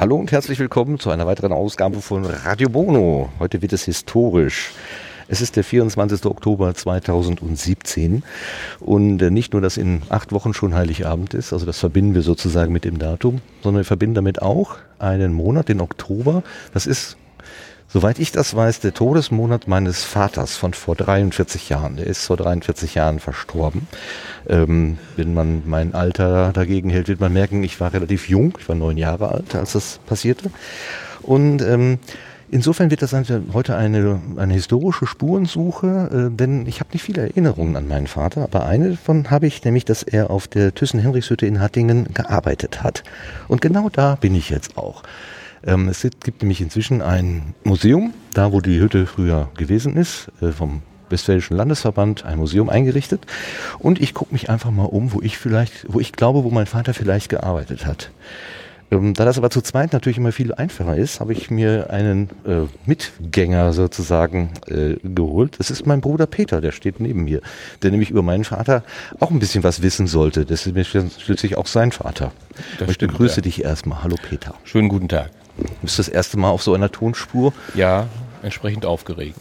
Hallo und herzlich willkommen zu einer weiteren Ausgabe von Radio Bono. Heute wird es historisch. Es ist der 24. Oktober 2017 und äh, nicht nur, dass in acht Wochen schon Heiligabend ist, also das verbinden wir sozusagen mit dem Datum, sondern wir verbinden damit auch einen Monat, den Oktober. Das ist Soweit ich das weiß, der Todesmonat meines Vaters von vor 43 Jahren. Der ist vor 43 Jahren verstorben. Ähm, wenn man mein Alter dagegen hält, wird man merken, ich war relativ jung. Ich war neun Jahre alt, als das passierte. Und ähm, Insofern wird das heute eine, eine historische Spurensuche, äh, denn ich habe nicht viele Erinnerungen an meinen Vater, aber eine davon habe ich, nämlich, dass er auf der Thyssen-Henrichshütte in Hattingen gearbeitet hat. Und genau da bin ich jetzt auch. Ähm, es gibt nämlich inzwischen ein Museum, da wo die Hütte früher gewesen ist, äh, vom Westfälischen Landesverband, ein Museum eingerichtet. Und ich gucke mich einfach mal um, wo ich vielleicht, wo ich glaube, wo mein Vater vielleicht gearbeitet hat. Ähm, da das aber zu zweit natürlich immer viel einfacher ist, habe ich mir einen äh, Mitgänger sozusagen äh, geholt. Das ist mein Bruder Peter, der steht neben mir, der nämlich über meinen Vater auch ein bisschen was wissen sollte. Das ist schließlich auch sein Vater. Das ich begrüße ja. dich erstmal. Hallo Peter. Schönen guten Tag. Du bist das erste Mal auf so einer Tonspur? Ja, entsprechend aufgeregt.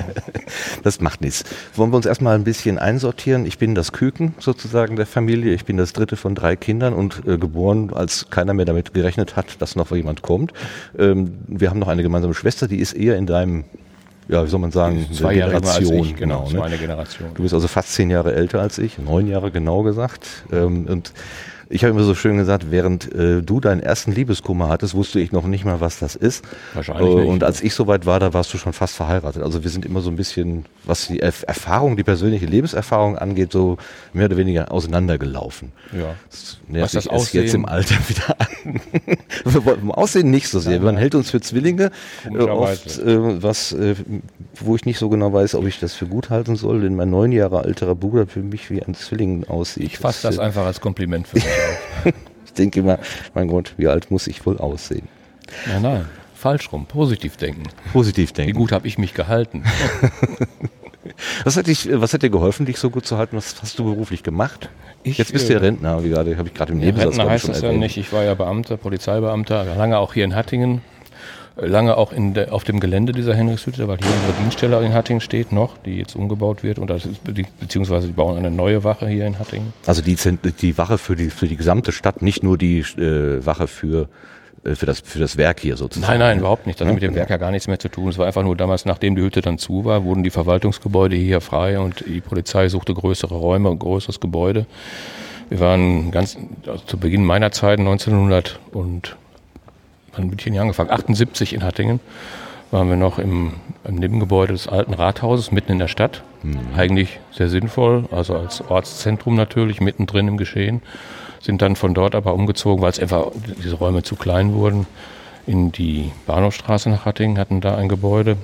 das macht nichts. Wollen wir uns erstmal ein bisschen einsortieren? Ich bin das Küken sozusagen der Familie. Ich bin das dritte von drei Kindern und äh, geboren, als keiner mehr damit gerechnet hat, dass noch jemand kommt. Ähm, wir haben noch eine gemeinsame Schwester, die ist eher in deinem ja, wie soll man sagen, zwei Jahre Generation. Ich, genau, genau ne? Generation. Du bist also fast zehn Jahre älter als ich, neun Jahre genau gesagt. Ähm, und ich habe immer so schön gesagt, während äh, du deinen ersten Liebeskummer hattest, wusste ich noch nicht mal, was das ist. Wahrscheinlich. Äh, und als ich soweit war, da warst du schon fast verheiratet. Also wir sind immer so ein bisschen, was die Erfahrung, die persönliche Lebenserfahrung angeht, so mehr oder weniger auseinandergelaufen. Ja. Das nervt was das Aussehen? jetzt im Alter wieder an. Im Aussehen nicht so sehr. Man hält uns für Zwillinge. Äh, oft, äh, was, äh, wo ich nicht so genau weiß, ob ich das für gut halten soll, denn mein neun Jahre alterer Bruder für mich wie ein Zwilling aussieht. Ich fasse das, das einfach als Kompliment für mich. ich denke immer, mein Gott, wie alt muss ich wohl aussehen? Nein, nein, falsch rum. Positiv denken. Positiv denken. Wie gut habe ich mich gehalten? was, hat dich, was hat dir geholfen, dich so gut zu halten? Was hast du beruflich gemacht? Ich, Jetzt bist du ja äh, Rentner, wie gerade, habe ich gerade im Nebensatz Rentner heißt es ja nicht. Ich war ja Beamter, Polizeibeamter, lange auch hier in Hattingen lange auch in de, auf dem Gelände dieser Henrichshütte, weil hier unsere Dienststelle in Hattingen steht noch, die jetzt umgebaut wird und das ist, beziehungsweise die bauen eine neue Wache hier in Hattingen. Also die, die Wache für die, für die gesamte Stadt, nicht nur die äh, Wache für äh, für das, für das Werk hier sozusagen. Nein, nein, überhaupt nicht. Das hat mit dem Werk ja gar nichts mehr zu tun. Es war einfach nur damals, nachdem die Hütte dann zu war, wurden die Verwaltungsgebäude hier frei und die Polizei suchte größere Räume, ein größeres Gebäude. Wir waren ganz also zu Beginn meiner Zeit 1900 und wann bin ich hier angefangen? 78 in Hattingen waren wir noch im, im, Nebengebäude des alten Rathauses mitten in der Stadt. Mhm. Eigentlich sehr sinnvoll, also als Ortszentrum natürlich, mittendrin im Geschehen. Sind dann von dort aber umgezogen, weil es einfach diese Räume zu klein wurden, in die Bahnhofstraße nach Hattingen, hatten da ein Gebäude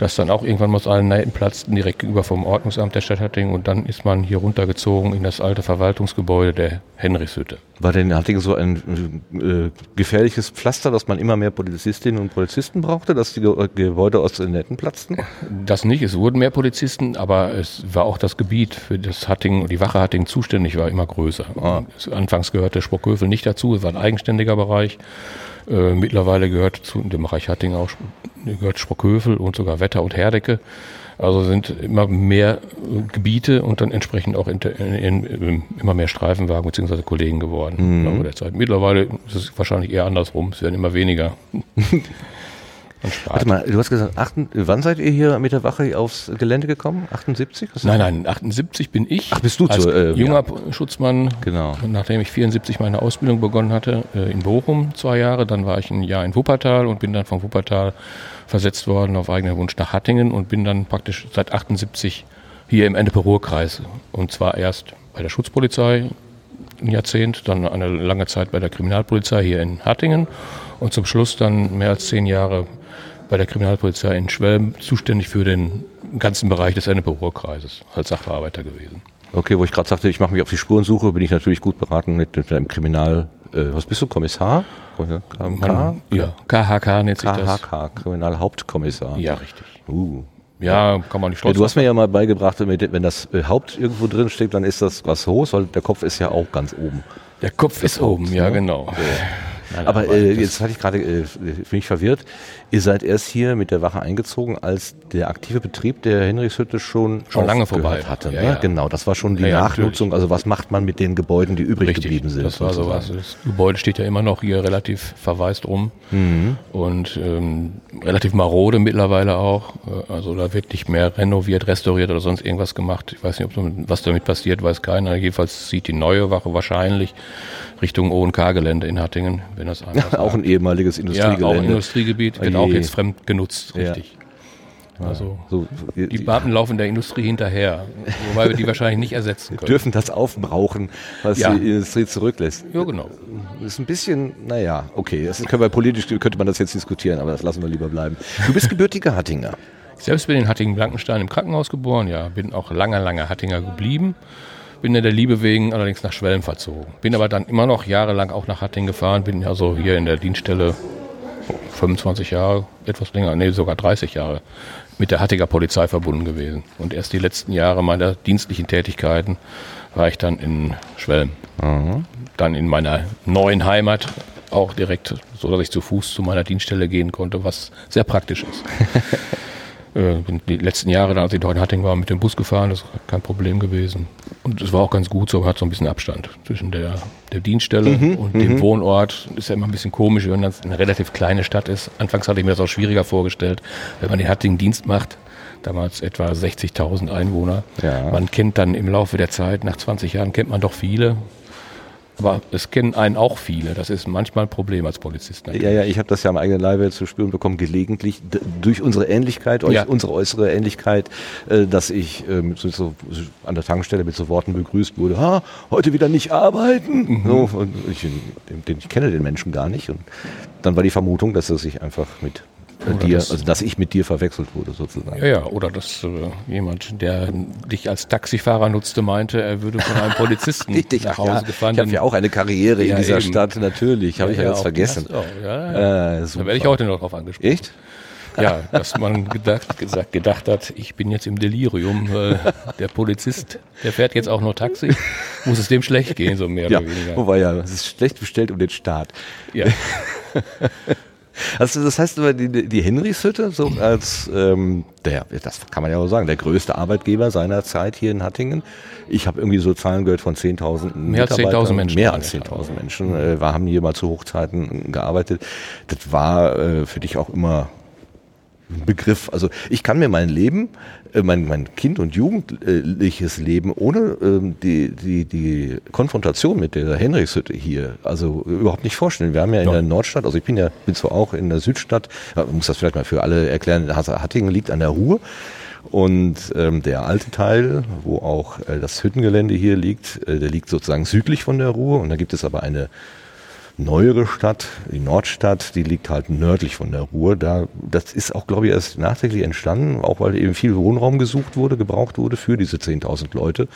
das dann auch irgendwann aus allen Nähten platzten, direkt gegenüber vom Ordnungsamt der Stadt Hattingen. Und dann ist man hier runtergezogen in das alte Verwaltungsgebäude der Henrichshütte. War denn in Hattingen so ein äh, gefährliches Pflaster, dass man immer mehr Polizistinnen und Polizisten brauchte, dass die Ge Gebäude aus den Netten platzten? Das nicht. Es wurden mehr Polizisten, aber es war auch das Gebiet, für das Hattingen, die Wache Hattingen zuständig war, immer größer. Ah. Anfangs gehörte Sprockhövel nicht dazu, es war ein eigenständiger Bereich. Äh, mittlerweile gehört zu dem Bereich Hattingen auch gehört Sprockhövel und sogar Wetter und Herdecke. Also sind immer mehr Gebiete und dann entsprechend auch in, in, in, immer mehr Streifenwagen bzw. Kollegen geworden mhm. im Laufe der Zeit. Mittlerweile ist es wahrscheinlich eher andersrum. Es werden immer weniger. Warte mal, du hast gesagt, achten, wann seid ihr hier mit der Wache aufs Gelände gekommen? 78? nein, nein, 78 bin ich. Ach, bist du als zu, äh, junger ja. Schutzmann. Genau. Nachdem ich 74 meine Ausbildung begonnen hatte äh, in Bochum zwei Jahre, dann war ich ein Jahr in Wuppertal und bin dann von Wuppertal versetzt worden auf eigenen Wunsch nach Hattingen und bin dann praktisch seit 78 hier im Ennepe-Ruhr-Kreis. Und zwar erst bei der Schutzpolizei ein Jahrzehnt, dann eine lange Zeit bei der Kriminalpolizei hier in Hattingen und zum Schluss dann mehr als zehn Jahre bei der Kriminalpolizei in Schwelm zuständig für den ganzen Bereich des Ennepe-Ruhr-Kreises als Sachbearbeiter gewesen. Okay, wo ich gerade sagte, ich mache mich auf die Spurensuche, bin ich natürlich gut beraten mit, mit einem Kriminal. Äh, was bist du, Kommissar? KHK? Ja, KHK nennt sich das. KHK, Kriminalhauptkommissar. Ja, richtig. Uh. Ja, kann man nicht stolz ja, Du hast mir ja mal beigebracht, wenn das äh, Haupt irgendwo drin steht, dann ist das was hoch, weil der Kopf ist ja auch ganz oben. Der Kopf das ist Haupt, oben, ja, ne? genau. Nein, aber, äh, jetzt hatte ich gerade, äh, bin ich verwirrt. Ihr seid erst hier mit der Wache eingezogen, als der aktive Betrieb der Henrichshütte schon schon lange vorbei hatte. Ja, ne? ja. Genau, das war schon die ja, Nachnutzung. Also was macht man mit den Gebäuden, die übrig Richtig, geblieben sind? Das war so was. Das Gebäude steht ja immer noch hier relativ verwaist rum mhm. und ähm, relativ marode mittlerweile auch. Äh, also da wird nicht mehr renoviert, restauriert oder sonst irgendwas gemacht. Ich weiß nicht, ob was damit passiert, weiß keiner. Jedenfalls sieht die neue Wache wahrscheinlich Richtung ONK-Gelände in Hattingen, wenn das ja, Auch ein ehemaliges Industriegelände. Ja, auch ein Industriegebiet, wird auch jetzt fremd genutzt, richtig. Ja. Also so, die Beamten laufen der Industrie hinterher, wobei wir die wahrscheinlich nicht ersetzen können. Dürfen das aufbrauchen, was ja. die Industrie zurücklässt. Ja, genau. Das ist ein bisschen, naja, okay, das können wir politisch, könnte man das jetzt diskutieren, aber das lassen wir lieber bleiben. Du bist gebürtiger Hattinger. Ich selbst bin in Hattingen-Blankenstein im Krankenhaus geboren, ja, bin auch lange, lange Hattinger geblieben. Bin in der Liebe wegen allerdings nach Schwelm verzogen. Bin aber dann immer noch jahrelang auch nach Hattingen gefahren, bin also hier in der Dienststelle 25 Jahre, etwas länger, nee, sogar 30 Jahre mit der Hattiger Polizei verbunden gewesen. Und erst die letzten Jahre meiner dienstlichen Tätigkeiten war ich dann in Schwelm. Mhm. Dann in meiner neuen Heimat auch direkt, so dass ich zu Fuß zu meiner Dienststelle gehen konnte, was sehr praktisch ist. Äh, die letzten Jahre, als ich dort in Hatting war, mit dem Bus gefahren, das ist kein Problem gewesen. Und es war auch ganz gut so, hat so ein bisschen Abstand zwischen der, der Dienststelle mhm, und dem mhm. Wohnort. Ist ja immer ein bisschen komisch, wenn das eine relativ kleine Stadt ist. Anfangs hatte ich mir das auch schwieriger vorgestellt, wenn man in Hattingen Dienst macht. Damals etwa 60.000 Einwohner. Ja. Man kennt dann im Laufe der Zeit, nach 20 Jahren kennt man doch viele. Aber es kennen einen auch viele. Das ist manchmal ein Problem als Polizist. Natürlich. Ja, ja, ich habe das ja am eigenen Leibe zu spüren bekommen, gelegentlich durch unsere Ähnlichkeit, ja. unsere äußere Ähnlichkeit, äh, dass ich äh, mit so, an der Tankstelle mit so Worten begrüßt wurde, ha, heute wieder nicht arbeiten. Mhm. So, und ich, den, ich kenne den Menschen gar nicht. Und dann war die Vermutung, dass er sich einfach mit dir, das, also dass ich mit dir verwechselt wurde sozusagen. Ja, ja, oder dass äh, jemand, der dich als Taxifahrer nutzte, meinte, er würde von einem Polizisten Richtig, nach Hause ja, gefahren. Ich habe ja auch eine Karriere ja, in dieser eben. Stadt, natürlich, habe ja, ich ja, jetzt vergessen. Das, oh. Äh, da werde ich heute noch drauf angesprochen. Echt? Ja, dass man gedacht, gesagt, gedacht hat, ich bin jetzt im Delirium. Äh, der Polizist, der fährt jetzt auch nur Taxi. Muss es dem schlecht gehen, so mehr ja, oder weniger. Wobei ja, es ist schlecht bestellt um den Staat. Ja. Also das heißt aber die, die Henrichshütte so als ähm, der, das kann man ja auch sagen, der größte Arbeitgeber seiner Zeit hier in Hattingen. Ich habe irgendwie so Zahlen gehört von 10.000 Mehr als 10.000 Menschen. Mehr als 10.000 Menschen äh, haben hier mal zu Hochzeiten gearbeitet. Das war äh, für dich auch immer Begriff. Also ich kann mir mein Leben, äh, mein, mein Kind- und jugendliches Leben ohne ähm, die, die, die Konfrontation mit der Henrichshütte hier also überhaupt nicht vorstellen. Wir haben ja in ja. der Nordstadt, also ich bin ja bin zwar auch in der Südstadt, muss das vielleicht mal für alle erklären, Hattingen liegt an der Ruhr. Und ähm, der alte Teil, wo auch äh, das Hüttengelände hier liegt, äh, der liegt sozusagen südlich von der Ruhr. Und da gibt es aber eine neuere Stadt, die Nordstadt, die liegt halt nördlich von der Ruhr. Da, das ist auch, glaube ich, erst nachträglich entstanden, auch weil eben viel Wohnraum gesucht wurde, gebraucht wurde für diese 10.000 Leute.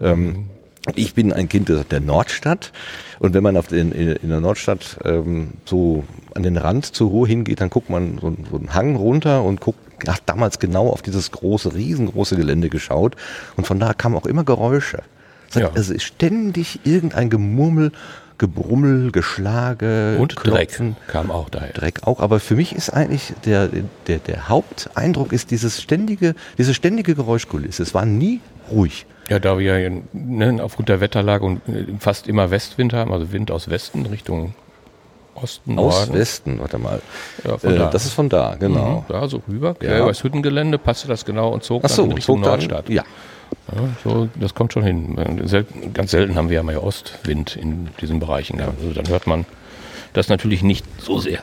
Ähm, ich bin ein Kind der Nordstadt und wenn man auf den, in der Nordstadt ähm, so an den Rand zur Ruhr hingeht, dann guckt man so, so einen Hang runter und guckt, hat damals genau auf dieses große, riesengroße Gelände geschaut und von da kamen auch immer Geräusche. Ja. Also ständig irgendein Gemurmel Gebrummel, Geschlage, und Klopfen. Dreck kam auch daher. Dreck auch, aber für mich ist eigentlich der, der, der Haupteindruck ist dieses ständige, diese ständige Geräuschkulisse. Es war nie ruhig. Ja, da wir ne, aufgrund der Wetterlage und äh, fast immer Westwind haben, also Wind aus Westen Richtung Osten, Aus Norden. Westen, warte mal. Ja, äh, da. Das ist von da, genau. Mhm, da so rüber, quer ja. übers Hüttengelände, passte das genau und zog Ach so, dann Richtung Nordstadt. Ja, ja, so, das kommt schon hin. Selten, ganz selten haben wir ja mal Ostwind in diesen Bereichen. Ja. Also dann hört man das natürlich nicht so sehr.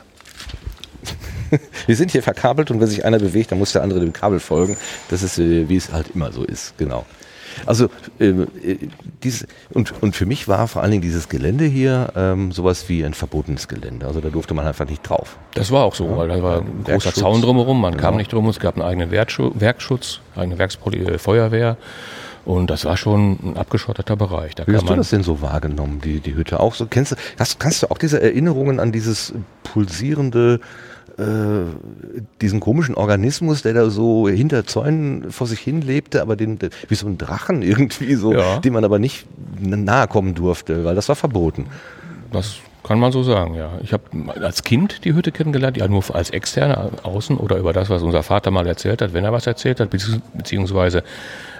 wir sind hier verkabelt und wenn sich einer bewegt, dann muss der andere dem Kabel folgen. Das ist, äh, wie es halt immer so ist, genau. Also ähm, äh, dieses, und, und für mich war vor allen Dingen dieses Gelände hier ähm, sowas wie ein verbotenes Gelände. Also da durfte man einfach nicht drauf. Das war auch so, ja, weil da war ein großer Zaun drumherum, man genau. kam nicht drum, es gab einen eigenen Werkschutz, eigene Werksfeuerwehr. Und das war schon ein abgeschotteter Bereich. Da Wie hast du das denn so wahrgenommen, die, die Hütte auch so? Kennst du, hast, kannst du auch diese Erinnerungen an dieses pulsierende äh, diesen komischen Organismus, der da so hinter Zäunen vor sich hin lebte, aber den, wie so ein Drachen irgendwie so, ja. dem man aber nicht nahe kommen durfte, weil das war verboten. das kann man so sagen, ja. Ich habe als Kind die Hütte kennengelernt, ja nur als Externe außen oder über das, was unser Vater mal erzählt hat, wenn er was erzählt hat, beziehungsweise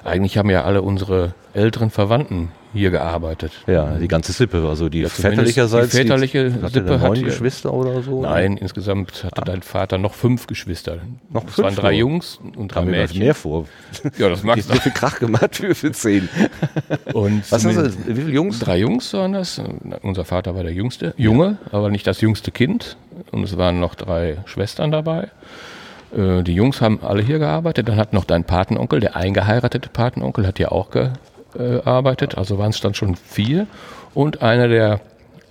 eigentlich haben ja alle unsere älteren Verwandten hier gearbeitet. Ja, die ganze Sippe, also die ja, väterlicherseits. Die väterliche die, Sippe hat neun Geschwister oder so? Nein, oder? insgesamt hatte ah. dein Vater noch fünf Geschwister. Noch das fünf? waren drei Jungs und drei Kam Mädchen. Mir mehr vor. Ja, das du. Wie viel Krach gemacht für, für zehn. und Was hast du, wie viele Jungs? Drei Jungs waren das. Unser Vater war der jüngste, Junge, ja. aber nicht das jüngste Kind. Und es waren noch drei Schwestern dabei. Äh, die Jungs haben alle hier gearbeitet. Dann hat noch dein Patenonkel, der eingeheiratete Patenonkel, hat hier auch gearbeitet. Also waren es dann schon vier. Und einer der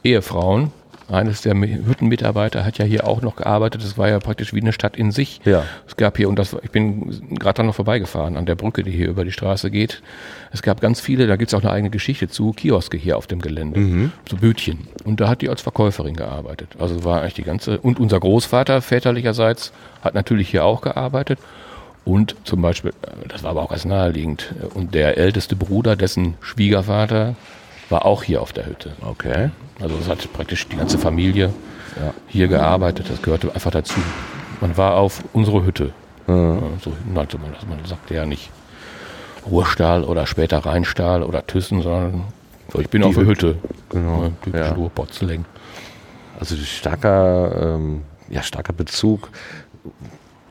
Ehefrauen, eines der Hüttenmitarbeiter hat ja hier auch noch gearbeitet. Das war ja praktisch wie eine Stadt in sich. Ja. Es gab hier, und das, ich bin gerade dann noch vorbeigefahren, an der Brücke, die hier über die Straße geht. Es gab ganz viele, da gibt es auch eine eigene Geschichte zu, Kioske hier auf dem Gelände. Mhm. So Bütchen. Und da hat die als Verkäuferin gearbeitet. Also war eigentlich die ganze, und unser Großvater väterlicherseits hat natürlich hier auch gearbeitet. Und zum Beispiel, das war aber auch ganz naheliegend, und der älteste Bruder, dessen Schwiegervater, war auch hier auf der Hütte. Okay. Also es hat praktisch die ganze Familie ja. hier gearbeitet. Das gehörte einfach dazu. Man war auf unsere Hütte. Mhm. So nannte man das. Man sagte ja nicht Ruhrstahl oder später Rheinstahl oder Thyssen, sondern so, ich bin die auf der Hütte. Genau. Ja, typisch ja. Ruhrpotzling. Also starker, ähm, ja, starker Bezug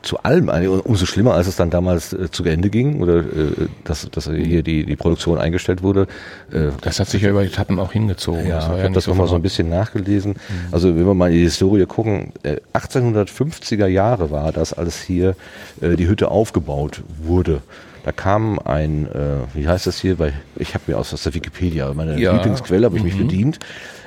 zu allem, umso schlimmer, als es dann damals äh, zu Ende ging oder äh, dass, dass hier die, die Produktion eingestellt wurde. Äh, das hat sich ja über Etappen auch hingezogen. Ja, ich habe ja das nochmal so ein bisschen nachgelesen. Mhm. Also wenn wir mal in die Historie gucken, äh, 1850er Jahre war das, als hier äh, die Hütte aufgebaut wurde. Da kam ein, äh, wie heißt das hier, bei, ich habe mir aus, aus der Wikipedia, meine ja. Lieblingsquelle habe ich mhm. mich bedient.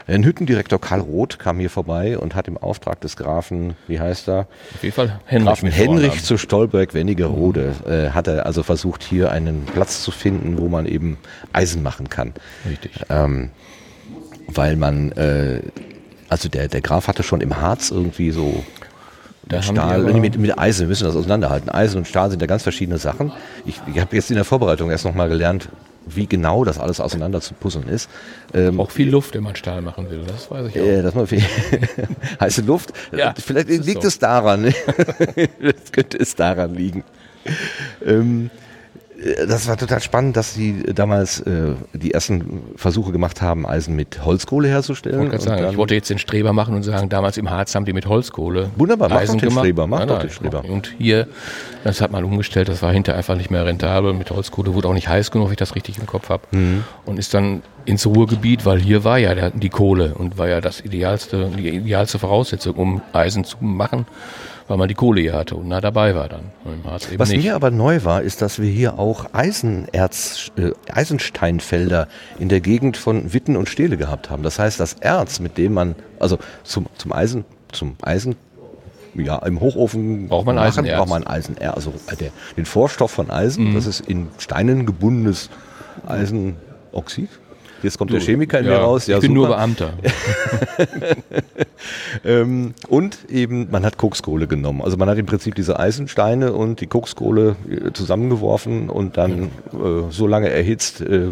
Ein Hüttendirektor Karl Roth kam hier vorbei und hat im Auftrag des Grafen, wie heißt er? Auf jeden Fall Henrich. Grafen Henrich zu Stolberg-Wennigerode äh, hat er also versucht, hier einen Platz zu finden, wo man eben Eisen machen kann. Richtig. Ähm, weil man, äh, also der, der Graf hatte schon im Harz irgendwie so da Stahl, mit, mit Eisen, wir müssen das auseinanderhalten. Eisen und Stahl sind ja ganz verschiedene Sachen. Ich, ich habe jetzt in der Vorbereitung erst nochmal gelernt, wie genau das alles auseinander zu puzzeln ist. Ähm, auch viel Luft, wenn man Stahl machen will, das weiß ich auch. Äh, dass man viel heiße Luft. Ja, Vielleicht liegt so. es daran. das könnte es daran liegen. Ähm, äh, das war total spannend, dass sie damals äh, die ersten Versuche gemacht haben, Eisen mit Holzkohle herzustellen. Ich, sagen, ich wollte jetzt den Streber machen und sagen, damals im Harz haben die mit Holzkohle Wunderbar, mach Eisen doch den gemacht. Streber, mach ja, doch den Streber. Und hier, das hat man umgestellt, das war hinterher einfach nicht mehr rentabel. Mit Holzkohle wurde auch nicht heiß genug, wenn ich das richtig im Kopf habe. Mhm. Und ist dann ins Ruhrgebiet, weil hier war ja die Kohle und war ja das idealste, die idealste Voraussetzung, um Eisen zu machen weil man die Kohle hier hatte und nah dabei war dann. Was nicht. mir aber neu war, ist, dass wir hier auch Eisenerz, äh, Eisensteinfelder in der Gegend von Witten und Stehle gehabt haben. Das heißt, das Erz, mit dem man, also zum, zum Eisen, zum Eisen ja, im Hochofen braucht man Eisen, braucht man Eisenerz, also äh, der, den Vorstoff von Eisen, mhm. das ist in Steinen gebundenes Eisenoxid. Jetzt kommt du, der Chemiker in ja, mir raus. Ja, ich bin super. nur Beamter. ähm, und eben, man hat Kokskohle genommen. Also man hat im Prinzip diese Eisensteine und die Kokskohle äh, zusammengeworfen und dann äh, so lange erhitzt, äh,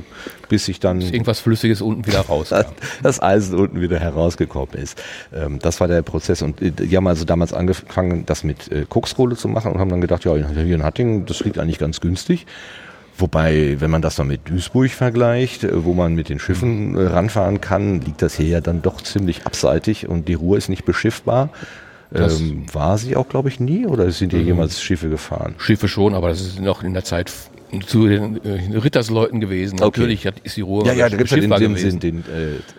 bis sich dann... Bis irgendwas Flüssiges unten wieder raus. das Eisen unten wieder herausgekommen ist. Ähm, das war der Prozess. Und äh, die haben also damals angefangen, das mit äh, Kokskohle zu machen und haben dann gedacht, ja, hier in Hattingen, das liegt eigentlich ganz günstig. Wobei, wenn man das dann mit Duisburg vergleicht, äh, wo man mit den Schiffen äh, ranfahren kann, liegt das hier ja dann doch ziemlich abseitig und die Ruhr ist nicht beschiffbar. Ähm, war sie auch, glaube ich, nie oder sind hier mhm. jemals Schiffe gefahren? Schiffe schon, aber das ist noch in der Zeit zu den äh, Rittersleuten gewesen. Okay. Natürlich hat, ist die Ruhr Ja, ja, da gibt es ja den, den, den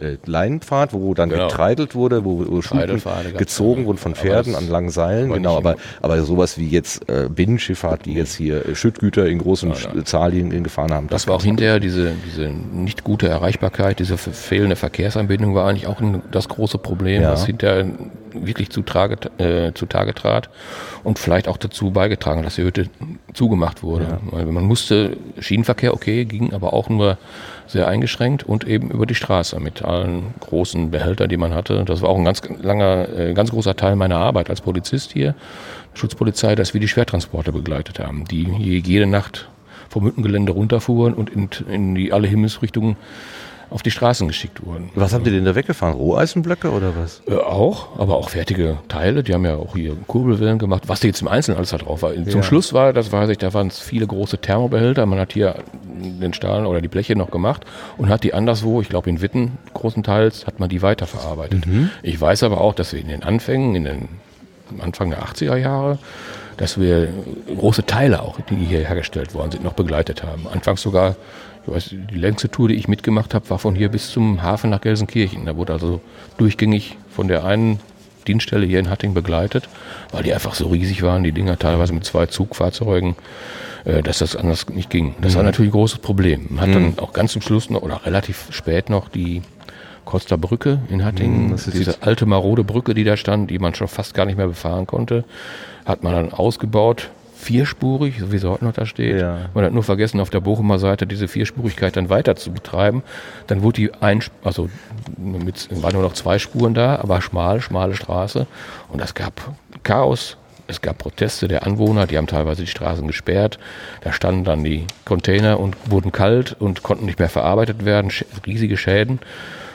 äh, äh, Leinenpfad, wo dann genau. getreidelt wurde, wo, wo gezogen wurden von Pferden an langen Seilen. Genau, aber, aber sowas wie jetzt äh, Binnenschifffahrt, die jetzt hier äh, Schüttgüter in großen ja, ja. Zahllinien gefahren haben. Das, das war auch hinterher diese, diese nicht gute Erreichbarkeit, diese fehlende Verkehrsanbindung war eigentlich auch ein, das große Problem, ja. was hinterher wirklich zutage, äh, zutage trat und vielleicht auch dazu beigetragen dass die Hütte zugemacht wurde. Weil man musste, Schienenverkehr, okay, ging aber auch nur sehr eingeschränkt und eben über die Straße mit allen großen Behältern, die man hatte. Das war auch ein ganz langer, äh, ganz großer Teil meiner Arbeit als Polizist hier, Schutzpolizei, dass wir die Schwertransporte begleitet haben, die jede Nacht vom Hüttengelände runterfuhren und in, in die alle Himmelsrichtungen auf die Straßen geschickt wurden. Was haben die denn da weggefahren? Roheisenblöcke oder was? Äh, auch, aber auch fertige Teile. Die haben ja auch hier Kurbelwellen gemacht, was da jetzt im Einzelnen alles da drauf war. Zum Ja. Schluss war, das weiß ich, da waren es viele große Thermobehälter. Man hat hier den Stahl oder die Bleche noch gemacht und hat die anderswo, ich glaube in Witten großenteils, hat man die weiterverarbeitet. Ich weiß aber auch, dass wir in den Anfängen, in den Anfang der 80er Jahre, dass wir große Teile auch, die hier hergestellt worden sind, noch begleitet haben. Anfangs sogar, ich weiß, die längste Tour, die ich mitgemacht habe, war von hier bis zum Hafen nach Gelsenkirchen. Da wurde also durchgängig von der einen Dienststelle hier in Hatting begleitet, weil die einfach so riesig waren, die Dinger teilweise mit zwei Zugfahrzeugen, äh, dass das anders nicht ging. Das war natürlich ein großes Problem. Man hat dann auch ganz zum Schluss noch oder relativ spät noch die Costa Brücke in Hattingen, ist diese alte marode Brücke, die da stand, die man schon fast gar nicht mehr befahren konnte, hat man dann ausgebaut, vierspurig, so wie sie heute noch da steht. Ja. Man hat nur vergessen, auf der Bochumer Seite diese Vierspurigkeit dann weiter zu betreiben. Dann wurde die ein, also mit, waren nur noch zwei Spuren da, aber schmal, schmale Straße. Und es gab Chaos. Es gab Proteste der Anwohner, die haben teilweise die Straßen gesperrt. Da standen dann die Container und wurden kalt und konnten nicht mehr verarbeitet werden. Riesige Schäden.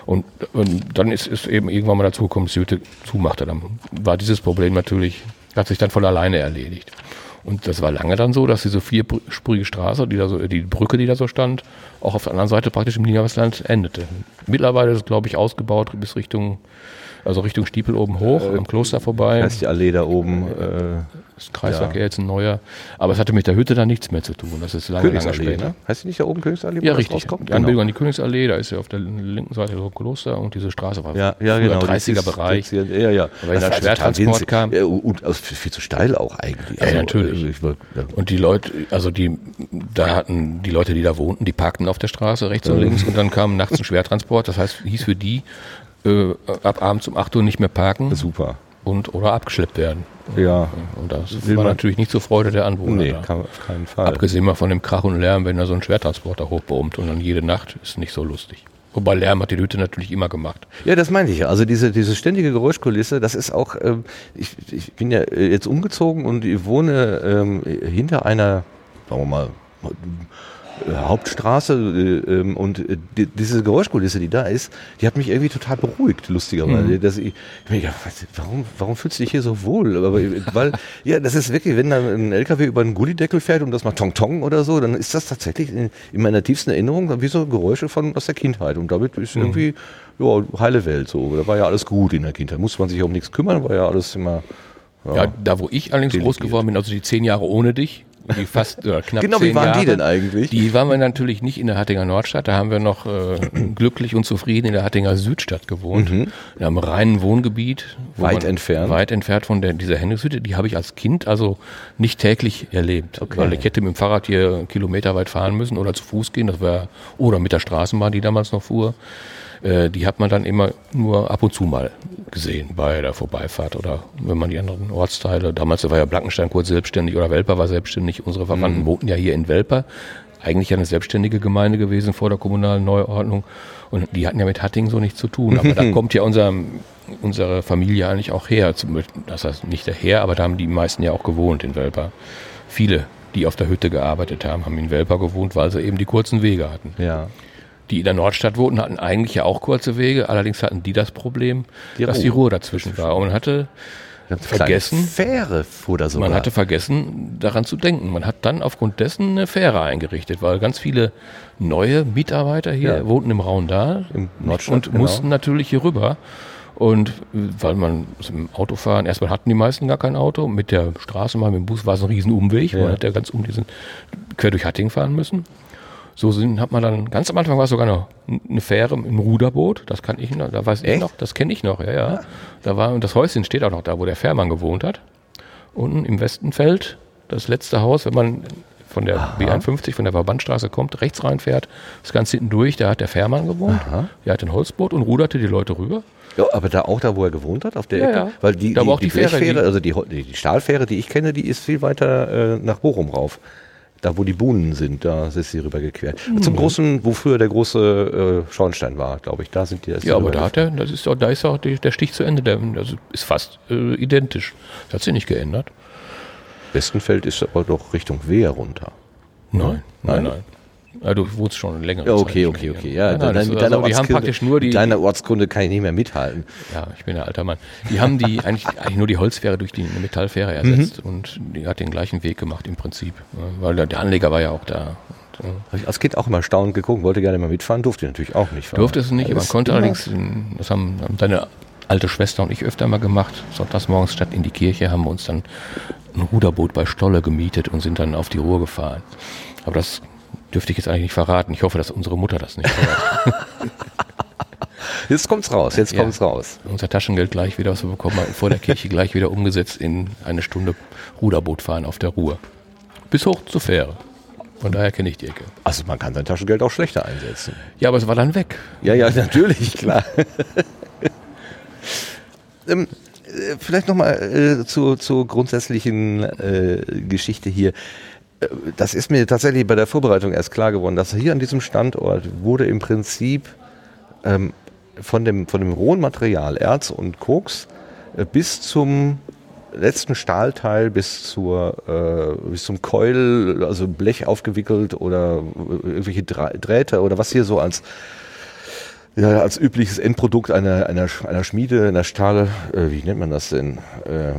Und, und dann ist es eben irgendwann mal dazu gekommen, dass die Hütte zumachte. Dann war dieses Problem natürlich, hat sich dann von alleine erledigt. Und das war lange dann so, dass diese vierspurige Straße, die da so, die Brücke, die da so stand, auch auf der anderen Seite praktisch im Niederwestland endete. Mittlerweile ist es, glaube ich, ausgebaut bis Richtung, also Richtung Stiepel oben hoch, am Kloster vorbei. Das ist die Allee da oben. Äh, Das Kreiswerk ja. ja jetzt ein neuer. Aber es hatte mit der Hütte dann nichts mehr zu tun. Das ist lange, lange später. ne? Heißt die nicht da oben Königsallee? wo Ja, richtig. rauskommt? Die Genau. Anbindung an die Königsallee, da ist ja auf der linken Seite so ein Kloster und diese Straße war Ja, ja, genau. das 30er ist- Bereich. das hier- Ja, ja. dann war total Schwertransport kam. Ja, und also viel zu steil auch eigentlich. Ja, natürlich. äh, wollt- ja. Und die Leute, also die, da hatten die Leute, die da wohnten, die parkten auf der Straße rechts und links und dann kam nachts ein Schwertransport. Das heißt, hieß für die, äh, ab abends um 8 Uhr nicht mehr parken Super. Und oder abgeschleppt werden. Ja. Und das Will war man- natürlich nicht zur Freude der Anwohner. Nee, da. kann, auf keinen Fall. Abgesehen mal von dem Krach und Lärm, wenn da so ein Schwertransporter hochbrummt und dann jede Nacht ist nicht so lustig. Wobei Lärm hat die Hütte natürlich immer gemacht. Ja, das meinte ich ja. Also diese, diese ständige Geräuschkulisse, das ist auch, ähm, ich, ich bin ja äh, jetzt umgezogen und ich wohne ähm, hinter einer, sagen wir mal, Hauptstraße äh, ähm, und äh, die, diese Geräuschkulisse, die da ist, die hat mich irgendwie total beruhigt, lustigerweise. Dass ich, ich mir was, warum, warum fühlst du dich hier so wohl? Aber, weil, ja, das ist wirklich, wenn da ein LKW über einen Gullideckel fährt und das mal Tong Tong oder so, dann ist das tatsächlich in, in meiner tiefsten Erinnerung wie so Geräusche von aus der Kindheit. Und damit ist irgendwie, ja, heile Welt so. Da war ja alles gut in der Kindheit. Musste man sich um nichts kümmern, war ja alles immer. Ja, da wo ich allerdings Delegiert. groß geworden bin, also die zehn Jahre ohne dich, die fast oder knapp Genau, wie waren Jahre, die denn eigentlich? Die waren wir natürlich nicht in der Hattinger Nordstadt, da haben wir noch äh, glücklich und zufrieden in der Hattinger Südstadt gewohnt, in einem reinen Wohngebiet. wo Mhm. Weit entfernt? Weit entfernt von der, dieser Hennighütte, die habe ich als Kind also nicht täglich erlebt, Okay. weil ich hätte mit dem Fahrrad hier kilometerweit fahren müssen oder zu Fuß gehen, das war, oder mit der Straßenbahn, die damals noch fuhr. Äh, die hat man dann immer nur ab und zu mal gesehen bei der Vorbeifahrt oder wenn man die anderen Ortsteile, damals war ja Blankenstein kurz selbstständig oder Welper war selbstständig, unsere Verwandten wohnten ja hier in Welper, eigentlich eine selbstständige Gemeinde gewesen vor der kommunalen Neuordnung und die hatten ja mit Hattingen so nichts zu tun, aber da kommt ja unser, unsere Familie eigentlich auch her, das heißt nicht daher, aber da haben die meisten ja auch gewohnt in Welper. Viele, die auf der Hütte gearbeitet haben, haben in Welper gewohnt, weil sie eben die kurzen Wege hatten. Ja. Die in der Nordstadt wohnten, hatten eigentlich ja auch kurze Wege, allerdings hatten die das Problem, Die dass die Ruhr dazwischen war. Und man hatte, Vergessen? Fähre da sogar. man hatte vergessen, daran zu denken. Man hat dann aufgrund dessen eine Fähre eingerichtet, weil ganz viele neue Mitarbeiter hier Ja. wohnten im Raundal Im Nordstadt, und genau. mussten natürlich hier rüber. Und weil man mit dem Autofahren, erstmal hatten die meisten gar kein Auto, mit der Straßenbahn, mit dem Bus war es ein Riesenumweg, Ja. man hat ja ganz um diesen, quer durch Hattingen fahren müssen. So sind, hat man dann, ganz am Anfang war es sogar noch eine Fähre, ein Ruderboot, das kann ich noch, da weiß ich Echt? noch, das kenne ich noch, ja, ja. Da war, und das Häuschen steht auch noch da, wo der Fährmann gewohnt hat. Unten im Westenfeld, das letzte Haus, wenn man von der B51, von der Verbandstraße kommt, rechts reinfährt, das Ganze hinten durch, da hat der Fährmann gewohnt. Aha. Der hat ein Holzboot und ruderte die Leute rüber. Ja, aber da auch da, wo er gewohnt hat, auf der Ja, Ecke. ja. Weil die, Da die, die, die Fähre, die- also die, Ho- die, die Stahlfähre, die ich kenne, die ist viel weiter äh, nach Bochum rauf. Da, wo die Buhnen sind, da ist sie rübergequert. Mhm. Zum großen, wo früher der große äh, Schornstein war, glaube ich, da sind die. Ja, aber da hat er, das ist auch, da ist auch die, der Stich zu Ende. Der, das ist fast äh, identisch. Das hat sich nicht geändert. Westenfeld ist aber doch Richtung Wehr runter. Nein, Nein? nein, nein. Ja, du wohnst schon länger. Ja, okay, okay, okay. Ja, Nein, nein, das- mit deiner also die haben Ortskunde- praktisch nur die- deiner Ortskunde kann ich nicht mehr mithalten. Ja, ich bin ein alter Mann. Die haben die eigentlich, eigentlich nur die Holzfähre durch die Metallfähre ersetzt Mhm. und die hat den gleichen Weg gemacht im Prinzip. Weil der, Anleger war ja auch da. Äh, Habe ich als Kind auch immer staunend geguckt, wollte gerne mal mitfahren, durfte natürlich auch nicht fahren. durfte es nicht, man Alles konnte immer- allerdings, in- das haben, haben deine alte Schwester und ich öfter mal gemacht. Sonntags morgens statt in die Kirche haben wir uns dann ein Ruderboot bei Stolle gemietet und sind dann auf die Ruhr gefahren. Aber das dürfte ich jetzt eigentlich nicht verraten. Ich hoffe, dass unsere Mutter das nicht hört. Jetzt kommt's raus, jetzt Ja. kommt's raus. Unser Taschengeld gleich wieder, was wir bekommen haben, vor der Kirche gleich wieder umgesetzt in eine Stunde Ruderboot fahren auf der Ruhr. Bis hoch zur Fähre. Von daher kenne ich die Ecke. Also man kann sein Taschengeld auch schlechter einsetzen. Ja, aber es war dann weg. Ja, ja, natürlich, klar. ähm, äh, vielleicht nochmal äh, zur, zur grundsätzlichen äh, Geschichte hier. Das ist mir tatsächlich bei der Vorbereitung erst klar geworden, dass hier an diesem Standort wurde im Prinzip ähm, von, dem, von dem rohen Material Erz und Koks äh, bis zum letzten Stahlteil bis zur äh, bis zum Keul, also Blech aufgewickelt oder äh, irgendwelche Drähte oder was hier so als ja, als übliches Endprodukt einer, einer, einer Schmiede, einer Stahl, äh, wie nennt man das denn? Äh,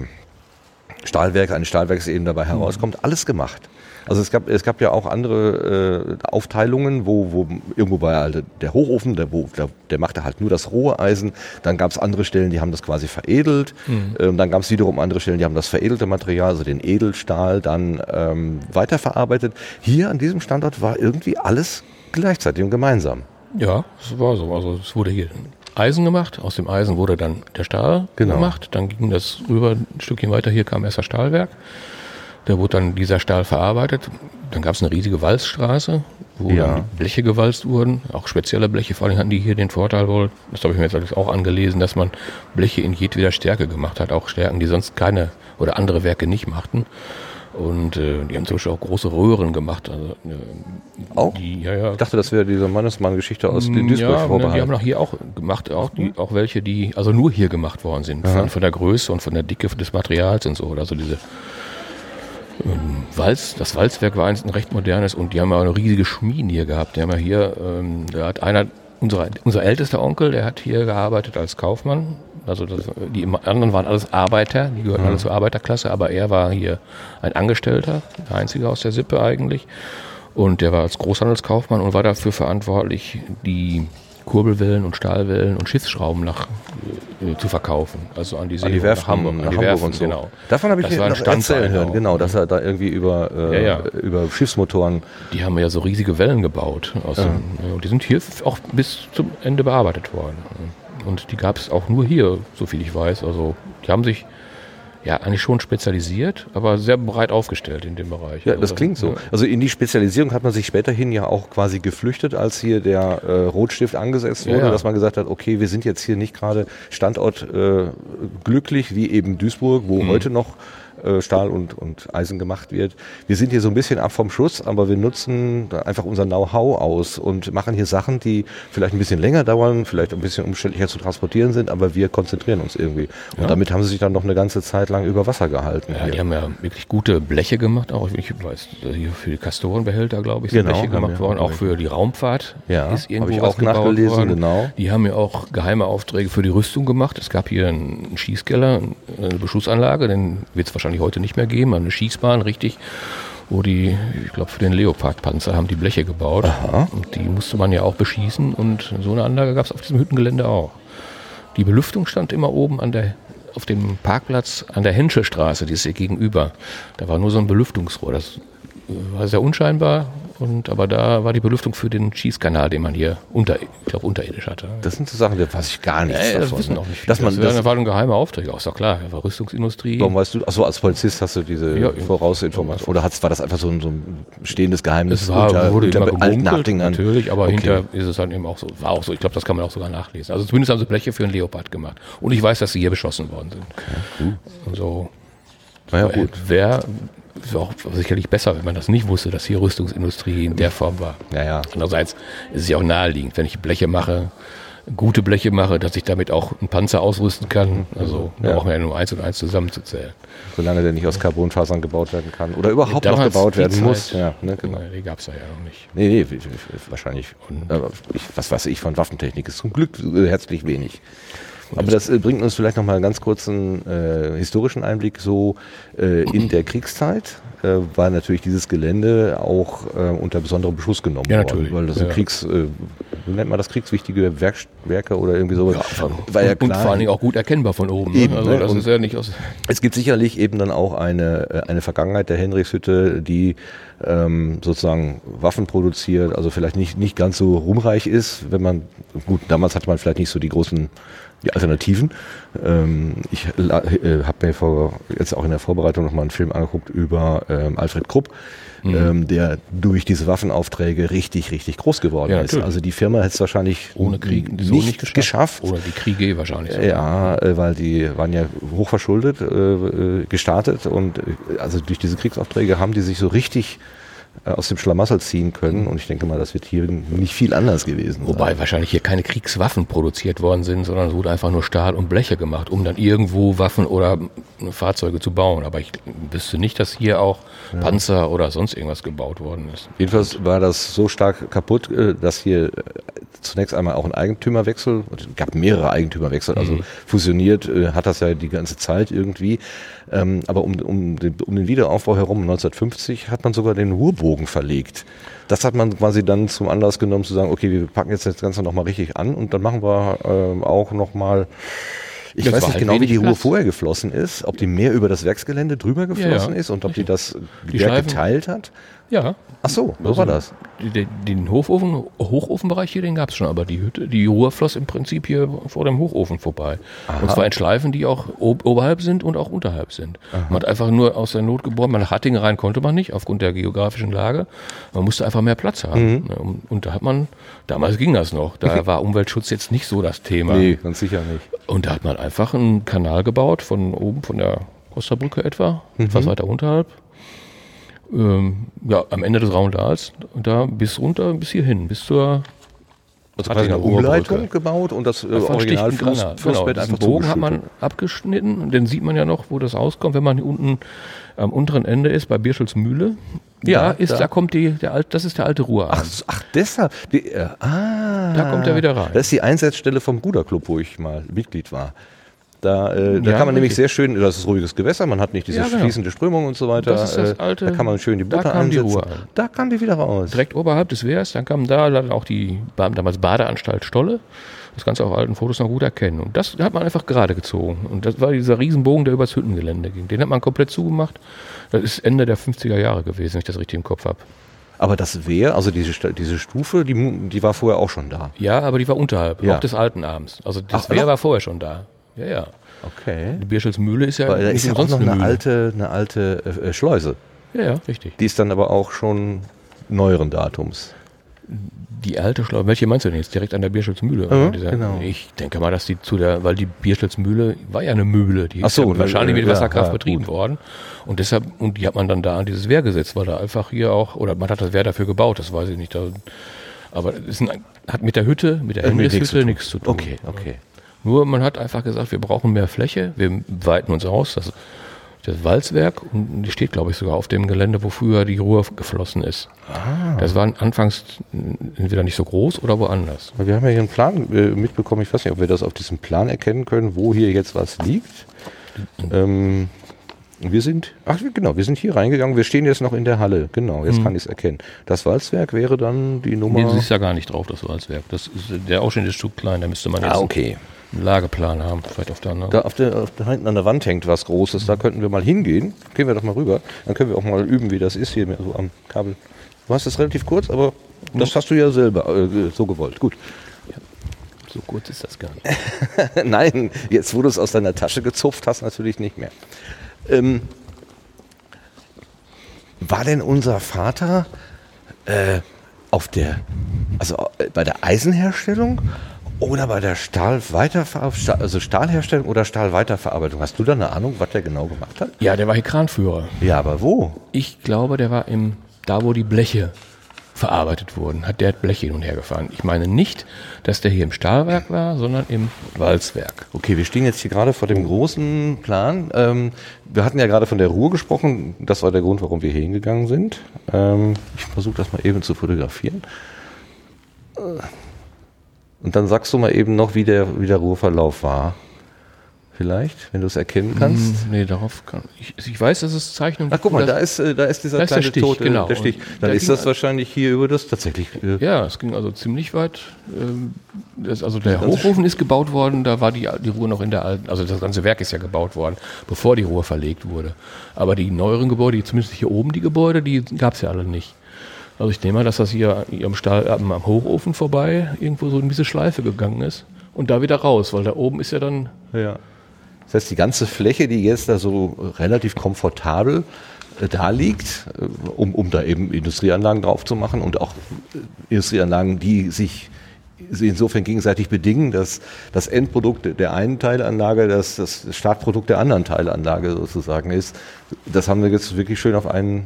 Stahlwerk, eines Stahlwerks eben dabei herauskommt, alles gemacht. Also es gab, es gab ja auch andere äh, Aufteilungen, wo, wo irgendwo war halt der Hochofen, der, wo, der, der machte halt nur das rohe Eisen. Dann gab es andere Stellen, die haben das quasi veredelt. Ähm, dann gab es wiederum andere Stellen, die haben das veredelte Material, also den Edelstahl, dann ähm, weiterverarbeitet. Hier an diesem Standort war irgendwie alles gleichzeitig und gemeinsam. Ja, es war so. Also es wurde hier Eisen gemacht. Aus dem Eisen wurde dann der Stahl Genau. gemacht. Dann ging das rüber ein Stückchen weiter. Hier kam erst das Stahlwerk. Da wurde dann dieser Stahl verarbeitet. Dann gab es eine riesige Walzstraße, wo Ja. dann Bleche gewalzt wurden. Auch spezielle Bleche. Vor allem hatten die hier den Vorteil wohl, das habe ich mir jetzt alles auch angelesen, dass man Bleche in jedweder Stärke gemacht hat. Auch Stärken, die sonst keine oder andere Werke nicht machten. Und äh, die haben zum Beispiel auch große Röhren gemacht. Also, äh, Auch? Die, ja, ja, Ich dachte, das wäre diese Mannesmann-Geschichte aus den Mm, ja, Duisburg ne, die haben vorbehalten. noch hier auch gemacht, auch, die, auch welche, die also nur hier gemacht worden sind, von, von der Größe und von der Dicke des Materials und so. Also diese ähm, Walz, das Walzwerk war eins ein recht modernes und die haben ja auch eine riesige Schmieden hier gehabt. Die haben ja hier, ähm, da hat einer, unser, unser ältester Onkel, der hat hier gearbeitet als Kaufmann. Also das, die anderen waren alles Arbeiter, die gehörten alle zur Arbeiterklasse, aber er war hier ein Angestellter, der einzige aus der Sippe eigentlich. Und der war als Großhandelskaufmann und war dafür verantwortlich, die Kurbelwellen und Stahlwellen und Schiffsschrauben nach, äh, zu verkaufen. Also an die, An die Werften, nach Hamburg, nach Hamburg Werften, und so. genau. Davon habe ich Das noch erzählen hören, auch. genau, dass er da irgendwie über, äh, Ja, ja. über Schiffsmotoren. Die haben ja so riesige Wellen gebaut. Aus dem, ja, und die sind hier auch bis zum Ende bearbeitet worden. Und die gab es auch nur hier, so viel ich weiß. Also die haben sich ja eigentlich schon spezialisiert, aber sehr breit aufgestellt in dem Bereich. Ja, das Also, klingt so. Also in die Spezialisierung hat man sich späterhin ja auch quasi geflüchtet, als hier der äh, Rotstift angesetzt wurde, ja. dass man gesagt hat, okay, wir sind jetzt hier nicht gerade Standort äh, glücklich, wie eben Duisburg, wo Mhm. heute noch äh, Stahl und, und Eisen gemacht wird. Wir sind hier so ein bisschen ab vom Schuss, aber wir nutzen einfach unser Know-how aus und machen hier Sachen, die vielleicht ein bisschen länger dauern, vielleicht ein bisschen umständlicher zu transportieren sind, aber wir konzentrieren uns irgendwie. Und Ja. damit haben sie sich dann noch eine ganze Zeit lang über Wasser gehalten. Ja, hier. die haben ja wirklich gute Bleche gemacht, auch ich weiß, hier für die Kastorenbehälter, glaube ich, sind Genau, Bleche gemacht worden, auch für die Raumfahrt Ja, ist irgendwo ich was auch nachgelesen, worden. genau. Die haben ja auch geheime Aufträge für die Rüstung gemacht. Es gab hier einen Schießkeller, eine Beschussanlage, den wird es wahrscheinlich heute nicht mehr geben, eine Schießbahn, richtig, wo die, ich glaube, für den Leopard-Panzer haben die Bleche gebaut. Und die musste man ja auch beschießen und so eine Anlage gab es auf diesem Hüttengelände auch. Die Belüftung stand immer oben an der, auf dem Parkplatz an der Henschelstraße, die ist hier gegenüber. Da war nur so ein Belüftungsrohr. Das war sehr unscheinbar, und, aber da war die Belüftung für den Schießkanal, den man hier unter, ich glaube, unterirdisch hatte. Das sind so Sachen, da weiß ich gar nichts Ja, das davon. wissen ne? auch nicht viele. Dass man, das, das, war ein geheimer Auftrag, auch doch klar. War Rüstungsindustrie. warum weißt du, achso, als Polizist hast du diese Ja, Vorausinformation. Oder hat's, war das einfach so ein, so ein stehendes Geheimnis Es war, unter, wurde unter immer gemunkelt, natürlich, aber Okay. hinter ist es dann eben auch so. War auch so. Ich glaube, das kann man auch sogar nachlesen. Also zumindest haben sie Bleche für einen Leopard gemacht. Und ich weiß, dass sie hier beschossen worden sind. Und so. Na ja, gut. Wäre wär auch sicherlich besser, wenn man das nicht wusste, dass hier Rüstungsindustrie in der Form war. Ja, ja. Andererseits ist es ja auch naheliegend, wenn ich Bleche mache, gute Bleche mache, dass ich damit auch einen Panzer ausrüsten kann. Also da Ja. brauchen wir ja nur eins und eins zusammenzuzählen. Solange der nicht aus Carbonfasern gebaut werden kann. Oder überhaupt noch Damals gebaut werden muss. Ja, ne, genau. Die gab es ja, ja noch nicht. Nee, nee, wahrscheinlich. Aber ich, was weiß ich von Waffentechnik? Ist zum Glück äh, herzlich wenig. Aber das äh, bringt uns vielleicht noch mal einen ganz kurzen äh, historischen Einblick. So äh, in der Kriegszeit äh, war natürlich dieses Gelände auch äh, unter besonderem Beschuss genommen Ja, worden. natürlich. Weil das sind Ja. Kriegs, äh, wie nennt man das, kriegswichtige Werk Werke oder irgendwie sowas. war ja und, und klar, vor allen Dingen auch gut erkennbar von oben. Eben, ne? Also ne? das ist ja nicht aus. Es gibt sicherlich eben dann auch eine, eine Vergangenheit der Henrichshütte, die ähm, sozusagen Waffen produziert, also vielleicht nicht, nicht ganz so ruhmreich ist, wenn man, gut, damals hatte man vielleicht nicht so die großen die Alternativen. Ähm, ich la- äh, habe mir vor, jetzt auch in der Vorbereitung nochmal einen Film angeguckt über ähm, Alfred Krupp, Mhm. ähm, der durch diese Waffenaufträge richtig, richtig groß geworden Ja, ist. natürlich. Also die Firma hätte es wahrscheinlich Ohne Krieg nicht, so nicht geschafft. Oder die Kriege wahrscheinlich. sogar. Ja, äh, weil die waren ja hochverschuldet äh, äh, gestartet und äh, also durch diese Kriegsaufträge haben die sich so richtig äh, aus dem Schlamassel ziehen können und ich denke mal, das wird hier nicht viel anders gewesen Wobei sein. wahrscheinlich hier keine Kriegswaffen produziert worden sind, sondern es wurde einfach nur Stahl und Bleche gemacht, um dann irgendwo Waffen oder Fahrzeuge zu bauen. Aber ich wüsste nicht, dass hier auch Panzer oder sonst irgendwas gebaut worden ist. Jedenfalls war das so stark kaputt, äh, dass hier äh, zunächst einmal auch ein Eigentümerwechsel, es gab mehrere Eigentümerwechsel, also fusioniert äh, hat das ja die ganze Zeit irgendwie. Ähm, aber um, um, den, um den Wiederaufbau herum 1950 hat man sogar den Ruhrbogen verlegt. Das hat man quasi dann zum Anlass genommen zu sagen, okay, wir packen jetzt das Ganze nochmal richtig an und dann machen wir ähm, auch nochmal ich Das weiß nicht halt genau, wie die Platz. vorher geflossen ist, ob die mehr über das Werksgelände drüber geflossen ja. ist und ob die das Die Werk Schleifen- geteilt hat. Ja. Ach so, wo Also war das? Die- die- Den Hochofen, Hochofenbereich hier, den gab es schon, aber die Hütte, die Ruhr floss im Prinzip hier vor dem Hochofen vorbei. Und zwar in Schleifen, die auch ob, oberhalb sind und auch unterhalb sind. Man hat einfach nur aus der Not geboren, man nach Hattingen rein konnte man nicht, aufgrund der geografischen Lage. Man musste einfach mehr Platz haben. Ne, Und, und da hat man, damals ging das noch, da war Umweltschutz jetzt nicht so das Thema. Nee, ganz sicher nicht. Und da hat man einfach einen Kanal gebaut, von oben, von der Osterbrücke etwa, etwas weiter unterhalb. Ähm, ja, am Ende des Raundals, und da bis runter, bis hierhin, bis zur Also Hat quasi eine. Umleitung gebaut und das äh, einen Original Fluss. Genau, Flussbett diesen einfach Bogen hat man abgeschnitten und den sieht man ja noch, wo das rauskommt, wenn man hier unten am unteren Ende ist, bei Birschels Mühle. Ja, da, ist, da. da. kommt die, der alt, das ist der alte Ruhrarm. Ach, ach, deshalb. Die, äh, ah, Da kommt er wieder rein. Das ist die Einsatzstelle vom Ruderclub, wo ich mal Mitglied war. Da, äh, da Ja, kann man nämlich sehr schön, das ist ruhiges Gewässer, man hat nicht diese Ja, genau. fließende Strömung und so weiter. Das ist das äh, alte- da kann man schön die da Butter die einsetzen. Ruhr an. Da kam die wieder raus. direkt oberhalb des Wehrs, dann kam da dann auch die damals Badeanstalt Stolle. Das kannst du auf alten Fotos noch gut erkennen. Und das hat man einfach gerade gezogen. Und das war dieser Riesenbogen, der übers Hüttengelände ging. Den hat man komplett zugemacht. Das ist Ende der 50er Jahre gewesen, wenn ich das richtig im Kopf habe. Aber das Wehr, also diese, diese Stufe, die, die war vorher auch schon da. Ja, aber die war unterhalb, Ja. auch des alten Abends. Also das Ach, Wehr noch? war vorher schon da. Ja, ja. Okay. Die Birschels Mühle ist ja da ist ja auch noch eine Mühle. alte, eine alte äh, äh, Schleuse. Ja, ja, richtig. Die ist dann aber auch schon neueren Datums. Die alte Schleuse, welche meinst du denn jetzt? Direkt an der Birschels Mühle? Ja, Dieser- genau. Ich denke mal, dass die zu der, weil die Birschels Mühle war ja eine Mühle, die Ach ist so, ja wahrscheinlich mit Wasserkraft ja, betrieben gut. worden. Und deshalb, und die hat man dann da an dieses Wehr gesetzt, weil da einfach hier auch, oder man hat das Wehr dafür gebaut, das weiß ich nicht. Da, aber es ist ein, hat mit der Hütte, mit der Äh, mit nichts zu Henrichshütte tun. nichts zu tun. Okay, okay. Nur man hat einfach gesagt, wir brauchen mehr Fläche, wir weiten uns aus. Das, das Walzwerk, und die steht, glaube ich, sogar auf dem Gelände, wo früher die Ruhr geflossen ist. Ah. Das war anfangs entweder nicht so groß oder woanders. Wir haben ja hier einen Plan äh, mitbekommen. Ich weiß nicht, ob wir das auf diesem Plan erkennen können, wo hier jetzt was liegt. Ähm, wir sind, ach genau, wir sind hier reingegangen. Wir stehen jetzt noch in der Halle. Genau, jetzt kann ich es erkennen. Das Walzwerk wäre dann die Nummer. Nee, du siehst ja gar nicht drauf, das Walzwerk. Das ist, der Ausschnitt ist Stück klein, da müsste man jetzt ah, okay. Einen Lageplan haben. Vielleicht auf der anderen. Da auf der, auf der hinten an der Wand hängt was Großes. Da könnten wir mal hingehen. Gehen wir doch mal rüber. Dann können wir auch mal üben, wie das ist hier so am Kabel. Du hast das relativ kurz, aber das hast du ja selber äh, so gewollt. Gut. So kurz ist das gar nicht. Nein, jetzt wo du es aus deiner Tasche gezupft hast, natürlich nicht mehr. Ähm, war denn unser Vater äh, auf der, also äh, bei der Eisenherstellung oder bei der Stahlweiterverarbeitung, Stahl, also Stahlherstellung oder Stahlweiterverarbeitung? Hast du da eine Ahnung, was der genau gemacht hat? Ja, der war hier Kranführer. Ja, aber wo? Ich glaube, der war im, da wo die Bleche verarbeitet wurden, hat der Blech hin und her gefahren. Ich meine nicht, dass der hier im Stahlwerk war, sondern im Walzwerk. Okay, wir stehen jetzt hier gerade vor dem großen Plan. Ähm, wir hatten ja gerade von der Ruhr gesprochen. Das war der Grund, warum wir hier hingegangen sind. Ähm, ich versuche das mal eben zu fotografieren. Und dann sagst du mal eben noch, wie der, wie der Ruhrverlauf war vielleicht, wenn du es erkennen kannst? Hm, nee, darauf kann ich. Ich weiß, dass es Zeichnung Ach, guck mal, da ist, äh, da ist dieser da ist kleine der Stich, Tote, genau. der Stich. Dann da ist das ein- wahrscheinlich hier über das tatsächlich. Äh, Ja, es ging also ziemlich weit. ähm, Das, also der ganze Hochofen ist gebaut worden, da war die, die Ruhr noch in der alten, also das ganze Werk ist ja gebaut worden, bevor die Ruhr verlegt wurde. Aber die neueren Gebäude, zumindest hier oben die Gebäude, die gab es ja alle nicht. Also ich nehme mal, dass das hier am, Stahl, am, Hochofen vorbei irgendwo so in diese Schleife gegangen ist und da wieder raus, weil da oben ist ja dann Ja. Das heißt, die ganze Fläche, die jetzt da so relativ komfortabel äh, da liegt, äh, um, um da eben Industrieanlagen drauf zu machen und auch äh, Industrieanlagen, die sich insofern gegenseitig bedingen, dass das Endprodukt der einen Teilanlage das, das Startprodukt der anderen Teilanlage sozusagen ist. Das haben wir jetzt wirklich schön auf einen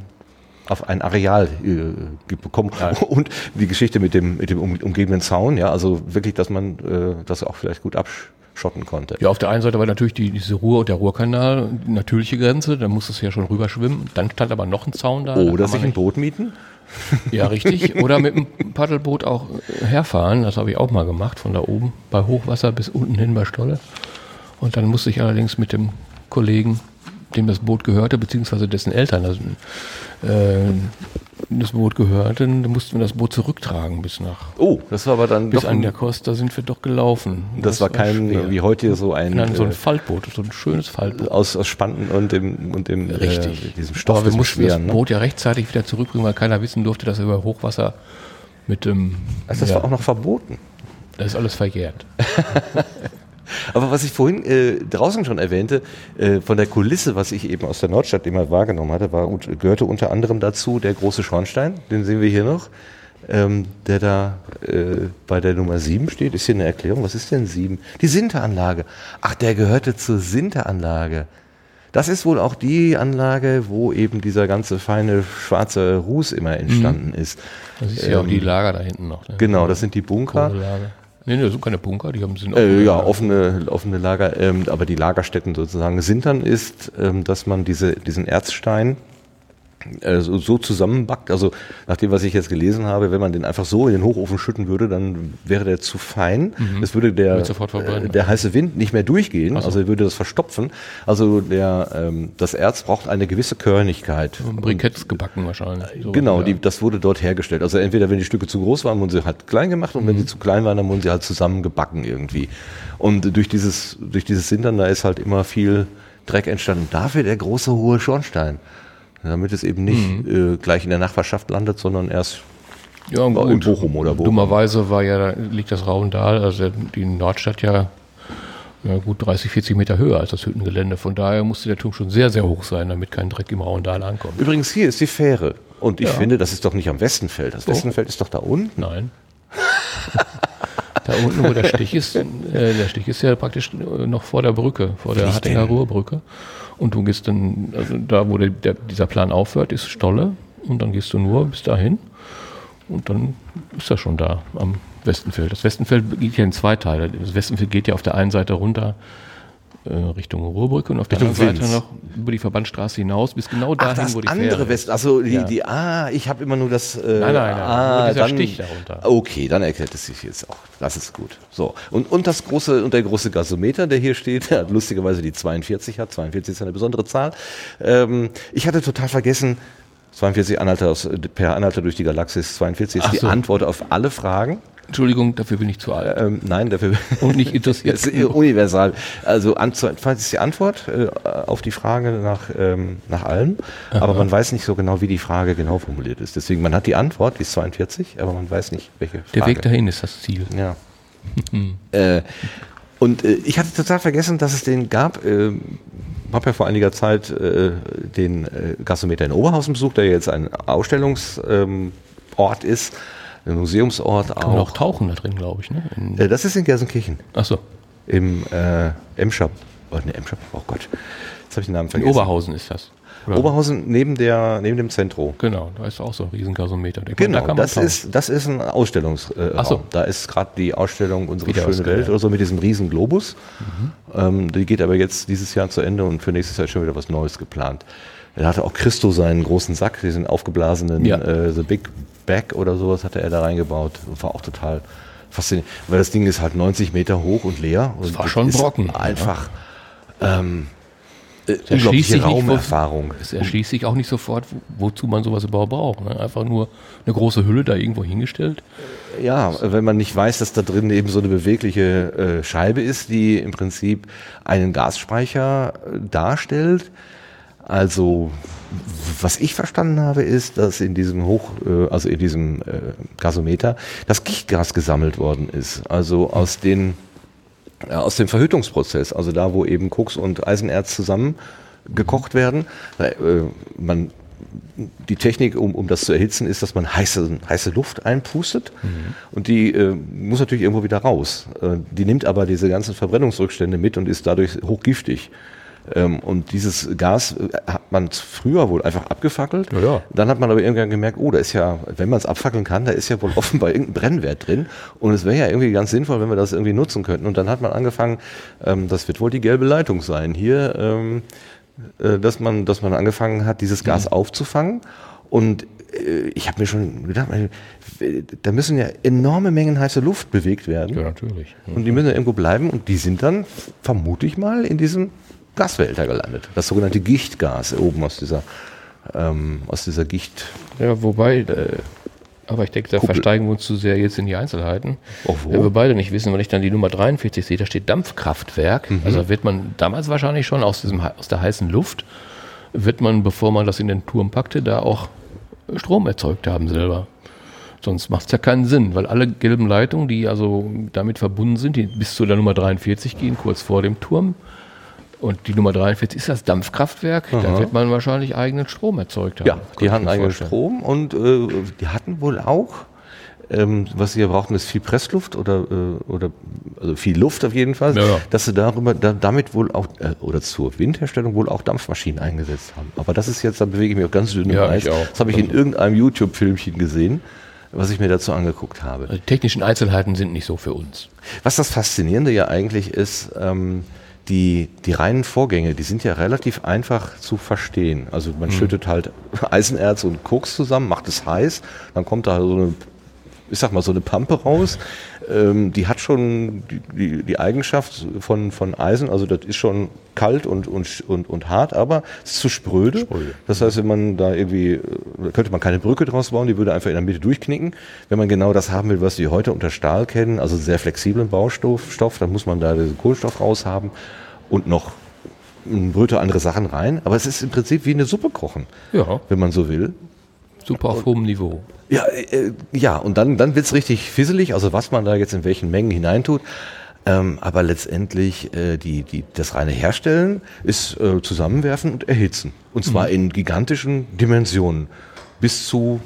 auf ein Areal äh, bekommen und die Geschichte mit dem mit dem um, umgebenden Zaun, ja, also wirklich, dass man äh, das auch vielleicht gut abschotten konnte. Ja, auf der einen Seite war natürlich die, diese Ruhr und der Ruhrkanal die natürliche Grenze, da musstest du ja schon rüberschwimmen. Dann stand aber noch ein Zaun da. Oder sich ein Boot mieten. Ja, richtig. Oder mit dem Paddelboot auch äh, herfahren. Das habe ich auch mal gemacht, von da oben bei Hochwasser bis unten hin bei Stolle. Und dann musste ich allerdings mit dem Kollegen, dem das Boot gehörte, beziehungsweise dessen Eltern das, äh, das Boot gehörten, mussten wir das Boot zurücktragen bis nach Oh, das war aber dann bis an der Costa sind wir doch gelaufen. das, war kein schwer. wie heute so ein Nein, so ein äh, Faltboot, so ein schönes Faltboot. aus, aus Spanten und dem und dem Richtig. äh, diesem Stoff Aber wir mussten das Schweren, ne? Boot ja rechtzeitig wieder zurückbringen, weil keiner wissen durfte, dass er über Hochwasser mit dem. Also das ja, war auch noch verboten. das ist alles verjährt. Aber was ich vorhin äh, draußen schon erwähnte, äh, von der Kulisse, was ich eben aus der Nordstadt immer wahrgenommen hatte, war, gehörte unter anderem dazu der große Schornstein, den sehen wir hier noch, ähm, der da äh, bei der Nummer 7 steht. Ist hier eine Erklärung, was ist denn 7? Die Sinteranlage. Ach, der gehörte zur Sinteranlage. Das ist wohl auch die Anlage, wo eben dieser ganze feine schwarze Ruß immer entstanden ist. Das ist ja auch die Lager da hinten noch. Ne? Genau, das sind die Bunker. Kohlelager. Nee, nee, das sind keine Bunker, die haben sind Äh, ja, offene, offene Lager, ähm, aber die Lagerstätten sozusagen. Sind dann ist, ähm, dass man diese, diesen Erzstein so, so zusammenbackt. Also nach dem, was ich jetzt gelesen habe, wenn man den einfach so in den Hochofen schütten würde, dann wäre der zu fein. Es würde der, äh, der heiße Wind nicht mehr durchgehen, so. also er würde das verstopfen. Also der, ähm, das Erz braucht eine gewisse Körnigkeit. Briketts gebacken wahrscheinlich. So, Genau, ja. die, das wurde dort hergestellt. Also entweder wenn die Stücke zu groß waren, wurden sie halt klein gemacht und wenn Mhm. sie zu klein waren, dann wurden sie halt zusammengebacken irgendwie. Und durch dieses, durch dieses Sintern, da ist halt immer viel Dreck entstanden. Dafür der große hohe Schornstein. Damit es eben nicht Mhm. äh, gleich in der Nachbarschaft landet, sondern erst Ja, in. Bochum oder Bochum. Dummerweise war ja, liegt das Rauendal, also die Nordstadt ja, ja gut 30, 40 Meter höher als das Hüttengelände. Von daher musste der Turm schon sehr, sehr hoch sein, damit kein Dreck im Rauendal ankommt. Übrigens, hier ist die Fähre. Und ich Ja. finde, das ist doch nicht am Westenfeld. Das Westenfeld ist doch da unten. Nein. da unten, wo der Stich ist, äh, der Stich ist ja praktisch noch vor der Brücke, vor der Hattinger? Ruhrbrücke. Und du gehst dann, also da, wo der, dieser Plan aufhört, ist Stolle. Und dann gehst du nur bis dahin. Und dann ist er schon da am Westenfeld. Das Westenfeld geht ja in zwei Teile. Das Westenfeld geht ja auf der einen Seite runter äh, Richtung Ruhrbrücke und auf der Richtung anderen Seite noch über die Verbandstraße hinaus bis genau Ach, dahin, das wo die andere Fähre. West, also die, Ja. die, ah, ich habe immer nur das, äh, Nein, nein, nein, ah, dieser dann, Stich darunter. Okay, dann erklärt es sich jetzt auch. Das ist gut. So. Und, und das große, und der große Gasometer, der hier steht, der lustigerweise die 42 hat. 42 ist eine besondere Zahl. Ähm, ich hatte total vergessen, 42 Anhalter aus, per Anhalter durch die Galaxis, 42 ist Ach die so. Antwort auf alle Fragen. Entschuldigung, dafür bin ich zu alt. Ähm, nein, dafür. Und nicht interessiert Das ist universal. Also an- 42 ist die Antwort äh, auf die Frage nach, ähm, nach allem, aber man weiß nicht so genau, wie die Frage genau formuliert ist. Deswegen, man hat die Antwort, die ist 42, aber man weiß nicht, welche Frage. Der Weg dahin ist das Ziel. Ja. äh, und äh, ich hatte total vergessen, dass es den gab. Äh, habe ja vor einiger Zeit äh, den äh, Gasometer in Oberhausen besucht, der jetzt ein Ausstellungsort ähm, ist, Museumsort Kann man auch auch. tauchen da drin, glaube ich. Ne? In, Äh, das ist in Gelsenkirchen achso. im äh, Emscher oh, ne, Emscher, oh Gott, jetzt habe ich den Namen In vergessen. Oberhausen ist das. Oder? Oberhausen neben, der, neben dem Zentro. Genau, da ist auch so ein Riesengasometer. Da Genau, man das tauchen. ist, das ist ein Ausstellungsraum. Äh, Ach so. Da ist gerade die Ausstellung Unsere Wieder schöne. Welt oder so mit diesem riesen Globus. Mhm. Ähm, die geht aber jetzt dieses Jahr zu Ende und für nächstes Jahr ist schon wieder was Neues geplant. Da hatte auch Christo seinen großen Sack, diesen aufgeblasenen Ja. äh, The Big Bag oder sowas hatte er da reingebaut. War auch total faszinierend. Weil das Ding ist halt 90 Meter hoch und leer. Und war schon Brocken, ja. Einfach ähm, äh, unglaubliche Raumerfahrung. Es erschließt sich auch nicht sofort, wo, wozu man sowas überhaupt braucht. Ne? Einfach nur eine große Hülle da irgendwo hingestellt. Ja, wenn man nicht weiß, dass da drin eben so eine bewegliche äh, Scheibe ist, die im Prinzip einen Gasspeicher äh, darstellt. Also, was ich verstanden habe, ist, dass in diesem Hoch, äh, also in diesem äh, Gasometer, das Gichtgas gesammelt worden ist. Also aus den ja, aus dem Verhütungsprozess, also da, wo eben Koks und Eisenerz zusammen gekocht werden. Äh, man, die Technik, um, um das zu erhitzen, ist, dass man heiße, heiße Luft einpustet und die äh, muss natürlich irgendwo wieder raus. Äh, die nimmt aber diese ganzen Verbrennungsrückstände mit und ist dadurch hochgiftig. Ähm, und dieses Gas äh, hat man früher wohl einfach abgefackelt. Ja, ja. Dann hat man aber irgendwann gemerkt, oh, da ist ja, wenn man es abfackeln kann, da ist ja wohl offenbar irgendein Brennwert drin. Und es wäre ja irgendwie ganz sinnvoll, wenn wir das irgendwie nutzen könnten. Und dann hat man angefangen, ähm, das wird wohl die gelbe Leitung sein hier, ähm, äh, dass man, dass man angefangen hat, dieses Gas aufzufangen. Und äh, ich habe mir schon gedacht, da müssen ja enorme Mengen heiße Luft bewegt werden. Ja, natürlich. Und die müssen ja irgendwo bleiben und die sind dann, vermute ich mal, in diesem Gasbehälter gelandet. Das sogenannte Gichtgas oben aus dieser, ähm, aus dieser Gicht. Ja, wobei, äh, aber ich denke, da Kuppel. versteigen wir uns zu sehr jetzt in die Einzelheiten. Oh, wo? Wenn wir beide nicht wissen, wenn ich dann die Nummer 43 sehe, da steht Dampfkraftwerk. Mhm. Also wird man damals wahrscheinlich schon aus, diesem, aus der heißen Luft, wird man, bevor man das in den Turm packte, da auch Strom erzeugt haben selber. Sonst macht es ja keinen Sinn, weil alle gelben Leitungen, die also damit verbunden sind, die bis zu der Nummer 43 gehen, kurz vor dem Turm. Und die Nummer 43 ist das Dampfkraftwerk. Da wird man wahrscheinlich eigenen Strom erzeugt haben. Ja, die hatten eigenen. Strom und äh, die hatten wohl auch, ähm, was sie ja brauchten, ist viel Pressluft oder, äh, oder also viel Luft auf jeden Fall, Ja, ja. dass sie darüber da, damit wohl auch äh, oder zur Windherstellung wohl auch Dampfmaschinen eingesetzt haben. Aber das ist jetzt, da bewege ich mich auf ganz dünnem Ja, Eis. Das habe ich in irgendeinem YouTube-Filmchen gesehen, was ich mir dazu angeguckt habe. Also die technischen Einzelheiten sind nicht so für uns. Was das Faszinierende ja eigentlich ist, ähm, die, die reinen Vorgänge, die sind ja relativ einfach zu verstehen. Also man schüttet halt Eisenerz und Koks zusammen, macht es heiß, dann kommt da so eine, ich sag mal, so eine Pampe raus. Ähm, die hat schon die, die, die Eigenschaft von, von Eisen, also das ist schon kalt und, und, und, und hart, aber es ist zu spröde. Spröde. Das heißt, wenn man da irgendwie, äh, da könnte man keine Brücke draus bauen, die würde einfach in der Mitte durchknicken. Wenn man genau das haben will, was wir heute unter Stahl kennen, also sehr flexiblen Baustoff, Stoff, dann muss man da den Kohlenstoff raushaben und noch ein Bröte andere Sachen rein. Aber es ist im Prinzip wie eine Suppe kochen, Ja, wenn man so will. super auf hohem Niveau. Ja, äh, ja und dann, dann wird's richtig fisselig, also was man da jetzt in welchen Mengen hineintut. Ähm, aber letztendlich äh, die, die, das reine Herstellen ist äh, zusammenwerfen und erhitzen. Und zwar in gigantischen Dimensionen. Bis zu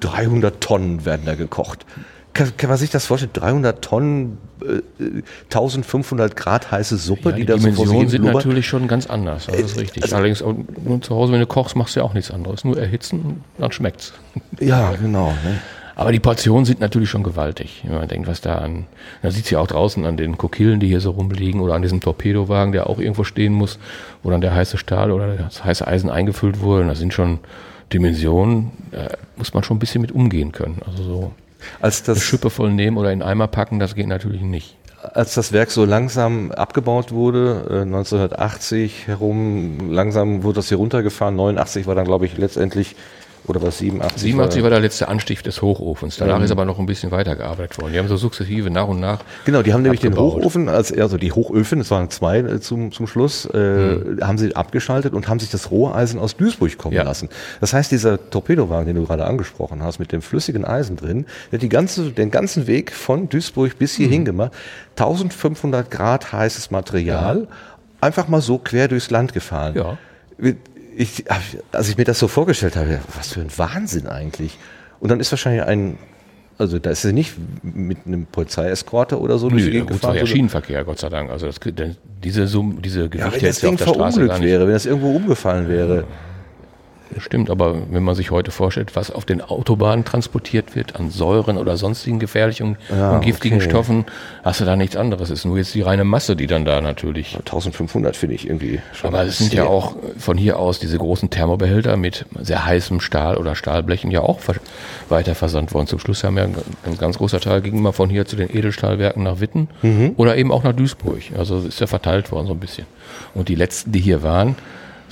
300 Tonnen werden da gekocht. Kann, kann man sich das vorstellen? 300 Tonnen, äh, äh, 1500 Grad heiße Suppe, Ja, die die da so vor Dimensionen sind blubbert? natürlich schon ganz anders. Das ist richtig. Allerdings, auch nur zu Hause, wenn du kochst, machst du ja auch nichts anderes. Nur erhitzen, dann schmeckt's. Ja, genau. Ne? Aber die Portionen sind natürlich schon gewaltig. Wenn man denkt, was da an, man sieht ja auch draußen an den Kokillen, die hier so rumliegen oder an diesem Torpedowagen, der auch irgendwo stehen muss, wo dann der heiße Stahl oder das heiße Eisen eingefüllt wurde. Und das sind schon Dimensionen, da muss man schon ein bisschen mit umgehen können. Also so Als eine das, Schippe voll nehmen oder in Eimer packen, das geht natürlich nicht. als das Werk so langsam abgebaut wurde, äh, 1980 herum, langsam wurde das hier runtergefahren. 89 war dann, glaube ich, letztendlich, oder was 87? 87 war der letzte Anstich des Hochofens. Danach Ähm. ist aber noch ein bisschen weitergearbeitet worden. Die haben so sukzessive nach und nach. Genau, die haben nämlich den abgebaut. Hochofen, als, also die Hochöfen, es waren zwei äh, zum, zum Schluss, äh, Hm. haben sie abgeschaltet und haben sich das Roheisen aus Duisburg kommen Ja. lassen. Das heißt, dieser Torpedowagen, den du gerade angesprochen hast, mit dem flüssigen Eisen drin, der hat die ganze, den ganzen Weg von Duisburg bis hierhin gemacht. 1500 Grad heißes Material, einfach mal so quer durchs Land gefahren. Ja. Ich, als ich mir das so vorgestellt habe, was für ein Wahnsinn eigentlich. Und dann ist wahrscheinlich ein, Also da ist sie nicht mit einem Polizeieskorte oder so die Gegend gefahren. Ja Schienenverkehr, Gott sei Dank. Also das, diese, Summe, diese Gewichte ja, wenn das Ding auf der Straße wäre, wenn das irgendwo umgefallen wäre. Ja. Stimmt, aber wenn man sich heute vorstellt, was auf den Autobahnen transportiert wird, an Säuren oder sonstigen gefährlichen ja, und giftigen okay. Stoffen, hast du da nichts anderes. Es ist nur jetzt die reine Masse, die dann da natürlich. 1500 finde ich irgendwie schon. Aber es sind ja auch von hier aus diese großen Thermobehälter mit sehr heißem Stahl oder Stahlblechen ja auch weiter versandt worden. Zum Schluss haben ja ein, ganz großer Teil ging immer von hier zu den Edelstahlwerken nach Witten mhm. oder eben auch nach Duisburg. Also ist ja verteilt worden so ein bisschen. Und die letzten, die hier waren,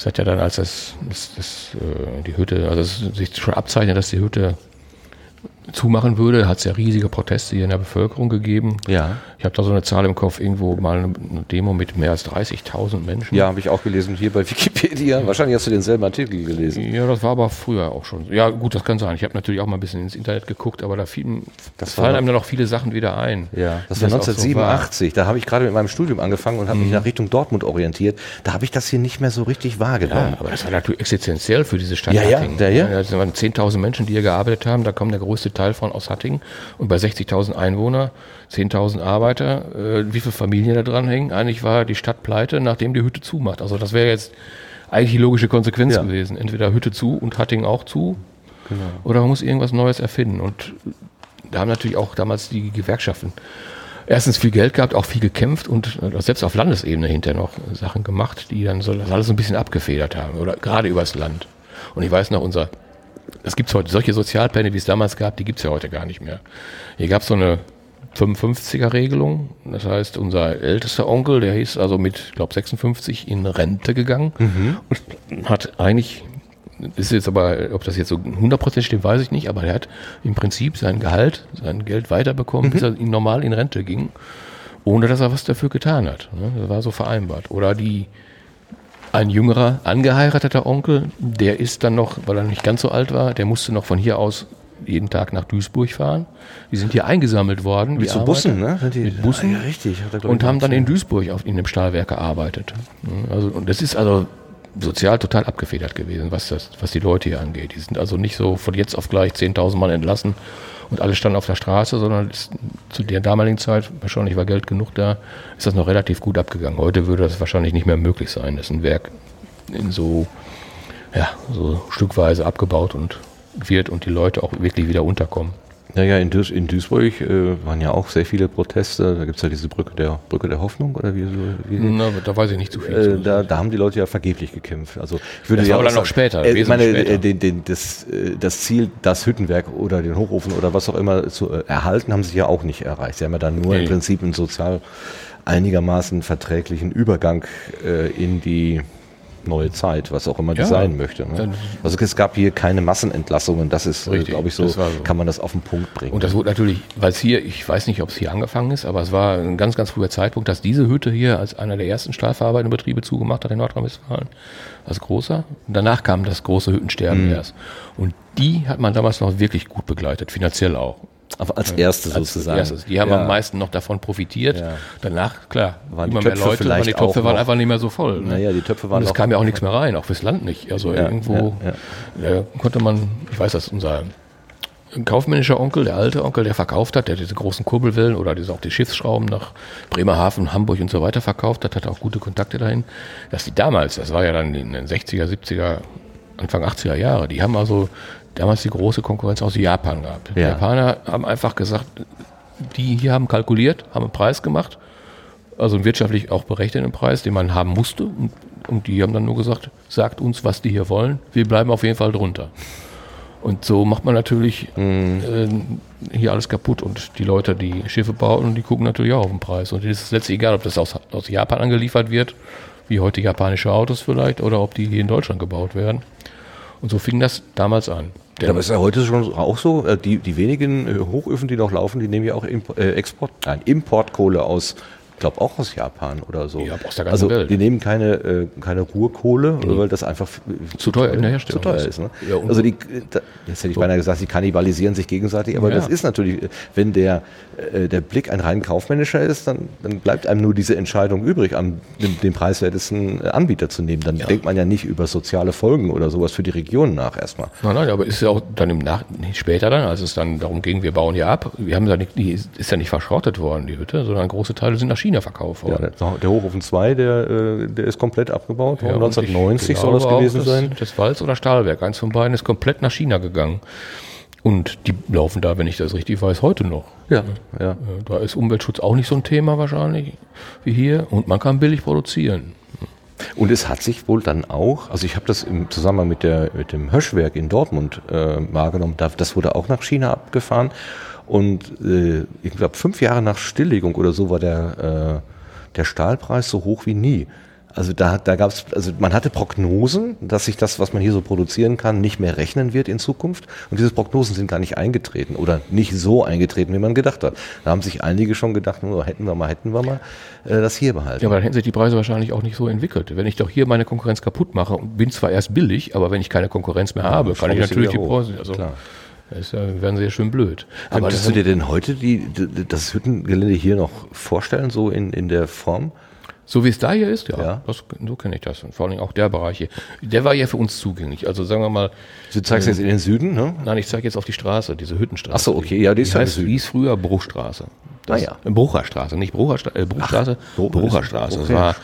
es hat ja dann, als das, das, das äh, die Hütte, also es sich schon abzeichnet, dass die Hütte zumachen würde, hat es ja riesige Proteste hier in der Bevölkerung gegeben. Ja. Ich habe da so eine Zahl im Kopf, irgendwo mal eine Demo mit mehr als 30.000 Menschen. Ja, habe ich auch gelesen, hier bei Wikipedia. Wahrscheinlich hast du denselben Artikel gelesen. Ja, das war aber früher auch schon. Ja, gut, das kann sein. Ich habe natürlich auch mal ein bisschen ins Internet geguckt, aber da fielen, das fallen einem dann noch viele Sachen wieder ein. Ja, das war 1987. So war. Da habe ich gerade mit meinem Studium angefangen und habe mhm. mich nach Richtung Dortmund orientiert. Da habe ich das hier nicht mehr so richtig wahrgenommen. Ja, aber das war natürlich existenziell für diese Stadt. Ja, ja, der, ja. Das waren 10.000 Menschen, die hier gearbeitet haben. Da kommen der größte Teil von aus Hattingen. Und bei 60.000 Einwohnern, 10.000 Arbeiter, äh, wie viele Familien da dran hängen? Eigentlich war die Stadt pleite, nachdem die Hütte zumacht. Also das wäre jetzt eigentlich die logische Konsequenz ja. gewesen. Entweder Hütte zu und Hattingen auch zu. Genau. Oder man muss irgendwas Neues erfinden. Und da haben natürlich auch damals die Gewerkschaften erstens viel Geld gehabt, auch viel gekämpft und äh, selbst auf Landesebene hinterher noch Sachen gemacht, die dann so das alles ein bisschen abgefedert haben. Oder gerade übers Land. Und ich weiß noch, unser es gibt heute solche Sozialpläne, wie es damals gab, die gibt es ja heute gar nicht mehr. Hier gab es so eine 55er-Regelung. Das heißt, unser ältester Onkel, der hieß also mit, ich glaube, 56 in Rente gegangen mhm. und hat eigentlich, ist jetzt aber, ob das jetzt so 100% stimmt, weiß ich nicht, aber er hat im Prinzip sein Gehalt, sein Geld weiterbekommen, mhm. bis er normal in Rente ging, ohne dass er was dafür getan hat. Ne? Das war so vereinbart. Oder die ein jüngerer, angeheirateter Onkel, der ist dann noch, weil er nicht ganz so alt war, der musste noch von hier aus jeden Tag nach Duisburg fahren. Die sind hier eingesammelt worden. Mit so Bussen, ne? Die, mit Bussen. Ja, richtig. Und haben dann in Duisburg auf, in dem Stahlwerk gearbeitet. Also, und das ist also sozial total abgefedert gewesen, was, das, was die Leute hier angeht. Die sind also nicht so von jetzt auf gleich 10.000 Mann entlassen und alle standen auf der Straße, sondern ist, zu der damaligen Zeit, wahrscheinlich war Geld genug da, ist das noch relativ gut abgegangen. Heute würde das wahrscheinlich nicht mehr möglich sein, dass ein Werk in so, ja, so stückweise abgebaut und wird und die Leute auch wirklich wieder unterkommen. Naja, in, Duis in Duisburg äh, waren ja auch sehr viele Proteste. Da gibt es ja diese Brücke der Brücke der Hoffnung oder wie so. Wie, Na, da weiß ich nicht zu viel. Äh, da, da, haben die Leute ja vergeblich gekämpft. Also ich würde das ja war aber dann noch später. Äh, ich meine, später. Den, den, das, äh, das Ziel, das Hüttenwerk oder den Hochofen oder was auch immer zu äh, erhalten, haben sie ja auch nicht erreicht. Sie haben ja dann nur nee. im Prinzip einen sozial einigermaßen verträglichen Übergang äh, in die neue Zeit, was auch immer die ja. sein möchte. Ne? Also es gab hier keine Massenentlassungen, das ist, äh, glaube ich, so, so, kann man das auf den Punkt bringen. Und das wurde natürlich, weil es hier, ich weiß nicht, ob es hier angefangen ist, aber es war ein ganz, ganz früher Zeitpunkt, dass diese Hütte hier als einer der ersten stahlverarbeitenden Betriebe zugemacht hat in Nordrhein-Westfalen, als großer. Und danach kam das große Hüttensterben mhm. erst. Und die hat man damals noch wirklich gut begleitet, finanziell auch. Aber als erste als sozusagen. Erstes. Die haben ja. am meisten noch davon profitiert. Ja. Danach, klar, waren immer mehr Leute, waren die Töpfe waren einfach nicht mehr so voll. Ne? Naja, die Töpfe waren Und es kam ja auch nichts mehr rein, auch fürs Land nicht. Also ja, irgendwo konnte man, ich weiß, dass unser kaufmännischer Onkel, der alte Onkel, der verkauft hat, der diese großen Kurbelwellen oder diese, auch die Schiffsschrauben nach Bremerhaven, Hamburg und so weiter verkauft hat, hat auch gute Kontakte dahin. Dass die damals, das war ja dann in den 60er, 70er, Anfang 80er Jahre, die haben also damals die große Konkurrenz aus Japan gehabt. Die ja. Japaner haben einfach gesagt, die hier haben kalkuliert, haben einen Preis gemacht, also einen wirtschaftlich auch berechneten Preis, den man haben musste. Und, und die haben dann nur gesagt, sagt uns, was die hier wollen, wir bleiben auf jeden Fall drunter. Und so macht man natürlich mhm. äh, hier alles kaputt. Und die Leute, die Schiffe bauen, die gucken natürlich auch auf den Preis. Und es ist letztlich egal, ob das aus, aus Japan angeliefert wird, wie heute japanische Autos vielleicht, oder ob die hier in Deutschland gebaut werden. Und so fing das damals an. Ja, aber ist ja heute schon auch so, äh, die, die wenigen äh, Hochöfen, die noch laufen, die nehmen ja auch Import, äh, Export, nein, Importkohle aus glaube auch aus Japan oder so. Ja, aus der ganzen also Welt. die nehmen keine, äh, keine Ruhrkohle, Nee. weil das einfach Zu teuer in der Herstellung zu teuer ist. Ne? Ja, also die, da, jetzt hätte ich beinahe gesagt, sie kannibalisieren sich gegenseitig, aber Ja. das ist natürlich, wenn der, äh, der Blick ein rein kaufmännischer ist, dann, dann bleibt einem nur diese Entscheidung übrig, am, den, den preiswertesten äh, Anbieter zu nehmen. Dann denkt man ja nicht über soziale Folgen oder sowas für die Region nach erstmal. Nein, nein, aber ist ja auch dann im Nach später dann, als es dann darum ging, wir bauen hier ab, wir haben da nicht, die ist ist ja nicht verschrottet worden, die Hütte, sondern große Teile sind nach China verkauft Ja, der, der Hochofen 2, der, äh, der ist komplett abgebaut worden. Ja, und 1990 ich soll das auch, gewesen das, sein. Das Walz oder Stahlwerk, eins von beiden ist komplett nach China gegangen. Und die laufen da, wenn ich das richtig weiß, heute noch. Ja, ja. Äh, Da ist Umweltschutz auch nicht so ein Thema wahrscheinlich wie hier und man kann billig produzieren. Und es hat sich wohl dann auch, also ich habe das im Zusammenhang mit, der, mit dem Höschwerk in Dortmund äh, wahrgenommen, da, das wurde auch nach China abgefahren. Und äh, ich glaube, fünf Jahre nach Stilllegung oder so war der, äh, der Stahlpreis so hoch wie nie. Also da, da gab es, also man hatte Prognosen, dass sich das, was man hier so produzieren kann, nicht mehr rechnen wird in Zukunft. Und diese Prognosen sind gar nicht eingetreten oder nicht so eingetreten, wie man gedacht hat. Da haben sich einige schon gedacht, nur hätten wir mal, hätten wir mal äh, das hier behalten. Ja, aber dann hätten sich die Preise wahrscheinlich auch nicht so entwickelt. Wenn ich doch hier meine Konkurrenz kaputt mache und bin zwar erst billig, aber wenn ich keine Konkurrenz mehr habe, kann ich natürlich die. Preise. Also, Klar. Das werden sie ja schön blöd. Aber Könntest das, du dir denn heute die, die, das Hüttengelände hier noch vorstellen, so in, in der Form? so wie es da hier ist, ja, Ja. Das, so kenne ich das. Und vor allem auch der Bereich hier. Der war ja für uns zugänglich. Also sagen wir mal, Du zeigst jetzt in den Süden, ne? nein, ich zeige jetzt auf die Straße, diese Hüttenstraße. Ach so, okay, ja, die die ist ja heißt, Süden. hieß früher Bruchstraße. Das, Ah, ja. äh, Brucherstraße, nicht Brucherstraße, äh, Bruchstraße, Bru- Brucherstraße. Das war,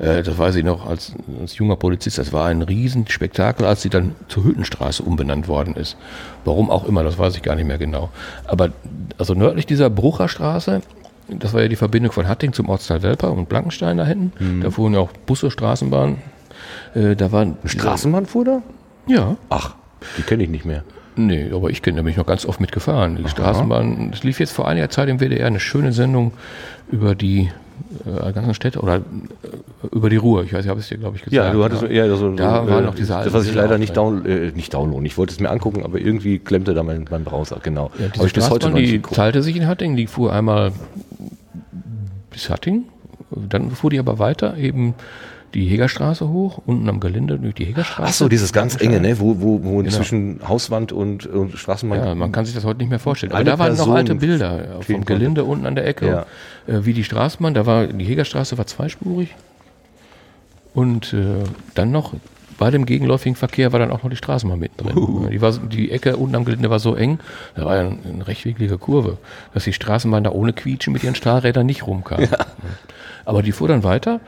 äh, das weiß ich noch als, als junger Polizist, das war ein Riesenspektakel, als sie dann zur Hüttenstraße umbenannt worden ist. Warum auch immer, das weiß ich gar nicht mehr genau. Aber also nördlich dieser Brucherstraße, das war ja die Verbindung von Hatting zum Ortsteil Welper und Blankenstein da hinten. Mhm. Da fuhren ja auch Busse, Straßenbahn. Äh, da waren Straßenbahn fuhr da? Ja, Ach, die kenne ich nicht mehr. Nee, aber ich kenne, da bin ich noch ganz oft mitgefahren. Die Straßenbahn, es lief jetzt vor einiger Zeit im WDR eine schöne Sendung über die äh, ganzen Städte oder äh, über die Ruhr. Ich weiß, ich habe es dir, glaube ich, gesagt. Ja, du hattest ja, so, Da so, war äh, noch diese das, was ich leider nicht, down, äh, nicht downloaden. Ich wollte es mir angucken, aber irgendwie klemmte da mein, mein Browser, genau. Ja, aber ich bis heute noch nicht die geguckt. teilte sich in Hatting, die fuhr einmal bis Hatting, dann fuhr die aber weiter, eben die Hegerstraße hoch, unten am Gelände durch die Hegerstraße. Ach so, dieses ganz enge, ne, wo, wo, wo Genau. zwischen Hauswand und, und Straßenbahn. Ja, man kann sich das heute nicht mehr vorstellen. Aber da waren noch Person alte Bilder äh, vom. Gelände unten an der Ecke, äh, wie die Straßenbahn. Da war die Hegerstraße war zweispurig und äh, dann noch bei dem gegenläufigen Verkehr war dann auch noch die Straßenbahn mittendrin. Uh. Die, war, die Ecke unten am Gelände war so eng, da war ja eine, eine rechtwinklige Kurve, dass die Straßenbahn da ohne Quietschen mit ihren Stahlrädern nicht rumkam. Aber die fuhr dann weiter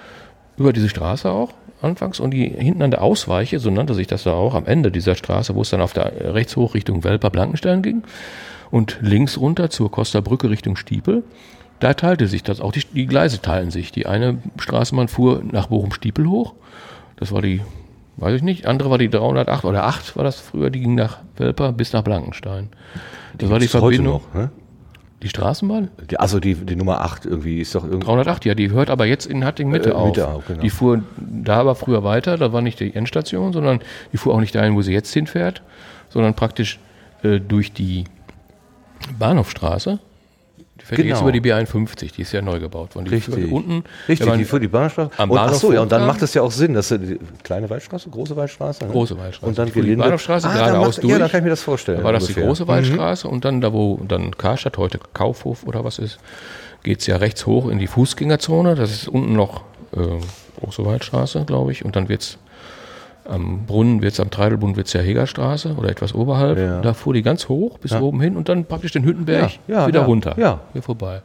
über diese Straße auch anfangs und die hinten an der Ausweiche, so nannte sich das da auch, am Ende dieser Straße, wo es dann auf der rechts hoch Richtung Welper-Blankenstein ging und links runter zur Costa-Brücke Richtung Stiepel, da teilte sich das auch. Die, die Gleise teilen sich. Die eine Straßenbahn fuhr nach Bochum-Stiepel hoch. Das war die, weiß ich nicht, andere war die 308 oder 8 war das früher, die ging nach Welper bis nach Blankenstein. Das war die Gibt's heute Verbindung. noch, ne? Die Straßenbahn? Die, also die, die Nummer 8 irgendwie ist doch irgendwie. 308, ja, die hört aber jetzt in Hatting Mitte Äh, auf. Mitte auf, genau. Die fuhr da aber früher weiter, da war nicht die Endstation, sondern die fuhr auch nicht dahin, wo sie jetzt hinfährt, sondern praktisch äh, durch die Bahnhofstraße. Fährt Genau. jetzt über die B51, die ist ja neu gebaut worden. Die Richtig. führt unten. Richtig, die fuhr die Bahnstraße. am Und, Bahnhof so, ja, und dann macht es ja auch Sinn, dass die kleine Waldstraße, große Waldstraße. ne? Große Waldstraße. Und dann Die. Bahnhofstraße dann geradeaus macht- Ja, durch. dann kann ich mir das vorstellen. Da war das die große Waldstraße und dann da, wo dann Karstadt, heute Kaufhof oder was ist, geht's ja rechts hoch in die Fußgängerzone. Das ist unten noch äh, große Waldstraße, glaube ich. Und dann wird's am Brunnen, wird's am Treidelbund, wird's ja Hegerstraße oder etwas oberhalb. Ja. Da fuhr die ganz hoch bis oben hin und dann praktisch den Hüttenberg Ja, ja, wieder ja, runter. ja. Hier vorbei.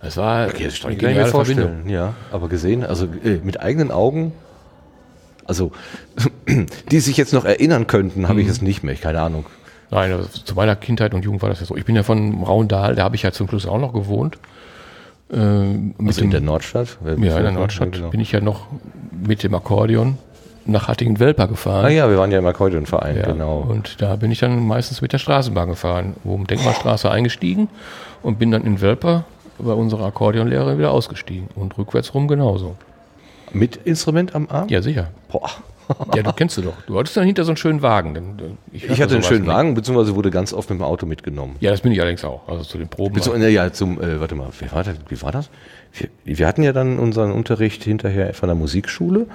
Das war Okay, das eine geniale vorstellen. Verbindung. Ja, aber gesehen, also äh, mit eigenen Augen, also die sich jetzt noch erinnern könnten, habe ich es nicht mehr. Keine Ahnung. Nein, also zu meiner Kindheit und Jugend war das ja so. Ich bin ja von Raundal, da habe ich ja zum Schluss auch noch gewohnt. Ähm, mit Also in der Nordstadt? Ja, in der Nordstadt genau. bin ich ja noch mit dem Akkordeon nach Hattingen-Welper gefahren. Ah ja, wir waren ja im Akkordeonverein, Ja, genau. Und da bin ich dann meistens mit der Straßenbahn gefahren, um Denkmalstraße eingestiegen und bin dann in Welper bei unserer Akkordeonlehrerin wieder ausgestiegen und rückwärts rum genauso. Mit Instrument am Arm? Ja, sicher. Boah, Ja, du kennst du doch. Du hattest dann hinter so einen schönen Wagen. Denn, äh, Ich, hatte einen schönen Wagen, beziehungsweise wurde ganz oft mit dem Auto mitgenommen. Ja, das bin ich allerdings auch. Also zu den Proben. Ne, ja, zum, äh, warte mal, wie war das? Wie war das? Wir, wir hatten ja dann unseren Unterricht hinterher von der Musikschule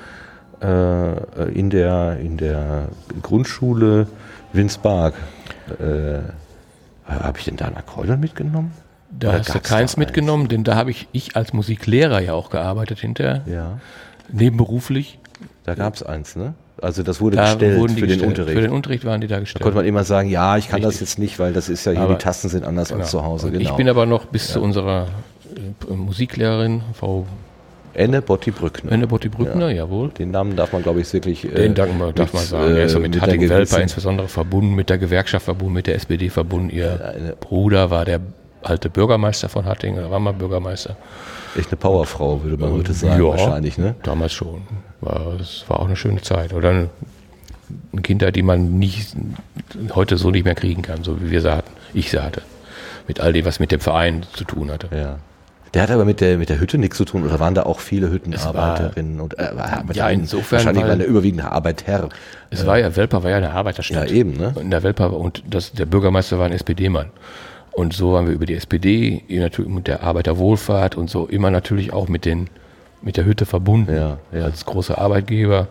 äh, in, der, in der Grundschule Winsbark. Äh, Habe ich denn da ein Akkordeon mitgenommen? da Oder hast du keins da mitgenommen, denn da habe ich, ich als Musiklehrer ja auch gearbeitet hinterher, Ja, nebenberuflich. da gab es eins, ne? Also das wurde Da gestellt für den gestellt. Unterricht. Für den Unterricht waren die da da gestellt. konnte man immer sagen, ja, ich kann das Richtig. jetzt nicht, weil das ist ja hier, Aber- die Tasten sind anders als zu Hause. Genau. Ich bin aber noch bis zu unserer äh, Musiklehrerin, Frau Enne Botti Brückner. Wendebotti Brückner, jawohl. Den Namen darf man, glaube ich, wirklich. äh, Den wir, darf man mit, sagen. Er ist ja äh, mit mit Hatting Welper insbesondere verbunden, mit der Gewerkschaft verbunden, mit der SPD verbunden. Ihr eine- Bruder war der alte Bürgermeister von Hatting, oder war mal Bürgermeister. Echt eine Powerfrau, würde man heute sagen, Ja. wahrscheinlich, ne? Damals schon. War, es war auch eine schöne Zeit. Oder eine, eine Kindheit, die man nicht, heute so nicht mehr kriegen kann, so wie wir sie hatten. Ich sie hatte. Mit all dem, was mit dem Verein zu tun hatte. Ja. Der hat aber mit der, mit der Hütte nichts zu tun, oder waren da auch viele war- Hüttenarbeiterinnen und äh, Ja, insofern, wahrscheinlich war weil- der überwiegende Arbeiter. Es war ja, Welper war ja eine Arbeiterstadt. Ja, eben, ne? In der Welper, und das, der Bürgermeister war ein SPD-Mann. Und so haben wir über die SPD, natürlich mit der Arbeiterwohlfahrt und so immer natürlich auch mit den, mit der Hütte verbunden. Ja, ja. Als großer Arbeitgeber.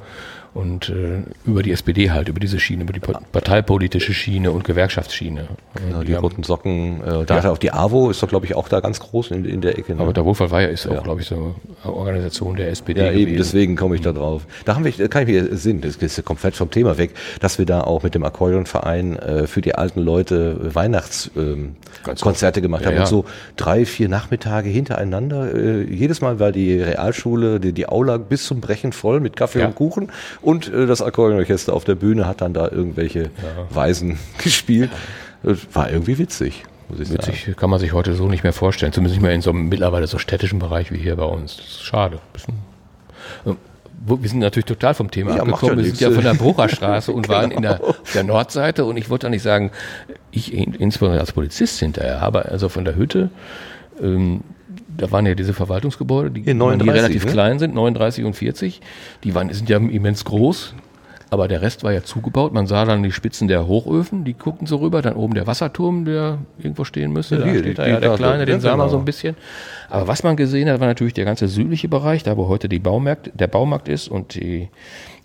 Und äh, über die SPD halt, über diese Schiene, über die pa- parteipolitische Schiene und Gewerkschaftsschiene. Genau, Die die haben- roten Socken. Äh, die hatte auch die AWO, ist doch, glaube ich, auch da ganz groß in, in der Ecke. Ne? aber der Wohlfahrt war ja, ist Ja. auch, glaube ich, so eine Organisation der SPD. Ja, eben, deswegen komme ich da drauf. Da haben wir, kann ich mir Sinn, das ist komplett vom Thema weg, dass wir da auch mit dem Akkordeonverein äh, für die alten Leute Weihnachtskonzerte ähm, gemacht Ja, haben ja. und so drei, vier Nachmittage hintereinander. Äh, jedes Mal war die Realschule, die, die Aula bis zum Brechen voll mit Kaffee Ja. und Kuchen und äh, das Akkordeonorchester auf der Bühne hat dann da irgendwelche Weisen gespielt. Das war irgendwie witzig, muss ich sagen. Witzig kann man sich heute so nicht mehr vorstellen. Zumindest nicht mehr in so einem mittlerweile so städtischen Bereich wie hier bei uns. Das ist schade. Bisschen. Ähm, Wir sind natürlich total vom Thema Ja, abgekommen. ja wir sind ja von der Brucherstraße und waren in der, Genau. der Nordseite. Und ich wollte auch nicht sagen, ich in- insbesondere als Polizist hinterher, aber also von der Hütte, ähm, da waren ja diese Verwaltungsgebäude, die, die 39, relativ ne? klein sind, 39 und 40. Die waren, sind ja immens groß. Aber der Rest war ja zugebaut. Man sah dann die Spitzen der Hochöfen, die guckten so rüber. Dann oben der Wasserturm, der irgendwo stehen müsste. Ja, da hier, steht die- da die ja der kleine, den ja, sah man genau. so ein bisschen. Aber was man gesehen hat, war natürlich der ganze südliche Bereich, da wo heute die Baumarkt, der Baumarkt ist und die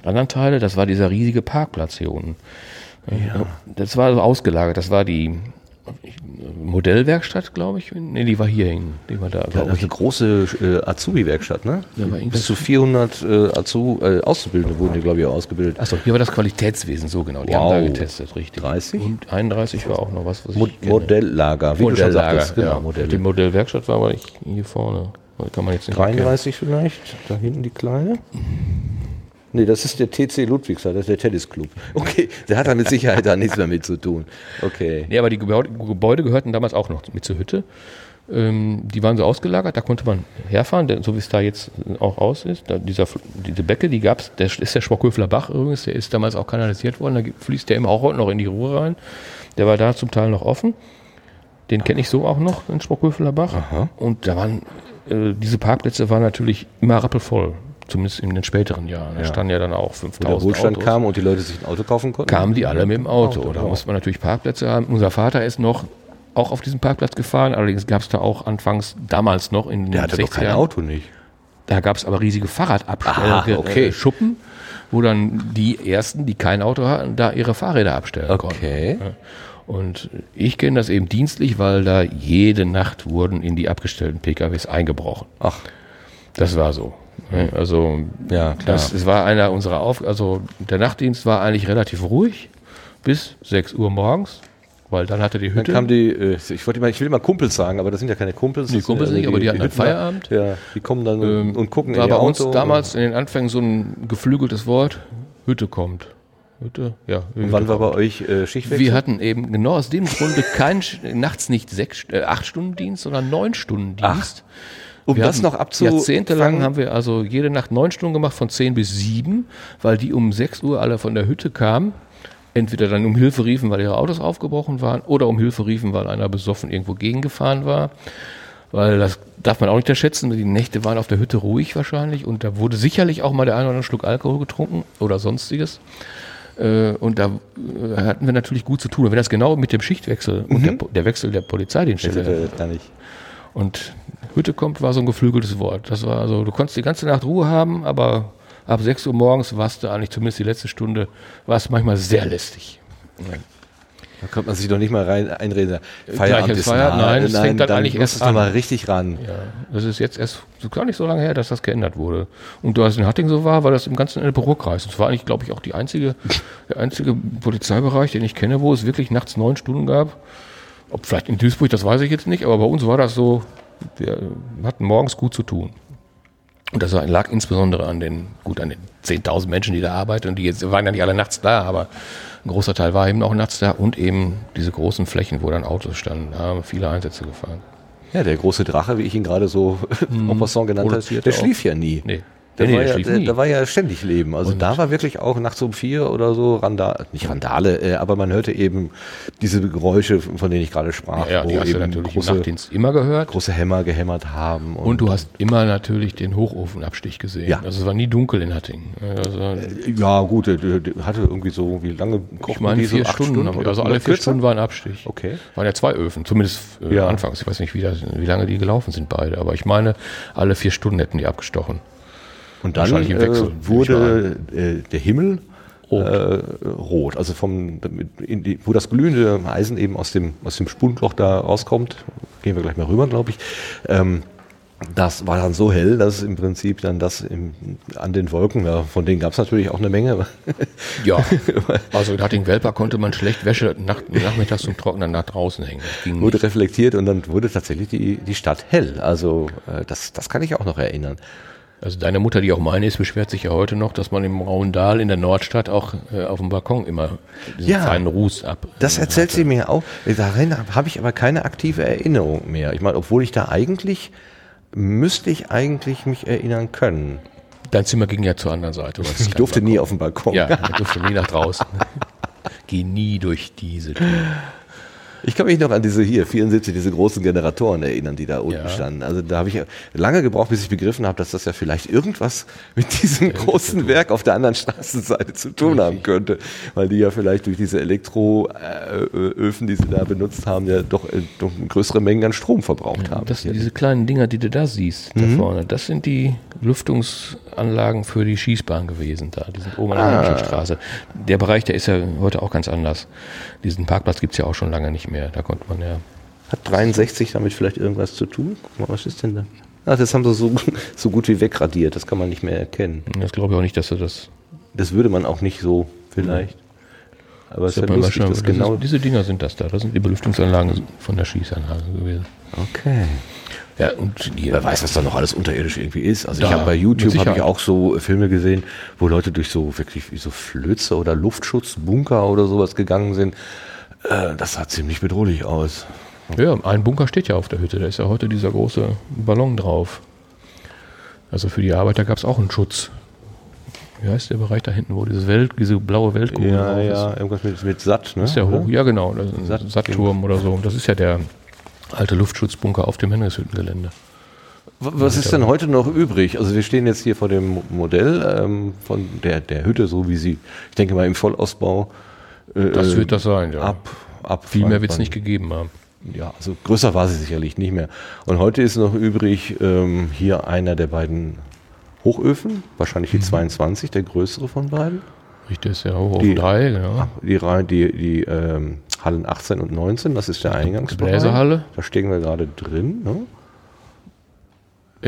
anderen Teile. Das war dieser riesige Parkplatz hier unten. Das war so ausgelagert. Das war die Modellwerkstatt, glaube ich. Nee, die war hier hin. Die war da, Ja, das ist eine große äh, Azubi-Werkstatt, ne? Ja, Bis zu 400 äh, Azu äh, Auszubildende wurden die, glaube ich, auch ausgebildet. Achso, hier war das Qualitätswesen, so genau. Die Wow. haben da getestet, richtig. 30? Und 31 war auch noch was, was Mo ich kenne. Modelllager, wie du schon sagtest. Genau, ja. Die. Modellwerkstatt war aber hier vorne. Kann man jetzt nicht erkennen. 33 vielleicht, da hinten die kleine. Nee, das ist der TC Ludwigshafen, das ist der Tennisclub. Okay, der hat da mit Sicherheit da nichts mehr mit zu tun. Okay. Nee, aber die Gebäude, gehörten damals auch noch mit zur Hütte. Ähm, die waren so ausgelagert, da konnte man herfahren, denn, so wie es da jetzt auch aus ist. Da, dieser, diese Becke, die gab es, der ist der Schmockhöfler Bach übrigens, der ist damals auch kanalisiert worden, da fließt der immer auch heute noch in die Ruhr rein. Der war da zum Teil noch offen. Den kenne ich so auch noch, den Schmockhöfler Bach. Aha. Und da waren, äh, diese Parkplätze waren natürlich immer rappelvoll, zumindest in den späteren Jahren. Da Ja. standen ja dann auch Wo 5000 der Wohlstand Autos kam und die Leute sich ein Auto kaufen konnten. kamen die alle mit dem Auto. Auto, da ja. musste man natürlich Parkplätze haben. Unser Vater ist noch auch auf diesem Parkplatz gefahren. Allerdings gab es da auch anfangs, damals noch in den Der hatte doch kein 60ern, Auto nicht. da gab es aber riesige Aha, Fahrradabstellschuppen, okay. Schuppen, wo dann die Ersten, die kein Auto hatten, da ihre Fahrräder abstellen konnten. Okay. Und ich kenne das eben dienstlich, weil da jede Nacht wurden in die abgestellten PKWs eingebrochen. Ach, Das war so. Ne? Also Ja, klar. das, es war einer unserer Auf, also der Nachtdienst war eigentlich relativ ruhig bis 6 Uhr morgens, weil dann hatte die dann Hütte. kam die, äh, ich wollte mal, ich will mal Kumpels sagen, aber das sind ja keine Kumpels. Sind Kumpels ja nicht, aber die hatten halt Hüttner. Feierabend. Ja, die kommen dann ähm, und gucken war in bei uns damals in den Anfängen so ein geflügeltes Wort. Hütte kommt. Hütte, ja. Und wann war bei euch äh, Schichtwechsel? Wir hatten eben genau aus dem Grunde kein, nachts nicht sechs, äh, acht Stunden Dienst, sondern neun Stunden Dienst. Um Wir das noch abzu Jahrzehntelang haben wir also jede Nacht neun Stunden gemacht, von zehn bis sieben, weil die um sechs Uhr alle von der Hütte kamen. Entweder dann um Hilfe riefen, weil ihre Autos aufgebrochen waren, oder um Hilfe riefen, weil einer besoffen irgendwo gegengefahren war. weil das darf man auch nicht unterschätzen. Die Nächte waren auf der Hütte ruhig wahrscheinlich und da wurde sicherlich auch mal der ein oder andere Schluck Alkohol getrunken oder sonstiges. Äh, und da äh, hatten wir natürlich gut zu tun. Und wenn das genau mit dem Schichtwechsel mhm. und der, der, Wechsel der Polizeidienststelle und Hütte kommt, war so ein geflügeltes Wort. Das war also, du konntest die ganze Nacht Ruhe haben, aber ab 6 Uhr morgens warst du eigentlich zumindest die letzte Stunde, war es manchmal sehr lästig. Ja. Da kommt man sich doch nicht mal rein einreden. Feierabend ist Feierabend, nah. Nein, das nein, fängt dann, dann eigentlich erst an. mal richtig ran. Ja, das ist jetzt erst so gar nicht so lange her, dass das geändert wurde. Und da es in Hatting so war, war das im ganzen Bürokreis. Und es war eigentlich, glaube ich, auch die einzige, der einzige Polizeibereich, den ich kenne, wo es wirklich nachts neun Stunden gab. Ob vielleicht in Duisburg, das weiß ich jetzt nicht, aber bei uns war das so, wir hatten morgens gut zu tun. Und das lag insbesondere an den, gut, an den 10.000 Menschen, die da arbeiten. Und die jetzt, waren ja nicht alle nachts da, aber ein großer Teil war eben auch nachts da. Und eben diese großen Flächen, wo dann Autos standen. Da haben viele Einsätze gefahren. Ja, der große Drache, wie ich ihn gerade so mhm. en passant genannt habe, der schlief ja nie. Nee. Da, nee, war ja, da, war ja ständig Leben. Also und da war wirklich auch nachts um vier oder so Randale, nicht Randale, äh, aber man hörte eben diese Geräusche, von denen ich gerade sprach. Ja, ja die hast du natürlich große, im Nachtdienst immer gehört. Große Hämmer gehämmert haben. Und, und, du hast immer natürlich den Hochofenabstich gesehen. Ja. Also es war nie dunkel in Hattingen. Also, äh, ja gut, der, hatte irgendwie so, wie lange Ich meine vier so Stunden, Stunden also alle vier Stunden war ein Abstich. Okay. Waren ja zwei Öfen, zumindest äh, ja. anfangs. Ich weiß nicht, wie, das, wie lange die gelaufen sind beide, aber ich meine, alle vier Stunden hätten die abgestochen. Und dann äh, wurde äh, der Himmel rot. Äh, rot. Also vom, die, wo das glühende Eisen eben aus dem, aus dem Spundloch da rauskommt, gehen wir gleich mal rüber, glaube ich. Ähm, das war dann so hell, dass im Prinzip dann das im, an den Wolken, ja, von denen gab es natürlich auch eine Menge. Ja, also in Hatting-Welper konnte man schlecht Wäsche nach, nachmittags zum Trocknen nach draußen hängen. wurde nicht. reflektiert und dann wurde tatsächlich die, die Stadt hell. Also äh, das, das kann ich auch noch erinnern. Also deine Mutter, die auch meine ist, beschwert sich ja heute noch, dass man im Raundal in der Nordstadt auch äh, auf dem Balkon immer diesen ja, feinen Ruß ab. Das erzählt hatte. sie mir auch. Darin habe ich aber keine aktive Erinnerung mehr. Ich meine, obwohl ich da eigentlich, müsste ich eigentlich mich erinnern können. Dein Zimmer ging ja zur anderen Seite. Ich durfte Balkon. nie auf dem Balkon. Ja, ich durfte nie nach draußen. Geh nie durch diese Tür. Ich kann mich noch an diese hier, 74, diese großen Generatoren erinnern, die da unten ja. standen. Also da habe ich lange gebraucht, bis ich begriffen habe, dass das ja vielleicht irgendwas mit diesem ja, großen Werk auf der anderen Straßenseite zu tun haben könnte. Weil die ja vielleicht durch diese Elektroöfen, die sie da benutzt haben, ja doch, äh, doch größere Mengen an Strom verbraucht haben. Das, diese kleinen Dinger, die du da siehst, mhm. da vorne, das sind die Lüftungsanlagen für die Schießbahn gewesen da. Die sind oben an der ah. Straße. Der Bereich, der ist ja heute auch ganz anders. Diesen Parkplatz gibt es ja auch schon lange nicht mehr. Da konnte man ja. Hat 63 damit vielleicht irgendwas zu tun? Guck mal, was ist denn da? Ach, das haben sie so, so gut wie wegradiert. Das kann man nicht mehr erkennen. Das glaube ich auch nicht, dass sie das. Das würde man auch nicht so vielleicht. Aber es ist ja lustig, dass genau diese Dinger sind das da. Das sind die Belüftungsanlagen von der Schießanlage gewesen. Okay. Ja, und wer weiß, was da noch alles unterirdisch irgendwie ist. Also da, ich habe bei YouTube habe ich auch so Filme gesehen, wo Leute durch so wirklich wie so Flöze oder Luftschutzbunker oder sowas gegangen sind. Äh, das sah ziemlich bedrohlich aus. Ja, ein Bunker steht ja auf der Hütte. Da ist ja heute dieser große Ballon drauf. Also für die Arbeiter gab es auch einen Schutz. Wie heißt der Bereich da hinten, wo dieses Welt, diese blaue Weltkugel ja, ist? Ja, irgendwas mit, mit Satt, ne? ist ja hoch, ja genau, Satt, Sattturm oder so. Das ist ja der alte Luftschutzbunker auf dem Henrichshüttengelände. Was ist denn heute noch übrig? Also wir stehen jetzt hier vor dem Modell ähm, von der, der Hütte, so wie sie, ich denke mal im Vollausbau. Äh, das wird das sein, ja. Ab, ab Viel mehr wird es nicht gegeben haben. Ja, also größer war sie sicherlich nicht mehr. Und heute ist noch übrig ähm, hier einer der beiden Hochöfen, wahrscheinlich die mhm. 22, der größere von beiden. Richtig, ist ja Hochofen 3, genau. Die, die, die ähm, Hallen 18 und 19, das ist der Eingangsbereich. Bläserhalle. Da stehen wir gerade drin. Ne?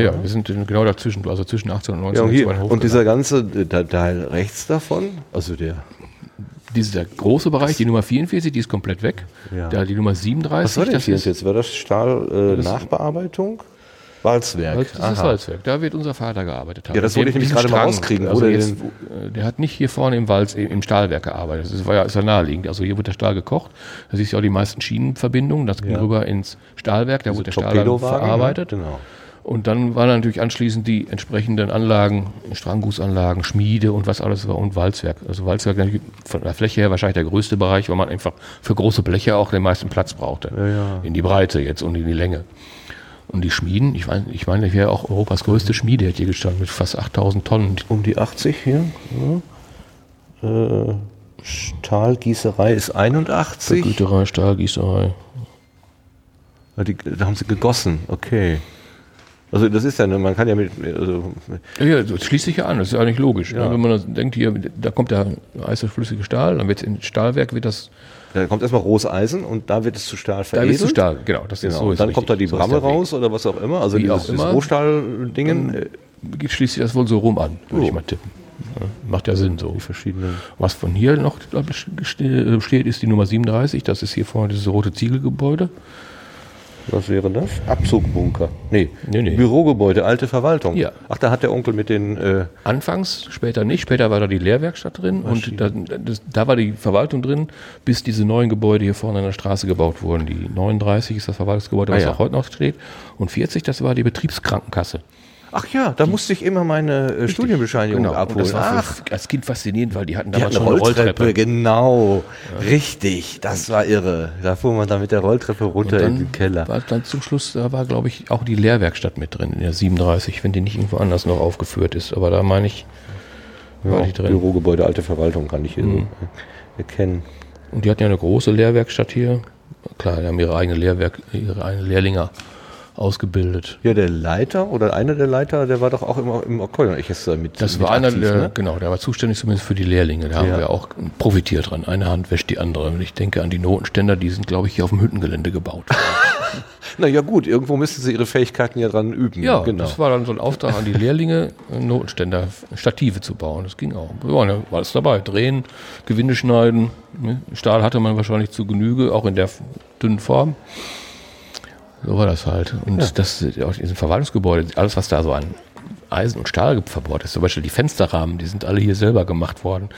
Ja, wir sind genau dazwischen, also zwischen 18 und 19. Ja, und, hier, und dieser ganze Teil rechts davon, also der dieser große Bereich, die Nummer 44, die ist komplett weg. Ja. Da die Nummer 37. Was war denn das jetzt? War das Stahl-Nachbearbeitung? Äh, Walzwerk. Das ist Walzwerk. Da wird unser Vater gearbeitet haben. Ja, das wollte ich nämlich gerade mal rauskriegen. Also jetzt, äh, der hat nicht hier vorne im Walz, im Stahlwerk gearbeitet. Das war ja, ist ja naheliegend. Also hier wird der Stahl gekocht. Da siehst du auch die meisten Schienenverbindungen. Das ging ja. rüber ins Stahlwerk. Da wurde der Stahl dann verarbeitet. Ja, genau. Und dann waren natürlich anschließend die entsprechenden Anlagen, Stranggußanlagen, Schmiede und was alles war und Walzwerk. Also Walzwerk von der Fläche her wahrscheinlich der größte Bereich, weil man einfach für große Bleche auch den meisten Platz brauchte. Ja, ja. In die Breite jetzt und in die Länge. Und die Schmieden, ich meine, ich meine, wäre auch Europas größte Schmiede, hat hier gestanden mit fast 8000 Tonnen. Um die 80 hier. Ja. Äh, Stahlgießerei ist 81. Güterei, Stahlgießerei. Die, da haben sie gegossen, okay. Also das ist ja, man kann ja mit... Also ja, das schließt sich ja an, das ist ja eigentlich logisch. Ja. Ne? Wenn man denkt, hier, da kommt der heiße flüssige Stahl, dann wird in Stahlwerk wird das... Da kommt erstmal rohes Eisen und da wird es zu Stahl veredelt. Da wird es zu Stahl, genau. Das genau. ist so ist dann kommt da die Bramme raus oder was auch immer, also Wie dieses, dieses Rohstahldingen. Geht schließlich das wohl so rum an, würde oh. ich mal tippen. Ja, macht ja Sinn so. Die verschiedenen. Was von hier noch steht, ist die Nummer 37. Das ist hier vorne dieses rote Ziegelgebäude. Was wäre das? Abzugbunker. Nee. nee, nee. Bürogebäude, alte Verwaltung. Ja. Ach, da hat der Onkel mit den. Äh Anfangs, später nicht. Später war da die Lehrwerkstatt drin und da, das, da, war die Verwaltung drin, bis diese neuen Gebäude hier vorne an der Straße gebaut wurden. Die 39 ist das Verwaltungsgebäude, was ah, ja. auch heute noch steht. Und 40, das war die Betriebskrankenkasse. Ach ja, da musste ich immer meine äh, Studienbescheinigung genau. abholen. Und das war Ach. als Kind faszinierend, weil die hatten damals die hatten eine schon eine Rolltreppe. Genau, ja. richtig, das war irre. Da fuhr man dann mit der Rolltreppe runter in den Keller. War dann zum Schluss, da war glaube ich auch die Lehrwerkstatt mit drin, in der 37, wenn die nicht irgendwo anders noch aufgeführt ist. Aber da meine ich, war ja, die drin. Bürogebäude, alte Verwaltung kann ich hier mhm. erkennen. Und die hatten ja eine große Lehrwerkstatt hier. Klar, die haben ihre eigene Lehrwerk, ihre eigene Lehrlinge ausgebildet. Ja, der Leiter oder einer der Leiter, der war doch auch immer im Akkordeon. Ich ist mit. Das mit war aktiv, einer, der, ne? genau, der war zuständig zumindest für die Lehrlinge. Da ja. haben wir auch profitiert dran. Eine Hand wäscht die andere. Und ich denke an die Notenständer, die sind, glaube ich, hier auf dem Hüttengelände gebaut. Na ja, gut, irgendwo müssten sie ihre Fähigkeiten ja dran üben. Ja, genau. das war dann so ein Auftrag an die Lehrlinge, Notenständer, Stative zu bauen. Das ging auch. Wir waren ja alles dabei. Drehen, Gewinde schneiden. Ne? Stahl hatte man wahrscheinlich zu Genüge, auch in der dünnen Form. So war das halt. Und ja. das auch in diesem Verwaltungsgebäude, alles, was da so an Eisen und Stahl verbaut ist, zum Beispiel die Fensterrahmen, die sind alle hier selber gemacht worden.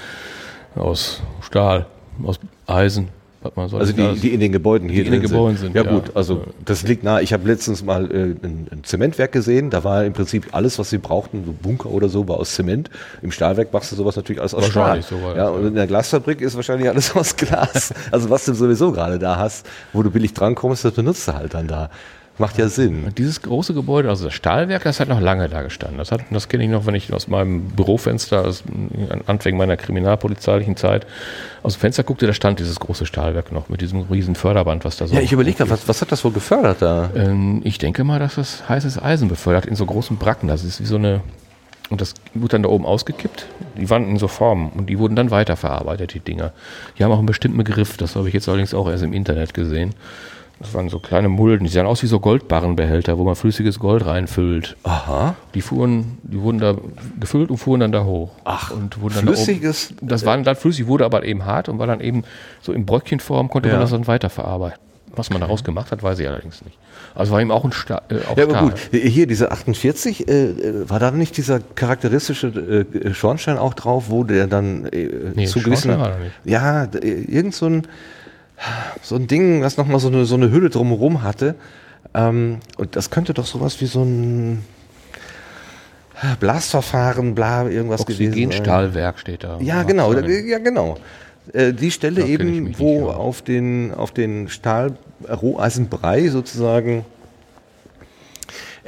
Aus Stahl, aus Eisen, also die, die in den Gebäuden hier die in den Gebäuden sind. sind ja, ja, gut, also das liegt nahe. Ich habe letztens mal äh, ein, ein, Zementwerk gesehen. Da war im Prinzip alles, was sie brauchten, so Bunker oder so, war aus Zement. Im Stahlwerk machst du sowas natürlich alles aus Stahl. So ja, und in der Glasfabrik ist wahrscheinlich alles aus Glas. also was du sowieso gerade da hast, wo du billig drankommst, das benutzt du halt dann da. Macht ja Sinn. Und dieses große Gebäude, also das Stahlwerk, das hat noch lange da gestanden. Das, das kenne ich noch, wenn ich aus meinem Bürofenster, aus Anfängen meiner kriminalpolizeilichen Zeit, aus dem Fenster guckte, da stand dieses große Stahlwerk noch mit diesem riesen Förderband, was da so. Ja, ich überlege gerade, was, was hat das wohl gefördert da? Ähm, ich denke mal, dass das heißes Eisen befördert in so großen Bracken. Das ist wie so eine. Und das wurde dann da oben ausgekippt. Die waren in so Formen und die wurden dann weiterverarbeitet, die Dinger. Die haben auch einen bestimmten Begriff, das habe ich jetzt allerdings auch erst im Internet gesehen. Das waren so kleine Mulden, die sahen aus wie so Goldbarrenbehälter, wo man flüssiges Gold reinfüllt. Aha. Die fuhren, die wurden da gefüllt und fuhren dann da hoch. Ach, und wurden dann flüssiges. Da das war dann flüssig, wurde aber eben hart und war dann eben so in Bröckchenform, konnte ja. man das dann weiterverarbeiten. Was man daraus gemacht hat, weiß ich allerdings nicht. Also war ihm auch ein Sta äh, auch Ja, aber gut. Hier diese 48, äh, äh, war da nicht dieser charakteristische äh, Schornstein auch drauf, wo der dann äh, nee, zu gewissen. Ja, irgend so ein so ein Ding, was nochmal so eine, so eine Hülle drumherum hatte. Ähm, und das könnte doch sowas wie so ein Blastverfahren, bla, irgendwas gewesen sein. Stahlwerk steht da. Ja, genau, ja, genau. Äh, die Stelle eben, wo auf den, auf den Stahl, Roheisenbrei sozusagen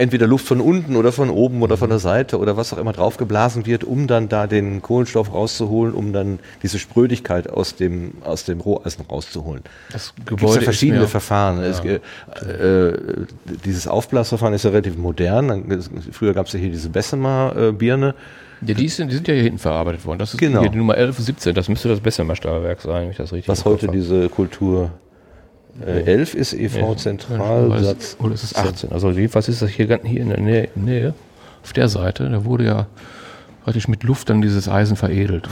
entweder Luft von unten oder von oben oder von der Seite oder was auch immer draufgeblasen wird, um dann da den Kohlenstoff rauszuholen, um dann diese Sprödigkeit aus dem, aus dem Roheisen rauszuholen. Das Gebäude ja verschiedene Verfahren. Ja. Es, äh, dieses Aufblasverfahren ist ja relativ modern. Früher gab es ja hier diese Bessemer-Birne. Ja, die sind, die sind ja hier hinten verarbeitet worden. Das ist genau. die Nummer 11 17. Das müsste das Bessemer-Stahlwerk sein, wenn ich das richtig Was heute diese Kultur äh, 11 ist EV Zentralsatz. Oder ist es 18? Also jedenfalls ist das hier, hier in der Nähe, Nähe, auf der Seite, da wurde ja praktisch mit Luft dann dieses Eisen veredelt.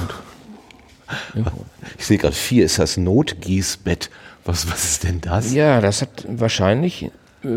ich sehe gerade vier, ist das Notgießbett. Was, was ist denn das? Ja, das hat wahrscheinlich, äh,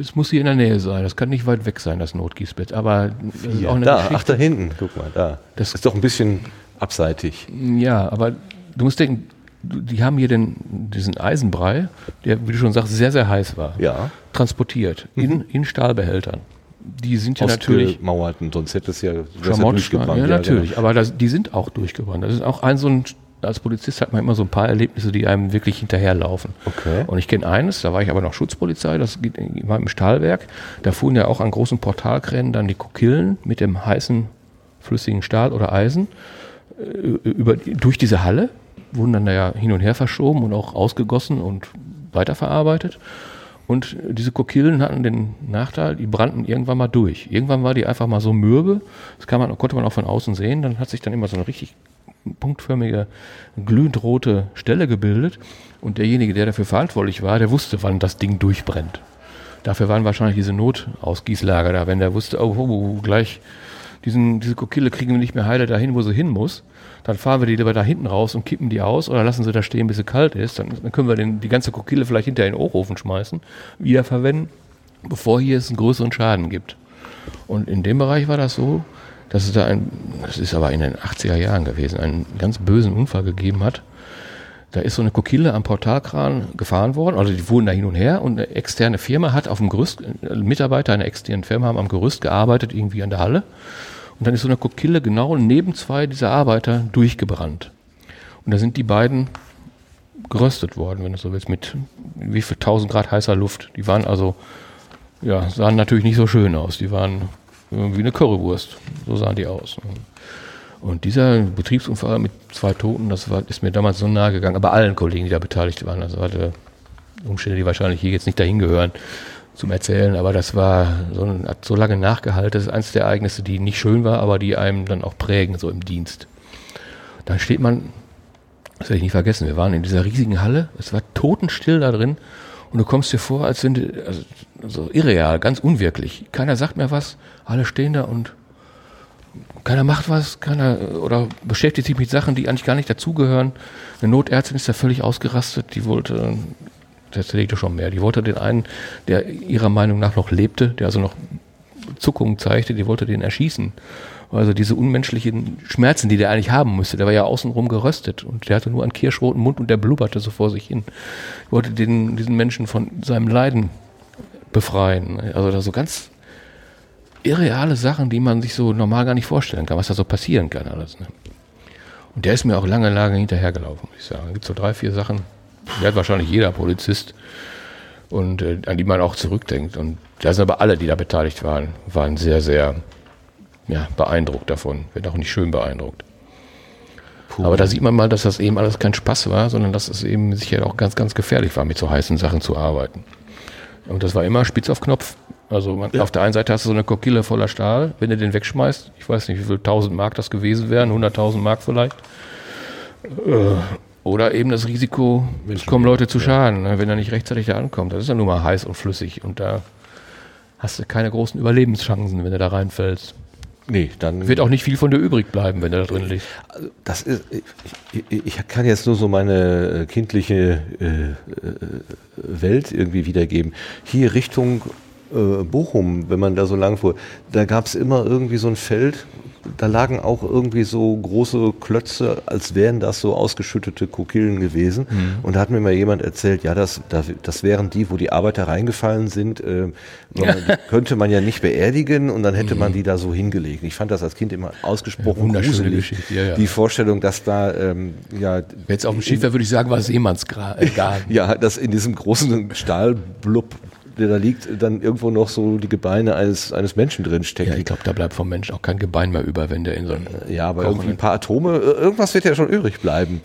es muss hier in der Nähe sein. Das kann nicht weit weg sein, das Notgießbett. Aber vier. auch eine da, Geschichte. ach da hinten, guck mal, da. Das ist doch ein bisschen abseitig. Ja, aber du musst denken, die haben hier den, diesen Eisenbrei, der, wie du schon sagst, sehr, sehr heiß war, ja. transportiert mhm. in, in Stahlbehältern. Die sind ja natürlich. Mauerten, sonst hätte es ja, ja durchgebrannt. Ja, natürlich, ja, genau. aber das, die sind auch durchgebrannt. Das ist auch ein so ein als Polizist hat man immer so ein paar Erlebnisse, die einem wirklich hinterherlaufen. Okay. Und ich kenne eines, da war ich aber noch Schutzpolizei, das war im Stahlwerk. Da fuhren ja auch an großen Portalkränen dann die Kokillen mit dem heißen, flüssigen Stahl oder Eisen äh, über, durch diese Halle, wurden dann da ja hin und her verschoben und auch ausgegossen und weiterverarbeitet. Und diese Kokillen hatten den Nachteil, die brannten irgendwann mal durch. Irgendwann war die einfach mal so mürbe, das man, konnte man auch von außen sehen, dann hat sich dann immer so eine richtig punktförmige, glühend rote Stelle gebildet. Und derjenige, der dafür verantwortlich war, der wusste, wann das Ding durchbrennt. Dafür waren wahrscheinlich diese Notausgießlager da, wenn der wusste, oh, oh, oh gleich diesen, diese Kokille kriegen wir nicht mehr heile dahin, wo sie hin muss. Dann fahren wir die lieber da hinten raus und kippen die aus oder lassen sie da stehen, bis sie kalt ist. Dann, dann können wir den, die ganze Kokille vielleicht hinter in den Ochofen schmeißen, wiederverwenden, bevor hier es einen größeren Schaden gibt. Und in dem Bereich war das so, dass es da ein, das ist aber in den 80er Jahren gewesen, einen ganz bösen Unfall gegeben hat. Da ist so eine Kokille am Portalkran gefahren worden, also die fuhren da hin und her und eine externe Firma hat auf dem Gerüst, äh, Mitarbeiter einer externen Firma haben am Gerüst gearbeitet, irgendwie an der Halle. Und dann ist so eine Kokille genau neben zwei dieser Arbeiter durchgebrannt. Und da sind die beiden geröstet worden, wenn du so willst, mit wie viel 1000 Grad heißer Luft. Die waren also, ja, sahen natürlich nicht so schön aus. Die waren wie eine Currywurst. So sahen die aus. Und dieser Betriebsunfall mit zwei Toten, das war, ist mir damals so nahe gegangen, aber allen Kollegen, die da beteiligt waren. Also hatte Umstände, die wahrscheinlich hier jetzt nicht dahin gehören zum Erzählen, aber das war so, hat so lange nachgehalten. Das ist eines der Ereignisse, die nicht schön war, aber die einem dann auch prägen, so im Dienst. Dann steht man, das werde ich nie vergessen, wir waren in dieser riesigen Halle, es war totenstill da drin und du kommst dir vor, als sind, also, so irreal, ganz unwirklich. Keiner sagt mehr was, alle stehen da und keiner macht was, keiner oder beschäftigt sich mit Sachen, die eigentlich gar nicht dazugehören. Eine Notärztin ist da völlig ausgerastet, die wollte das legte schon mehr. Die wollte den einen, der ihrer Meinung nach noch lebte, der also noch Zuckungen zeigte, die wollte den erschießen. Also diese unmenschlichen Schmerzen, die der eigentlich haben müsste, der war ja außenrum geröstet und der hatte nur einen kirschroten Mund und der blubberte so vor sich hin. Ich wollte den, diesen Menschen von seinem Leiden befreien. Also da so ganz irreale Sachen, die man sich so normal gar nicht vorstellen kann, was da so passieren kann alles. Ne? Und der ist mir auch lange, lange hinterhergelaufen, muss ich sagen. Es gibt so drei, vier Sachen, die hat wahrscheinlich jeder Polizist und äh, an die man auch zurückdenkt. Und da sind aber alle, die da beteiligt waren, waren sehr, sehr ja, beeindruckt davon, wenn auch nicht schön beeindruckt. Puh. Aber da sieht man mal, dass das eben alles kein Spaß war, sondern dass es eben sicher auch ganz, ganz gefährlich war, mit so heißen Sachen zu arbeiten. Und das war immer spitz auf Knopf. Also man, ja. auf der einen Seite hast du so eine Kokille voller Stahl, wenn du den wegschmeißt, ich weiß nicht, wie viel 1000 Mark das gewesen wären, 100.000 Mark vielleicht. Äh, oder eben das Risiko, es kommen Leute zu Schaden, ne, wenn er nicht rechtzeitig da ankommt. Das ist ja nun mal heiß und flüssig und da hast du keine großen Überlebenschancen, wenn du da reinfällst. Nee, dann. Wird auch nicht viel von dir übrig bleiben, wenn du da drin liegst. Also, das ist, ich, ich kann jetzt nur so meine äh, kindliche äh, äh, Welt irgendwie wiedergeben. Hier Richtung äh, Bochum, wenn man da so lang fuhr, da gab es immer irgendwie so ein Feld, da lagen auch irgendwie so große Klötze, als wären das so ausgeschüttete Kokillen gewesen. Mhm. Und da hat mir mal jemand erzählt, ja, das, das wären die, wo die Arbeiter reingefallen sind, äh, könnte man ja nicht beerdigen und dann hätte mhm. man die da so hingelegt. Ich fand das als Kind immer ausgesprochen ja, gruselig. Ja, ja. Die Vorstellung, dass da, ähm, ja. Jetzt auf dem Schiff wäre, würde ich sagen, war es Seemannsgarn. ja, dass in diesem großen Stahlblub der da liegt, dann irgendwo noch so die Gebeine eines, eines Menschen drin stecken. Ja, ich glaube, da bleibt vom Menschen auch kein Gebein mehr über, wenn der in so einem. Ja, aber irgendwie ein paar Atome, irgendwas wird ja schon übrig bleiben.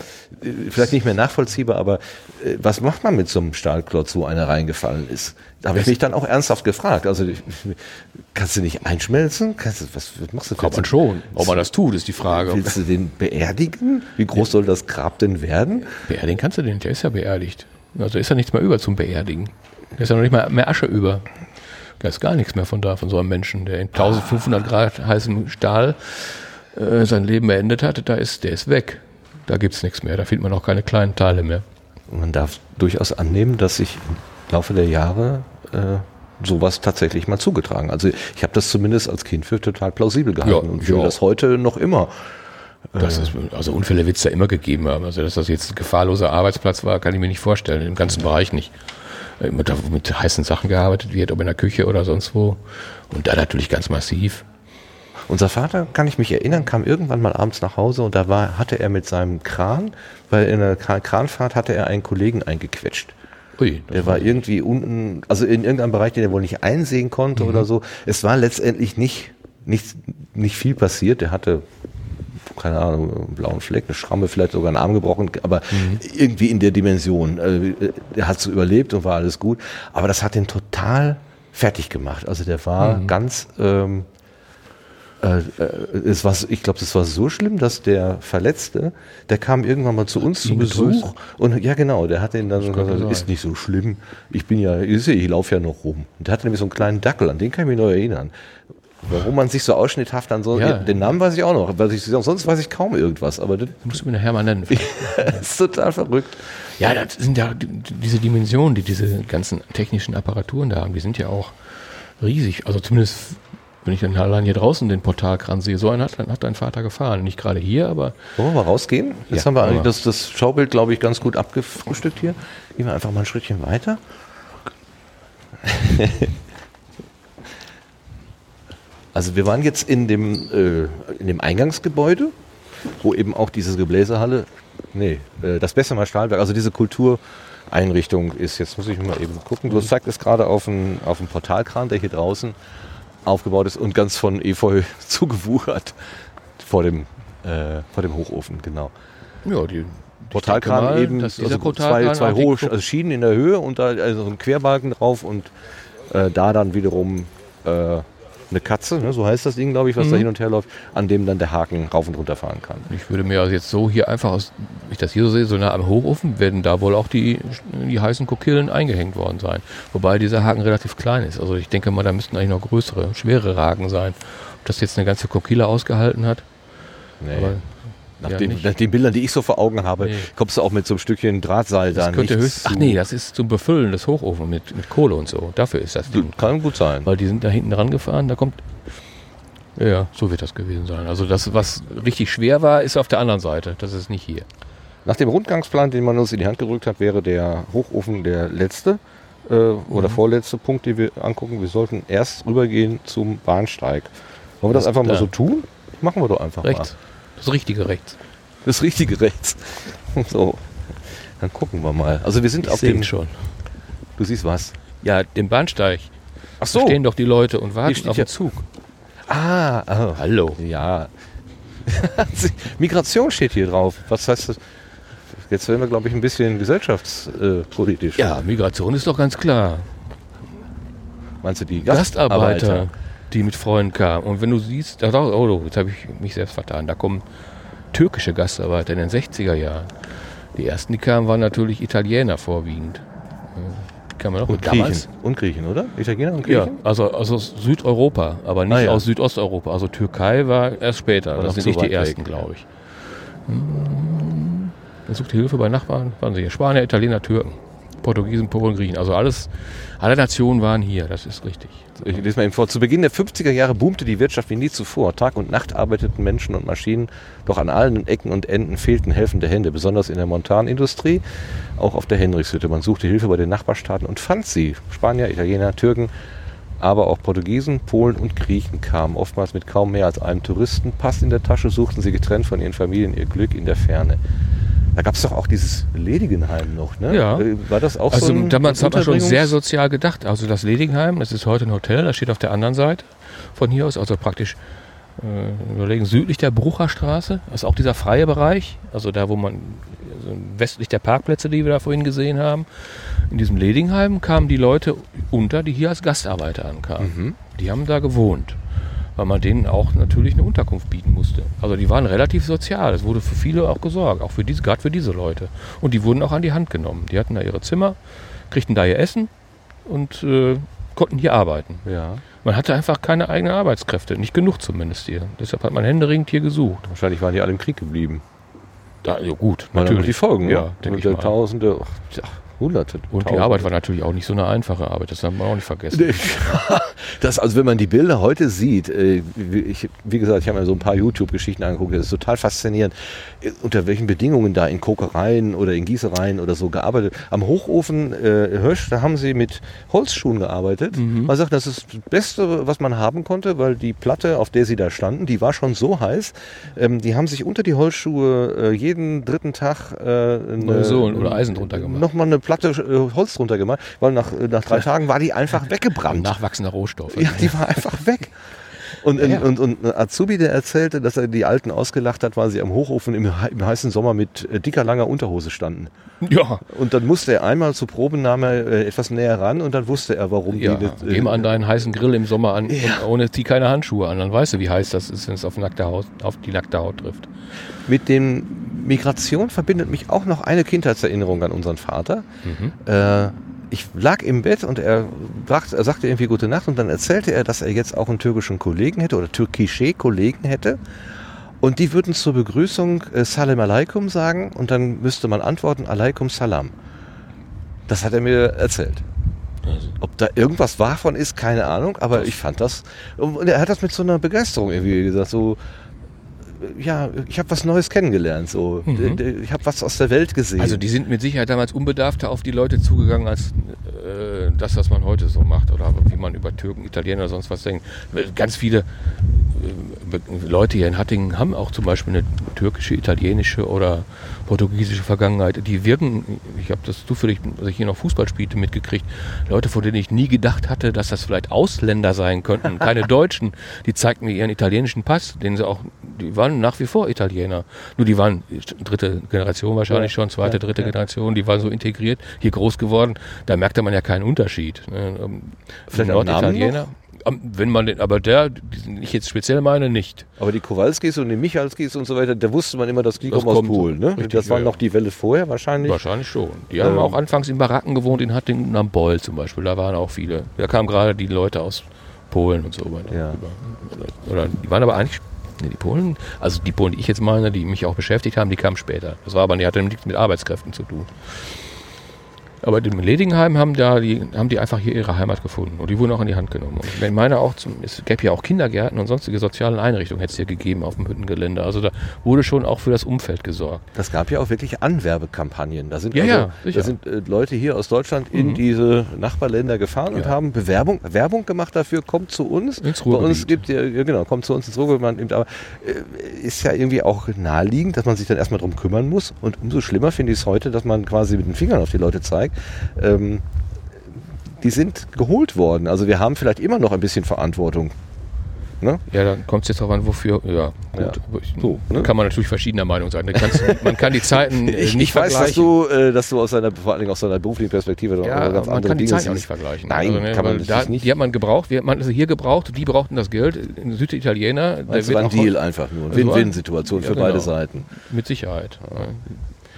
Vielleicht nicht mehr nachvollziehbar, aber äh, was macht man mit so einem Stahlklotz, wo einer reingefallen ist? Da habe ich mich dann auch ernsthaft gefragt. Also kannst du nicht einschmelzen? Kannst du, was, was machst du? Kann man schon. Ob man das tut, ist die Frage. Willst du den beerdigen? Wie groß soll das Grab denn werden? Beerdigen kannst du den, der ist ja beerdigt. Also ist ja nichts mehr über zum Beerdigen. Da ist ja noch nicht mal mehr Asche über. Da ist gar nichts mehr von da, von so einem Menschen, der in 1500 Grad heißem Stahl äh, sein Leben beendet hat. Da ist, der ist weg. Da gibt es nichts mehr. Da findet man auch keine kleinen Teile mehr. Man darf durchaus annehmen, dass sich im Laufe der Jahre äh, sowas tatsächlich mal zugetragen. Also ich habe das zumindest als Kind für total plausibel gehalten ja, und fühle das heute noch immer. Das ist, also Unfälle wird es da immer gegeben haben. Also dass das jetzt ein gefahrloser Arbeitsplatz war, kann ich mir nicht vorstellen. Im ganzen Bereich nicht mit, mit heißen Sachen gearbeitet wird, ob in der Küche oder sonst wo. Und da natürlich ganz massiv. Unser Vater, kann ich mich erinnern, kam irgendwann mal abends nach Hause und da war, hatte er mit seinem Kran, weil in der Kranfahrt hatte er einen Kollegen eingequetscht. Ui, der war irgendwie unten, also in irgendeinem Bereich, den er wohl nicht einsehen konnte mhm. oder so. Es war letztendlich nicht, nicht, nicht viel passiert. Der hatte keine Ahnung, einen blauen Fleck, eine Schramme, vielleicht sogar einen Arm gebrochen, aber mhm. irgendwie in der Dimension. Äh, er hat so überlebt und war alles gut. Aber das hat ihn total fertig gemacht. Also der war mhm. ganz, ähm, äh, äh es war, ich glaube, das war so schlimm, dass der Verletzte, der kam irgendwann mal zu uns zu Besuch und ja genau, der hat ihn dann so gesagt, ist nicht so schlimm. Ich bin ja, ich, ich laufe ja noch rum. Und der hatte nämlich so einen kleinen Dackel, an den kann ich mich noch erinnern. Warum man sich so ausschnitthaft an so. Ja. Den Namen weiß ich auch noch. Weil ich, sonst weiß ich kaum irgendwas. Aber das musst du mir nachher mal nennen. das ist total verrückt. Ja, das sind ja diese Dimensionen, die diese ganzen technischen Apparaturen da haben, die sind ja auch riesig. Also zumindest, wenn ich dann allein hier draußen den Portalkran sehe, so einen hat, hat dein Vater gefahren. Nicht gerade hier, aber. Wollen wir mal rausgehen? Jetzt ja, haben wir eigentlich das, das Schaubild, glaube ich, ganz gut abgefrühstückt hier. Gehen wir einfach mal ein Schrittchen weiter. Also wir waren jetzt in dem, äh, in dem Eingangsgebäude, wo eben auch diese Gebläsehalle, nee, äh, das Bessemer Stahlwerk, also diese Kultureinrichtung ist. Jetzt muss ich mal eben gucken. Du zeigst es gerade auf dem auf Portalkran, der hier draußen aufgebaut ist und ganz von Efeu zugewuchert vor dem, äh, vor dem Hochofen, genau. Ja, die Portalkran mal, eben, also zwei, zwei hohe also Schienen in der Höhe und da also so ein Querbalken drauf und äh, da dann wiederum äh, eine Katze, ne, so heißt das Ding, glaube ich, was mhm. da hin und her läuft, an dem dann der Haken rauf und runter fahren kann. Ich würde mir also jetzt so hier einfach, aus, ich das hier so sehe, so nah am Hochofen, werden da wohl auch die, die heißen Kokillen eingehängt worden sein. Wobei dieser Haken relativ klein ist. Also ich denke mal, da müssten eigentlich noch größere, schwere Haken sein. Ob das jetzt eine ganze Kokille ausgehalten hat. Nee. Aber nach, ja, den, nach, den, Bildern, die ich so vor Augen habe, nee. kommst du auch mit so einem Stückchen Drahtseil das da könnte höchst, Ach nee, das ist zum Befüllen des Hochofens mit, mit Kohle und so. Dafür ist das Ding. Kann gut sein. Weil die sind da hinten dran gefahren, da kommt. Ja, so wird das gewesen sein. Also das, was richtig schwer war, ist auf der anderen Seite. Das ist nicht hier. Nach dem Rundgangsplan, den man uns in die Hand gedrückt hat, wäre der Hochofen der letzte äh, oder mhm. vorletzte Punkt, den wir angucken. Wir sollten erst rübergehen zum Bahnsteig. Wollen wir das, einfach mal so tun? Machen wir doch einfach rechts. mal. Das richtige rechts. Das richtige rechts. So. Dann gucken wir mal. Also wir sind ich auf dem schon. Du siehst was? Ja, den Bahnsteig. Ach so. Da stehen doch die Leute und warten auf den Zug. Ah, oh. hallo. Ja. Migration steht hier drauf. Was heißt das? Jetzt werden wir, glaube ich, ein bisschen gesellschaftspolitisch. ja, Migration ist doch ganz klar. Meinst du die Gastarbeiter, Gastarbeiter die mit Freunden kamen? Und wenn du siehst, oh, jetzt habe ich mich selbst vertan, da kommen türkische Gastarbeiter in den 60er Jahren. Die ersten, die kamen, waren natürlich Italiener vorwiegend. Kann man auch und Griechen. Und Griechen, oder? Italiener und Griechen? Ja, also, also aus Südeuropa, aber nicht ah, ja. aus Südosteuropa. Also Türkei war erst später. War das sind nicht die ersten, glaube ich. Hm. Er suchte Hilfe bei Nachbarn. Waren sie hier? Spanier, Italiener, Türken. Portugiesen, Polen, Griechen. Also alles, alle Nationen waren hier, das ist richtig. Ich lese mal eben vor. Zu Beginn der 50er Jahre boomte die Wirtschaft wie nie zuvor. Tag und Nacht arbeiteten Menschen und Maschinen, doch an allen Ecken und Enden fehlten helfende Hände, besonders in der Montanindustrie, auch auf der Henrichshütte. Man suchte Hilfe bei den Nachbarstaaten und fand sie. Spanier, Italiener, Türken, aber auch Portugiesen, Polen und Griechen kamen, oftmals mit kaum mehr als einem Touristenpass in der Tasche, suchten sie getrennt von ihren Familien ihr Glück in der Ferne. Da gab es doch auch dieses Ledigenheim noch, ne? Ja. Äh, war das auch also so? Also damals hat man schon sehr sozial gedacht. Also das Ledigenheim, das ist heute ein Hotel, das steht auf der anderen Seite von hier aus, also praktisch äh, überlegen, südlich der Brucherstraße, ist auch dieser freie Bereich, also da, wo man also westlich der Parkplätze, die wir da vorhin gesehen haben. In diesem Ledingheim kamen die Leute unter, die hier als Gastarbeiter ankamen. Mhm. Die haben da gewohnt weil man denen auch natürlich eine Unterkunft bieten musste. Also die waren relativ sozial. Es wurde für viele auch gesorgt, auch für diese, gerade für diese Leute. Und die wurden auch an die Hand genommen. Die hatten da ihre Zimmer, kriegten da ihr Essen und äh, konnten hier arbeiten. Ja. Man hatte einfach keine eigenen Arbeitskräfte, nicht genug zumindest hier. Deshalb hat man händeringend hier gesucht. Wahrscheinlich waren die alle im Krieg geblieben. Da, ja gut, natürlich. die Folgen, ja, denke ich mal. Tausende, ja, Hunderte. Und Tausende. die Arbeit war natürlich auch nicht so eine einfache Arbeit, das haben wir auch nicht vergessen. das, also wenn man die Bilder heute sieht, äh, ich, wie gesagt, ich habe mir so ein paar YouTube-Geschichten angeguckt, das ist total faszinierend, äh, unter welchen Bedingungen da in Kokereien oder in Gießereien oder so gearbeitet. Am Hochofen äh, Hirsch, da haben sie mit Holzschuhen gearbeitet. Mhm. Man sagt, das ist das Beste, was man haben konnte, weil die Platte, auf der sie da standen, die war schon so heiß. Ähm, die haben sich unter die Holzschuhe äh, jeden dritten Tag äh, eine, so, oder Eisen drunter gemacht. Nochmal eine Platte äh, Holz drunter gemacht, weil nach, äh, nach drei Tagen war die einfach weggebrannt. Nachwachsender Rohstoff. Ja, die war einfach weg. Und, ja, ja. und, und Azubi, der erzählte, dass er die Alten ausgelacht hat, weil sie am Hochofen im, im heißen Sommer mit äh, dicker, langer Unterhose standen. Ja. Und dann musste er einmal zur Probennahme äh, etwas näher ran und dann wusste er, warum ja. die. Äh, Geh mal an deinen heißen Grill im Sommer an ja. ohne zieh keine Handschuhe an, dann weißt du, wie heiß das ist, wenn es auf, nackte Haut, auf die nackte Haut trifft. Mit den Migration verbindet mich auch noch eine Kindheitserinnerung an unseren Vater. Mhm. Äh, ich lag im Bett und er, brachte, er sagte irgendwie gute Nacht und dann erzählte er, dass er jetzt auch einen türkischen Kollegen hätte oder türkische Kollegen hätte. Und die würden zur Begrüßung äh, Salam Aleikum sagen und dann müsste man antworten Aleikum Salam. Das hat er mir erzählt. Also. Ob da irgendwas wahr von ist, keine Ahnung, aber ich fand das. Und er hat das mit so einer Begeisterung irgendwie gesagt, so, ja, ich habe was Neues kennengelernt. So. Mhm. Ich habe was aus der Welt gesehen. Also die sind mit Sicherheit damals unbedarfter auf die Leute zugegangen, als äh, das, was man heute so macht. Oder wie man über Türken, Italiener oder sonst was denkt. Ganz viele äh, Leute hier in Hattingen haben auch zum Beispiel eine türkische, italienische oder portugiesische Vergangenheit. Die wirken, ich habe das zufällig, als ich hier noch Fußball spielte, mitgekriegt, Leute, von denen ich nie gedacht hatte, dass das vielleicht Ausländer sein könnten, keine Deutschen, die zeigten mir ihren italienischen Pass, den sie auch, die waren nach wie vor Italiener. Nur die waren dritte Generation wahrscheinlich ja, schon, zweite, ja, dritte ja. Generation, die waren so integriert, hier groß geworden, da merkte man ja keinen Unterschied. Ne? Ähm, vielleicht Norditaliener. Wenn man den, aber der, den ich jetzt speziell meine, nicht. Aber die Kowalskis und die Michalskis und so weiter, da wusste man immer, dass die das kommen aus Polen. Ne? Richtig, das waren ja, noch die Welle vorher wahrscheinlich. Wahrscheinlich schon. Die ähm. haben auch anfangs in Baracken gewohnt, in Hattingen am Beul zum Beispiel. Da waren auch viele. Da kamen gerade die Leute aus Polen und so weiter. Ja. Oder die waren aber eigentlich Nee, die Polen, also die Polen, die ich jetzt meine, die mich auch beschäftigt haben, die kamen später. Das war aber, die hatte nichts mit Arbeitskräften zu tun. Aber in Ledingheim haben, da die, haben die einfach hier ihre Heimat gefunden und die wurden auch in die Hand genommen. Und ich meine auch, zum, es gäbe ja auch Kindergärten und sonstige soziale Einrichtungen, hätte es hier gegeben auf dem Hüttengelände. Also da wurde schon auch für das Umfeld gesorgt. Das gab ja auch wirklich Anwerbekampagnen. Da sind, ja, also, ja, da sind äh, Leute hier aus Deutschland in mhm. diese Nachbarländer gefahren ja. und haben Bewerbung, Werbung gemacht dafür, kommt zu uns. Ins Bei uns gibt ja, genau, kommt zu uns ins Ruhrgebiet. Aber äh, ist ja irgendwie auch naheliegend, dass man sich dann erstmal darum kümmern muss. Und umso schlimmer finde ich es heute, dass man quasi mit den Fingern auf die Leute zeigt ähm, die sind geholt worden. Also wir haben vielleicht immer noch ein bisschen Verantwortung. Ne? Ja, dann kommt es jetzt darauf an, wofür. Ja, gut. Ja, so, ne? Kann man natürlich verschiedener Meinung sein. man kann die Zeiten äh, ich, nicht ich weiß, dass du, äh, dass du aus deiner, vor allem aus deiner beruflichen Perspektive ja, ganz man andere kann die Dinge Zeiten auch nicht vergleichen. Nein, also, ne, kann man da, nicht. Die hat man gebraucht, wir, man also hier gebraucht, die brauchten das Geld. In Süditaliener. Das war ein Deal einfach nur. Win-Win-Situation ja, für genau. beide Seiten. Mit Sicherheit. Ja.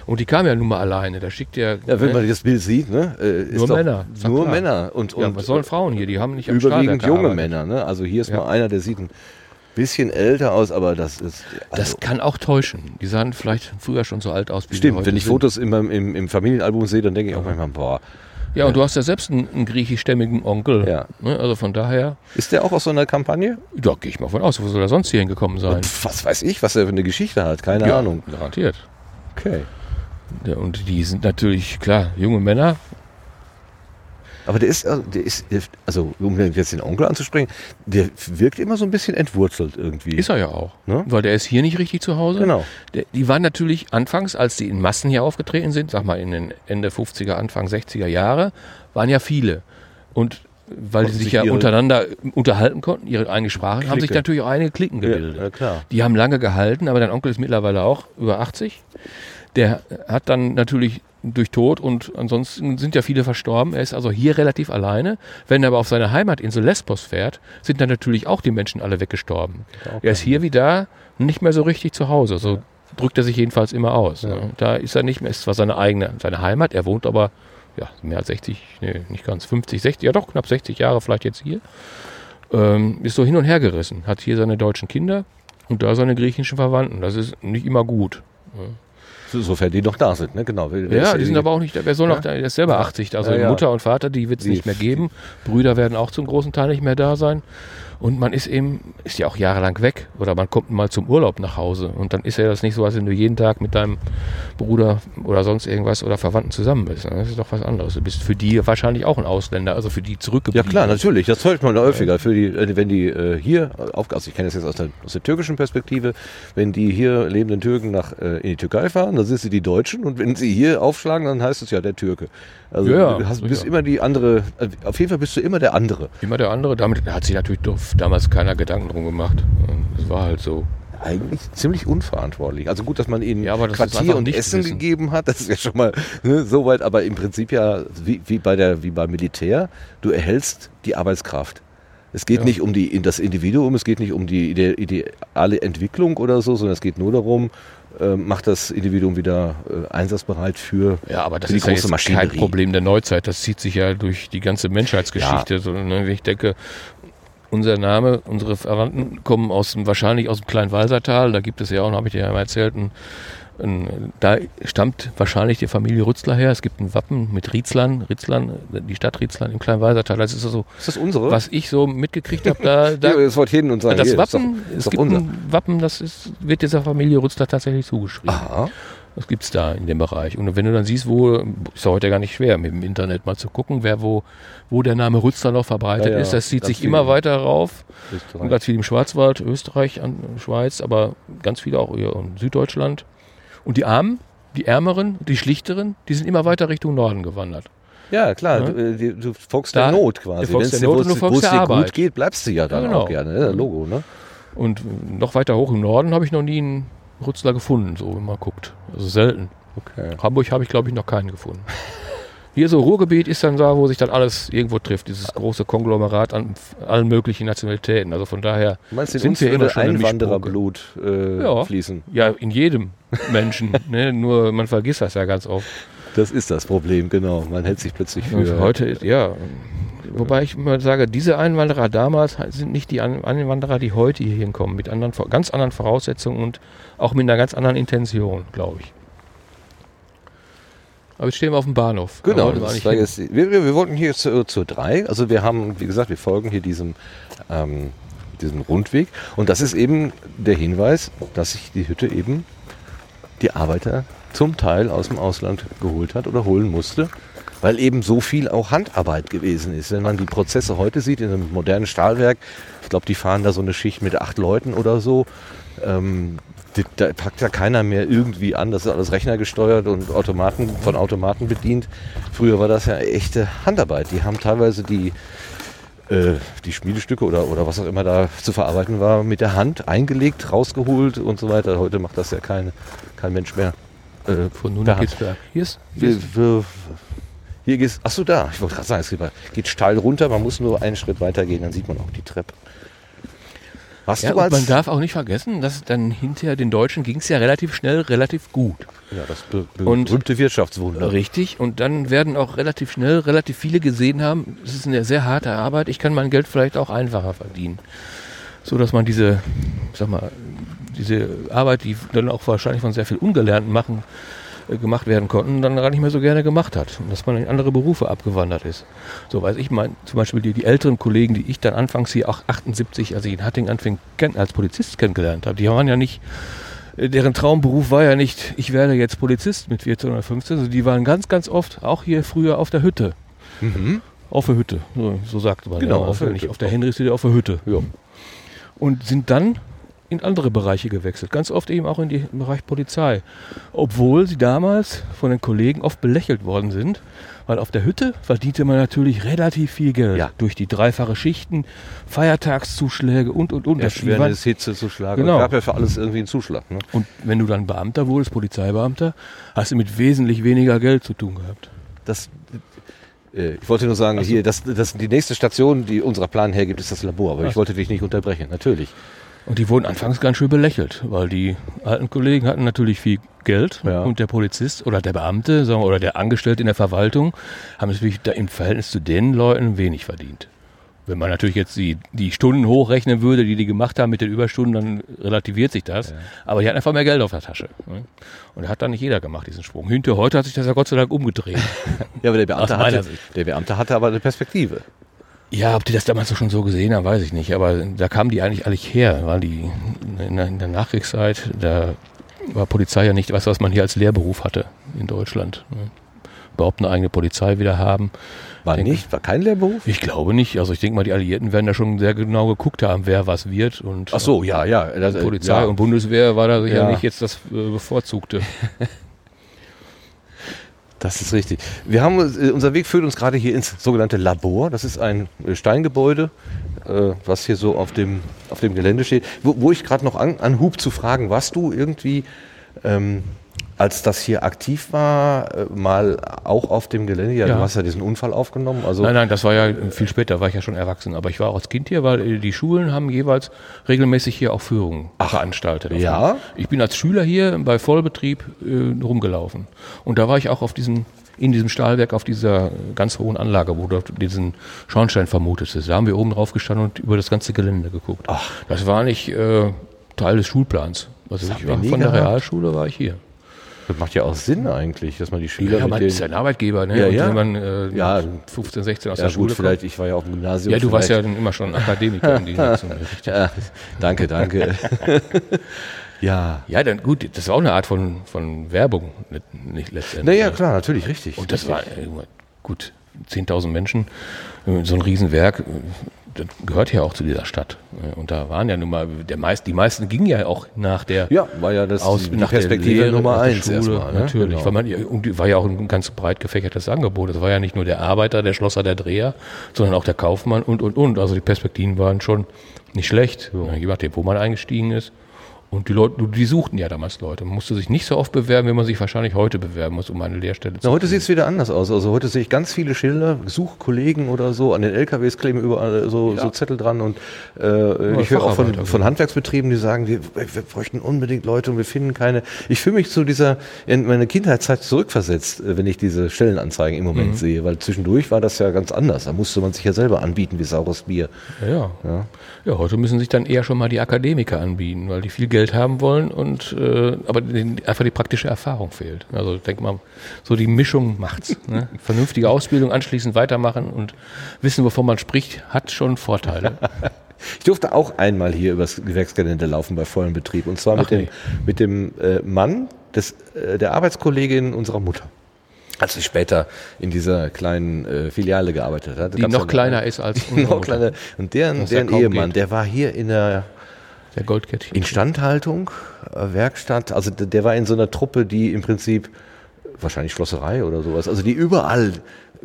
Und die kam ja nun mal alleine. Da schickt ja. Ja, wenn ne? man das Bild sieht, ne? Äh, nur Männer. Nur klar. Männer. Und, und ja, was sollen Frauen hier? Die haben nicht am Überwiegend junge Männer, ne? Also hier ist ja. mal einer, der sieht ein bisschen älter aus, aber das ist. Also das kann auch täuschen. Die sahen vielleicht früher schon so alt aus wie Stimmt, wenn ich sind. Fotos im, im, im Familienalbum sehe, dann denke ich auch manchmal, boah. Ja, und du hast ja selbst einen, einen griechischstämmigen Onkel. Ja. Ne? Also von daher. Ist der auch aus so einer Kampagne? Ja, gehe ich mal von aus. Wo soll er sonst hier hingekommen sein? Und was weiß ich, was er für eine Geschichte hat? Keine ja, Ahnung. Garantiert. Okay. Ja, und die sind natürlich, klar, junge Männer. Aber der ist, also, der ist, also um jetzt den Onkel anzusprechen, der wirkt immer so ein bisschen entwurzelt irgendwie. Ist er ja auch. Ne? Weil der ist hier nicht richtig zu Hause. Genau. Der, die waren natürlich anfangs, als die in Massen hier aufgetreten sind, sag mal in den Ende 50er, Anfang 60er Jahre, waren ja viele. Und weil die sich ja untereinander unterhalten konnten, ihre eigene Sprache, Clique. haben sich natürlich auch einige Klicken gebildet. Ja, klar. Die haben lange gehalten, aber dein Onkel ist mittlerweile auch über 80. Der hat dann natürlich durch Tod und ansonsten sind ja viele verstorben. Er ist also hier relativ alleine. Wenn er aber auf seine Heimatinsel Lesbos fährt, sind dann natürlich auch die Menschen alle weggestorben. Er ist hier wie da nicht mehr so richtig zu Hause. So drückt er sich jedenfalls immer aus. Ja. Ne? Da ist er nicht mehr, ist zwar seine eigene, seine Heimat, er wohnt aber ja, mehr als 60, nee, nicht ganz 50, 60, ja doch, knapp 60 Jahre vielleicht jetzt hier. Ähm, ist so hin und her gerissen. Hat hier seine deutschen Kinder und da seine griechischen Verwandten. Das ist nicht immer gut. Sofern die noch da sind, ne? genau. Ja, die sind aber auch nicht, wer soll noch da, der ist selber 80. Also. Mutter und Vater, die wird es nicht mehr geben. Brüder werden auch zum großen Teil nicht mehr da sein. Und man ist eben, ist ja auch jahrelang weg. Oder man kommt mal zum Urlaub nach Hause. Und dann ist ja das nicht so, als wenn du jeden Tag mit deinem Bruder oder sonst irgendwas oder Verwandten zusammen bist. Das ist doch was anderes. Du bist für die wahrscheinlich auch ein Ausländer, also für die Ja zurückgeblieben. klar, natürlich. Das hört man häufiger. Für die, äh, wenn die äh, hier, auf, also ich kenne das jetzt aus der, aus der türkischen Perspektive, wenn die hier lebenden Türken nach äh, in die Türkei fahren, dann sind sie die Deutschen und wenn sie hier aufschlagen, dann heißt es ja der Türke. Also Ja, du hast, bist immer die andere. Auf jeden Fall bist du immer der andere. Immer der andere. Damit hat sich natürlich doch damals keiner Gedanken drum gemacht. Das war halt so. Eigentlich ziemlich unverantwortlich. Also gut, dass man ihnen Ja, das Quartier und Essen wissen. gegeben hat, das ist ja schon mal ne, so weit, aber im Prinzip ja wie, wie, bei der, wie beim Militär, du erhältst die Arbeitskraft. Es geht Ja. nicht um die, das Individuum, es geht nicht um die ide- ideale Entwicklung oder so, sondern es geht nur darum, äh, macht das Individuum wieder äh, einsatzbereit für, Ja, aber das die ist ja große jetzt kein Problem der Neuzeit. Das zieht sich ja durch die ganze Menschheitsgeschichte. So, ne? Ich denke, unser Name, unsere Verwandten kommen aus dem, wahrscheinlich aus dem kleinen Walsertal. Da gibt es ja auch, habe ich dir ja mal erzählt, ein, ein, da stammt wahrscheinlich die Familie Rützler her. Es gibt ein Wappen mit Rietzlern, Rietzlern, die Stadt Rietzlern im kleinen Walsertal. Das ist so, Ist das unsere? was ich so mitgekriegt habe. Da, da, das Wort hin und sagen, das hier, ist Wappen, doch, ist es gibt unser. ein Wappen, das ist, wird dieser Familie Rützler tatsächlich zugeschrieben. Aha. Das gibt's da in dem Bereich. Und wenn du dann siehst, wo, ist ja heute gar nicht schwer, mit dem Internet mal zu gucken, wer wo, wo der Name Rützler noch verbreitet Ja, ja, ist, das zieht sich immer weiter rauf. Österreich. Und ganz viel im Schwarzwald, Österreich, an, Schweiz, aber ganz viele auch in Süddeutschland. Und die Armen, die Ärmeren, die Schlichteren, die sind immer weiter Richtung Norden gewandert. Ja, klar, Ja. Du, äh, du folgst Da- der Not quasi. dir- du es- es dir Arbeit. gut geht, bleibst du ja dann genau. auch gerne. Ne? Logo, ne? Und noch weiter hoch im Norden habe ich noch nie einen Rützler gefunden, so wenn man guckt. Also selten. Okay. Hamburg habe ich, glaube ich, noch keinen gefunden. Hier so Ruhrgebiet ist dann da, wo sich dann alles irgendwo trifft, dieses große Konglomerat an allen möglichen Nationalitäten. Also von daher, meinst, in Sind wir immer schon Einwandererblut äh, Ja. fließen? ja, in jedem Menschen, ne? nur man vergisst das ja ganz oft. Das ist das Problem, genau. Man hält sich plötzlich Und für... heute, ist- ja, wobei ich mal sage, diese Einwanderer damals sind nicht die Ein- Einwanderer, die heute hier hinkommen, mit anderen, ganz anderen Voraussetzungen und auch mit einer ganz anderen Intention, glaube ich. Aber jetzt stehen wir auf dem Bahnhof. Genau, das war jetzt, wir, wir, wollten hier zur, zur drei. Also wir haben, wie gesagt, wir folgen hier diesem, ähm, diesem Rundweg. Und das ist eben der Hinweis, dass sich die Hütte eben die Arbeiter zum Teil aus dem Ausland geholt hat oder holen musste, weil eben so viel auch Handarbeit gewesen ist. Wenn man die Prozesse heute sieht in einem modernen Stahlwerk, ich glaube, die fahren da so eine Schicht mit acht Leuten oder so. Ähm, da packt ja keiner mehr irgendwie an. Das ist alles rechnergesteuert und Automaten von Automaten bedient. Früher war das ja echte Handarbeit. Die haben teilweise die, äh, die Schmiedestücke oder, oder was auch immer da zu verarbeiten war, mit der Hand eingelegt, rausgeholt und so weiter. Heute macht das ja kein, kein Mensch mehr. Äh, Von nun per nach Hand. Hier ist, hier ist hier geht's. Achso, da. Ich wollte gerade sagen, es geht, geht steil runter. Man muss nur einen Schritt weiter gehen, dann sieht man auch die Treppe. Warst ja, du als. man darf auch nicht vergessen, dass dann hinterher den Deutschen ging es ja relativ schnell, relativ gut. ja, das be Und- berühmte Wirtschaftswunder. Richtig. Und dann werden auch relativ schnell relativ viele gesehen haben, es ist eine sehr harte Arbeit, ich kann mein Geld vielleicht auch einfacher verdienen. So dass man diese, sag mal, diese Arbeit, die dann auch wahrscheinlich von sehr viel Ungelernten machen, gemacht werden konnten, dann gar nicht mehr so gerne gemacht hat. Und dass man in andere Berufe abgewandert ist. So weiß ich mein, zum Beispiel die, die älteren Kollegen, die ich dann anfangs hier auch 78, als ich in Hatting anfing, als Polizist kennengelernt habe, die waren ja nicht, äh, deren Traumberuf war ja nicht, ich werde jetzt Polizist mit 14 oder 15, also die waren ganz, ganz oft auch hier früher auf der Hütte. Mhm. Auf der Hütte, so, so sagte man. Genau, ja, auf der Hütte. auf der steht auf der Hütte. Ja. Und sind dann in andere Bereiche gewechselt. Ganz oft eben auch in den Bereich Polizei. Obwohl sie damals von den Kollegen oft belächelt worden sind, weil auf der Hütte verdiente man natürlich relativ viel Geld. Ja. Durch die dreifache Schichten, Feiertagszuschläge und, und, und. Erschwernis, Hitze zu schlagen. Genau. Es gab ja für alles irgendwie einen Zuschlag. Ne? Und wenn du dann Beamter wurdest, Polizeibeamter, hast du mit wesentlich weniger Geld zu tun gehabt. Das, äh, ich wollte nur sagen, Ach so. hier, das, das, die nächste Station, die unserer Plan hergibt, ist das Labor. Aber Ach ich wollte dich nicht unterbrechen. Natürlich. Und die wurden anfangs ganz schön belächelt, weil die alten Kollegen hatten natürlich viel Geld Ja. und der Polizist oder der Beamte sagen oder der Angestellte in der Verwaltung haben natürlich da im Verhältnis zu den Leuten wenig verdient. Wenn man natürlich jetzt die, die Stunden hochrechnen würde, die die gemacht haben mit den Überstunden, dann relativiert sich das. Ja. Aber die hatten einfach mehr Geld auf der Tasche. Ne? Und hat dann nicht jeder gemacht, diesen Sprung. Hinter heute hat sich das ja Gott sei Dank umgedreht. ja, aber der Beamte, hatte, der Beamte hatte aber eine Perspektive. Ja, ob die das damals schon so gesehen haben, weiß ich nicht. Aber da kamen die eigentlich alle her, weil die in der, in der Nachkriegszeit, da war Polizei ja nicht was, was man hier als Lehrberuf hatte in Deutschland. Überhaupt eine eigene Polizei wieder haben. War denke, nicht? War kein Lehrberuf? Ich glaube nicht. Also ich denke mal, die Alliierten werden da schon sehr genau geguckt haben, wer was wird. Und Ach so, ja, ja. Das, Polizei ja. und Bundeswehr war da sicher ja. nicht jetzt das äh, Bevorzugte. Das ist richtig. Wir haben, äh, unser Weg führt uns gerade hier ins sogenannte Labor. Das ist ein äh, Steingebäude, äh, was hier so auf dem, auf dem Gelände steht. Wo, wo ich gerade noch an, anhub zu fragen, warst du irgendwie ähm, als das hier aktiv war, äh, mal auch auf dem Gelände? Ja, ja, du hast ja diesen Unfall aufgenommen. Also nein, nein, das war ja viel später, war ich ja schon erwachsen. Aber ich war auch als Kind hier, weil die Schulen haben jeweils regelmäßig hier auch Führungen Ach, veranstaltet. Ja? Ich bin als Schüler hier bei Vollbetrieb äh, rumgelaufen. Und da war ich auch auf diesem in diesem Stahlwerk auf dieser ganz hohen Anlage, wo dort diesen Schornstein vermutet ist. Da haben wir oben drauf gestanden und über das ganze Gelände geguckt. Ach. Das war nicht äh, Teil des Schulplans. Also ich war, von der Realschule war ich hier. Das macht ja auch Sinn eigentlich, dass man die Schüler. Ja, man ist ja ein Arbeitgeber, ne? Ja, ja. wenn man äh, ja. 15, 16 aus ja, der Schule gut, vielleicht, ich war ja auch im Gymnasium. Ja, du warst ja dann immer schon Akademiker im Gegensatz ja, Danke, danke. ja. Ja, dann gut, das war auch eine Art von, von Werbung, nicht letztendlich. Naja, klar, natürlich, richtig. Und das richtig. war gut, 10.000 Menschen, so ein Riesenwerk das gehört ja auch zu dieser Stadt. Und da waren ja nun mal, der meist, die meisten gingen ja auch nach der ja, war ja das aus, die nach Perspektive Lehre, Nummer eins erstmal, ne? natürlich. Genau. Weil man, und war ja auch ein ganz breit gefächertes Angebot. Es war ja nicht nur der Arbeiter, der Schlosser, der Dreher, sondern auch der Kaufmann und, und, und. Also die Perspektiven waren schon nicht schlecht, ja. je nachdem, wo man eingestiegen ist. Und die Leute, die suchten ja damals Leute. Man musste sich nicht so oft bewerben, wie man sich wahrscheinlich heute bewerben muss, um eine Lehrstelle zu Na, Heute sieht es wieder anders aus. Also heute sehe ich ganz viele Schilder, Suchkollegen oder so. An den LKWs kleben überall so, ja. so Zettel dran. Und äh, ich höre auch von, von, Handwerksbetrieben, die sagen, wir, wir bräuchten unbedingt Leute und wir finden keine. Ich fühle mich zu dieser, in meine Kindheitszeit zurückversetzt, äh, wenn ich diese Stellenanzeigen im Moment mhm. sehe. Weil zwischendurch war das ja ganz anders. Da musste man sich ja selber anbieten wie saures Bier. Ja, ja. Ja heute müssen sich dann eher schon mal die Akademiker anbieten, weil die viel Geld haben wollen und äh, aber den, einfach die praktische Erfahrung fehlt. Also denk mal, so die Mischung macht's. Ne? Vernünftige Ausbildung, anschließend weitermachen und wissen, wovon man spricht, hat schon Vorteile. Ich durfte auch einmal hier übers Gewerksgelände laufen bei vollem Betrieb und zwar Ach mit dem, mit dem äh, Mann des, äh, der Arbeitskollegin unserer Mutter als sie später in dieser kleinen äh, Filiale gearbeitet hat. Die noch kleiner ist als noch kleiner. Und deren, deren Ehemann, geht. der war hier in der der Goldkettchen. Instandhaltung, äh, Werkstatt, also der war in so einer Truppe, die im Prinzip wahrscheinlich Schlosserei oder sowas, also die überall